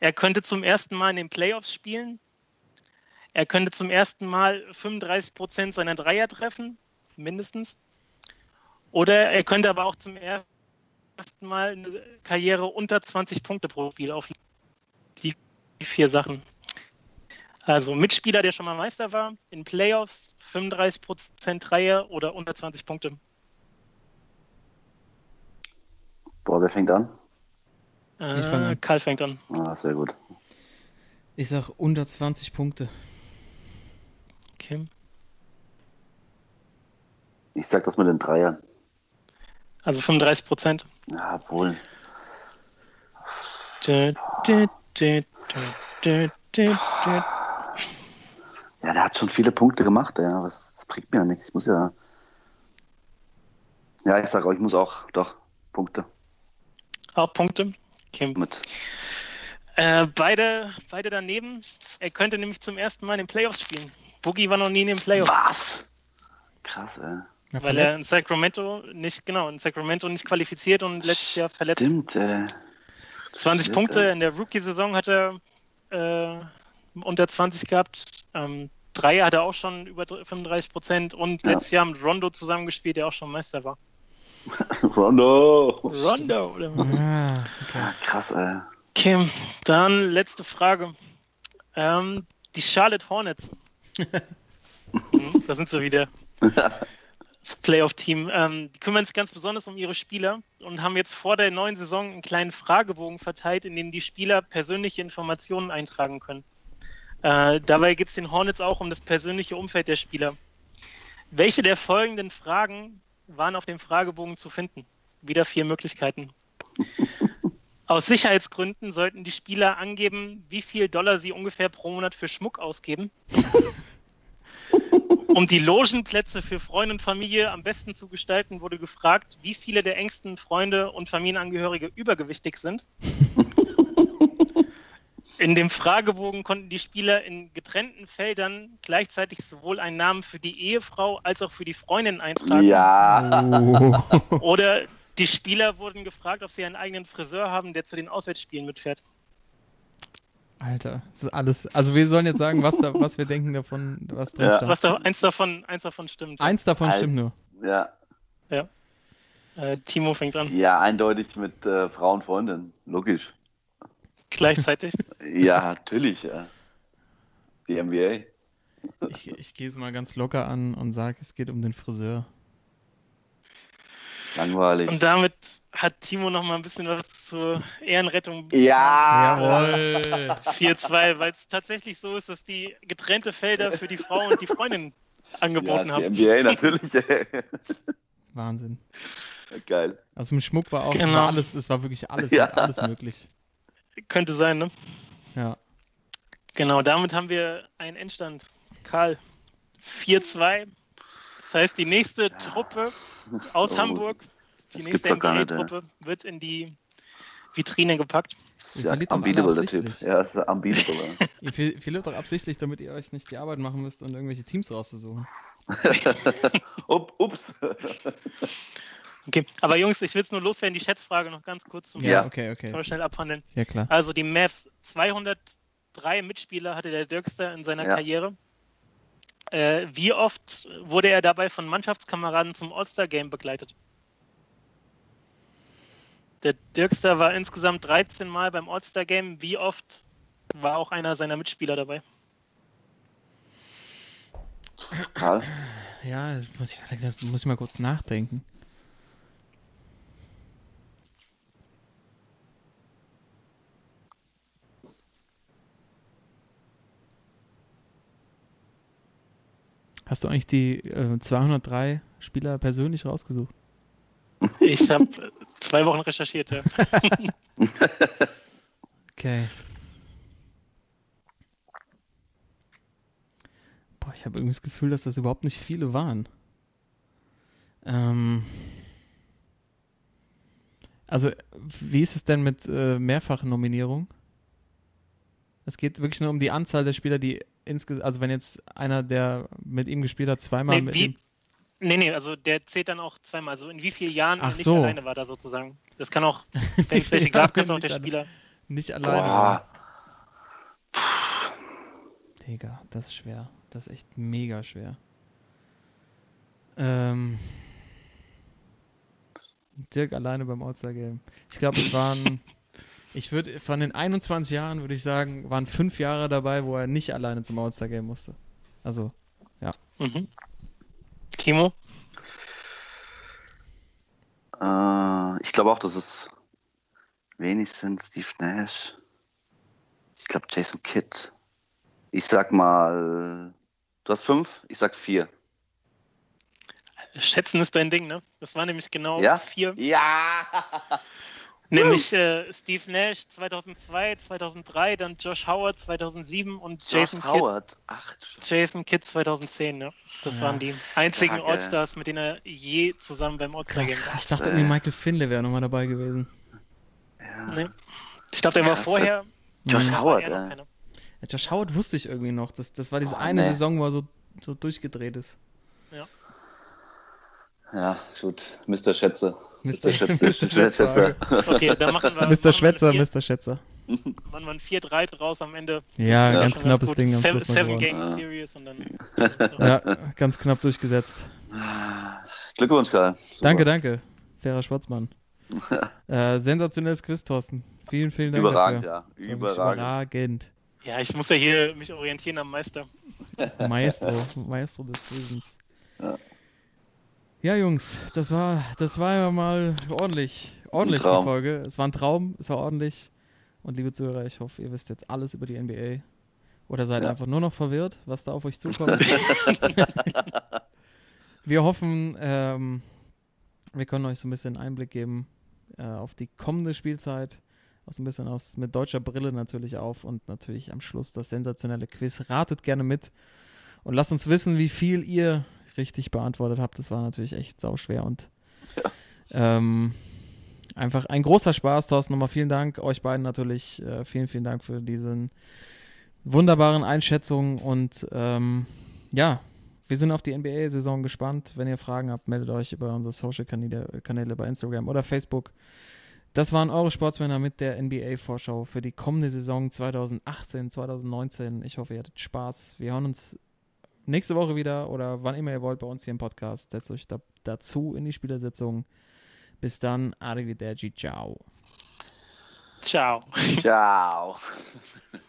Er könnte zum ersten Mal in den Playoffs spielen. Er könnte zum ersten Mal 35 Prozent seiner Dreier treffen, mindestens. Oder er könnte aber auch zum ersten Mal eine Karriere unter 20 Punkte pro Spiel auflegen. Die vier Sachen. Also Mitspieler, der schon mal Meister war, in Playoffs 35 Prozent Dreier oder unter 20 Punkte. Boah, wer fängt an? Äh, Ich fang an. Karl fängt an. Ah, sehr gut. Ich sag unter 20 Punkte. Okay. Ich sag das mit den Dreiern. Also 35 Prozent. Ja, wohl. Ja, der hat schon viele Punkte gemacht, ja. Was, das bringt mir ja nichts. Ich muss ja. Ja, ich sag auch, ich muss auch doch Punkte Auch Punkte. Okay. mit. Äh, beide, beide daneben. Er könnte nämlich zum ersten Mal in den Playoffs spielen. Boogie war noch nie in den Playoffs, Was? Krass, ey. Ja, weil er in. Sacramento nicht, genau, in Sacramento nicht qualifiziert und letztes Jahr verletzt. Stimmt, ey. 20 Shit, Punkte ey. in der Rookie-Saison hat er äh, unter 20 gehabt. Ähm, Dreier hat er auch schon über 35 Prozent und Ja. letztes Jahr mit Rondo zusammengespielt, der auch schon Meister war. Rondo. Rondo, oder? Ah, okay. Krass, ey. Okay, dann letzte Frage. Ähm, die Charlotte Hornets. Hm, da sind sie wieder. Das Playoff-Team. Ähm, die kümmern sich ganz besonders um ihre Spieler und haben jetzt vor der neuen Saison einen kleinen Fragebogen verteilt, in dem die Spieler persönliche Informationen eintragen können. Äh, dabei geht es den Hornets auch um das persönliche Umfeld der Spieler. Welche der folgenden Fragen waren auf dem Fragebogen zu finden? Wieder vier Möglichkeiten. Aus Sicherheitsgründen sollten die Spieler angeben, wie viel Dollar sie ungefähr pro Monat für Schmuck ausgeben. Um die Logenplätze für Freunde und Familie am besten zu gestalten, wurde gefragt, wie viele der engsten Freunde und Familienangehörige übergewichtig sind. In dem Fragebogen konnten die Spieler in getrennten Feldern gleichzeitig sowohl einen Namen für die Ehefrau als auch für die Freundin eintragen. Ja. Oh. Oder die Spieler wurden gefragt, ob sie einen eigenen Friseur haben, der zu den Auswärtsspielen mitfährt. Alter, das ist alles. Also wir sollen jetzt sagen, was, da, was wir denken davon, was drin Ja. stand. Was da, eins, davon, eins davon stimmt. Eins davon Al- stimmt nur. Ja. Äh, Timo fängt an. ja, eindeutig mit äh, Frau und Freundin. Logisch. Gleichzeitig. Ja, natürlich, ja. Die NBA. Ich, ich gehe es mal ganz locker an und sage, es geht um den Friseur. Langweilig. Und damit hat Timo noch mal ein bisschen was zur Ehrenrettung. Ja. Jawohl. 4-2, weil es tatsächlich so ist, dass die getrennte Felder für die Frau und die Freundin angeboten ja, die haben. NBA natürlich. ey. Wahnsinn. Geil. Also im Schmuck war auch, es Genau. war alles, es war wirklich alles, Ja. alles möglich. Könnte sein, ne? Ja. Genau, damit haben wir einen Endstand. Karl, 4-2. Das heißt, die nächste Truppe aus Oh, Hamburg, die das nächste. NBA-Truppe, wird in die Vitrine gepackt. Ja, unbeatable, der Typ. Ja, ist unbeatable. Ihr ver- verliert doch absichtlich, damit ihr euch nicht die Arbeit machen müsst und irgendwelche Teams rauszusuchen. Up, ups. Okay, aber Jungs, ich will es nur loswerden, die Schätzfrage noch ganz kurz zum Ja. Schluss. okay, Können okay. wir schnell abhandeln. Ja, klar. Also die Mavs, 203 Mitspieler hatte der Dirkster in seiner Ja. Karriere. Äh, wie oft wurde er dabei von Mannschaftskameraden zum All-Star-Game begleitet? Der Dirkster war insgesamt 13 Mal beim All-Star-Game. Wie oft war auch einer seiner Mitspieler dabei? Karl. Ja, muss ich, das muss ich mal kurz nachdenken. Hast du eigentlich die äh, 203 Spieler persönlich rausgesucht? Ich habe zwei Wochen recherchiert. Ja. Okay. Boah, ich habe irgendwie das Gefühl, dass das überhaupt nicht viele waren. Ähm. Also, wie ist es denn mit äh, Mehrfachnominierung? Es geht wirklich nur um die Anzahl der Spieler, die insgesamt, also wenn jetzt einer, der mit ihm gespielt hat, zweimal Nee, mit wie, ihm. nee, nee, also der zählt dann auch zweimal. Also in wie vielen Jahren Ach er nicht so. alleine war da sozusagen. Das kann auch, wenn es welche gab, kann es auch der Spieler. Nicht alleine. war. Boah. Digga, das ist schwer. Das ist echt mega schwer. Ähm, Dirk alleine beim All-Star-Game. Ich glaube, es waren, ich würde, von den 21 Jahren würde ich sagen, waren fünf Jahre dabei, wo er nicht alleine zum All-Star-Game musste. Also, Mhm. Timo? Äh, ich glaube auch, dass es wenig sind. Steve Nash. Ich glaube Jason Kidd. Ich sag mal. Du hast fünf? Ich sag vier. Schätzen ist dein Ding, ne? Das war nämlich genau Ja? vier. Ja! Nämlich äh, Steve Nash 2002, 2003, dann Josh Howard 2007 und Jason Josh Kidd, Howard. Ach, Jason Kidd 2010. Ne? Das Ja. waren die einzigen. All-Stars, mit denen er je zusammen beim All-Star-Game war. Ich dachte irgendwie Michael Finley wäre nochmal dabei gewesen. Nee. Ich glaube, der war vorher. Josh Mhm. Howard, ey. keiner. Ja, Josh Howard wusste ich irgendwie noch. Das, das war diese Boah, eine nee. Saison, wo er so, so durchgedreht ist. Ja, gut. Mr. Schätze. Mr. Schätze. Mr. Schätze. Okay, dann machen wir. Mr. Schwätzer, Mr. Schätzer. vier- Machen wir ein 4-3 draus am Ende. Ja, Ja, ganz knappes. Ding am Seven, Schluss Seven gewonnen. Game Ja. Series und dann. Ja, ganz knapp durchgesetzt. Glückwunsch, Karl. Super. Danke, danke. Fairer Sportsmann. äh, sensationelles Quiz, Thorsten. Vielen, vielen Dank Überragend, dafür. ja. Überragend. Überragend. Ja, ich muss ja hier mich orientieren am Meister. Maestro, Maestro des Wissens. Ja. Ja, Jungs, das war, das war ja mal ordentlich, ordentlich die. Folge. Es war ein Traum, es war ordentlich. Und liebe Zuhörer, ich hoffe, ihr wisst jetzt alles über die NBA. Oder seid Ja. einfach nur noch verwirrt, was da auf euch zukommt. wir hoffen, ähm, wir können euch so ein bisschen Einblick geben äh, auf die kommende Spielzeit. Auch so ein bisschen aus mit deutscher Brille natürlich auf und natürlich am Schluss das sensationelle Quiz. Ratet gerne mit und lasst uns wissen, wie viel ihr richtig beantwortet habt. Das war natürlich echt sauschwer und ähm, einfach ein großer Spaß, Thorsten. Nochmal vielen Dank euch beiden natürlich. Äh, vielen, vielen Dank für diesen wunderbaren Einschätzungen und ähm, ja, wir sind auf die NBA-Saison gespannt. Wenn ihr Fragen habt, meldet euch über unsere Social-Kanäle Kanäle bei Instagram oder Facebook. Das waren eure Sportsmänner mit der NBA-Vorschau für die kommende Saison 2018, 2019. Ich hoffe, ihr hattet Spaß. Wir hören uns nächste Woche wieder oder wann immer ihr wollt bei uns hier im Podcast. Setzt euch da, dazu in die Spielersitzung. Bis dann, arrivederci, ciao. Ciao. Ciao.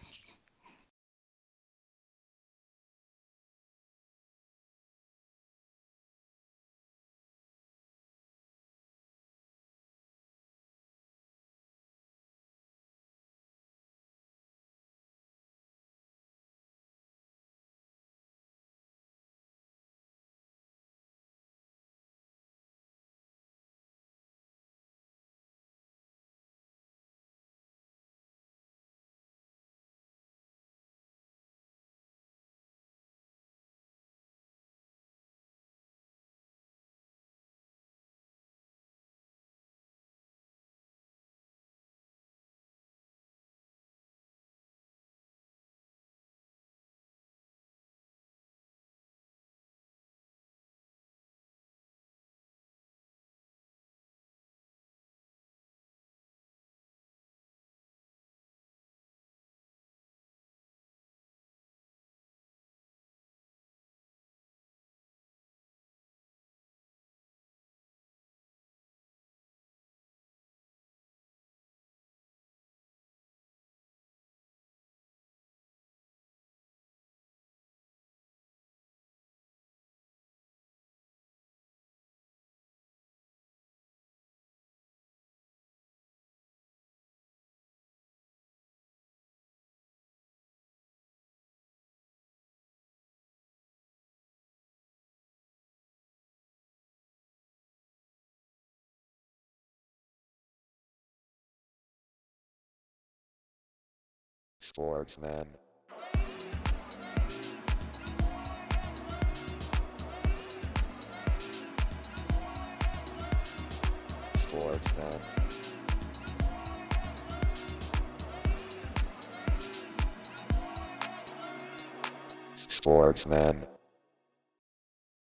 Sportsman. Sportsman. Sportsman.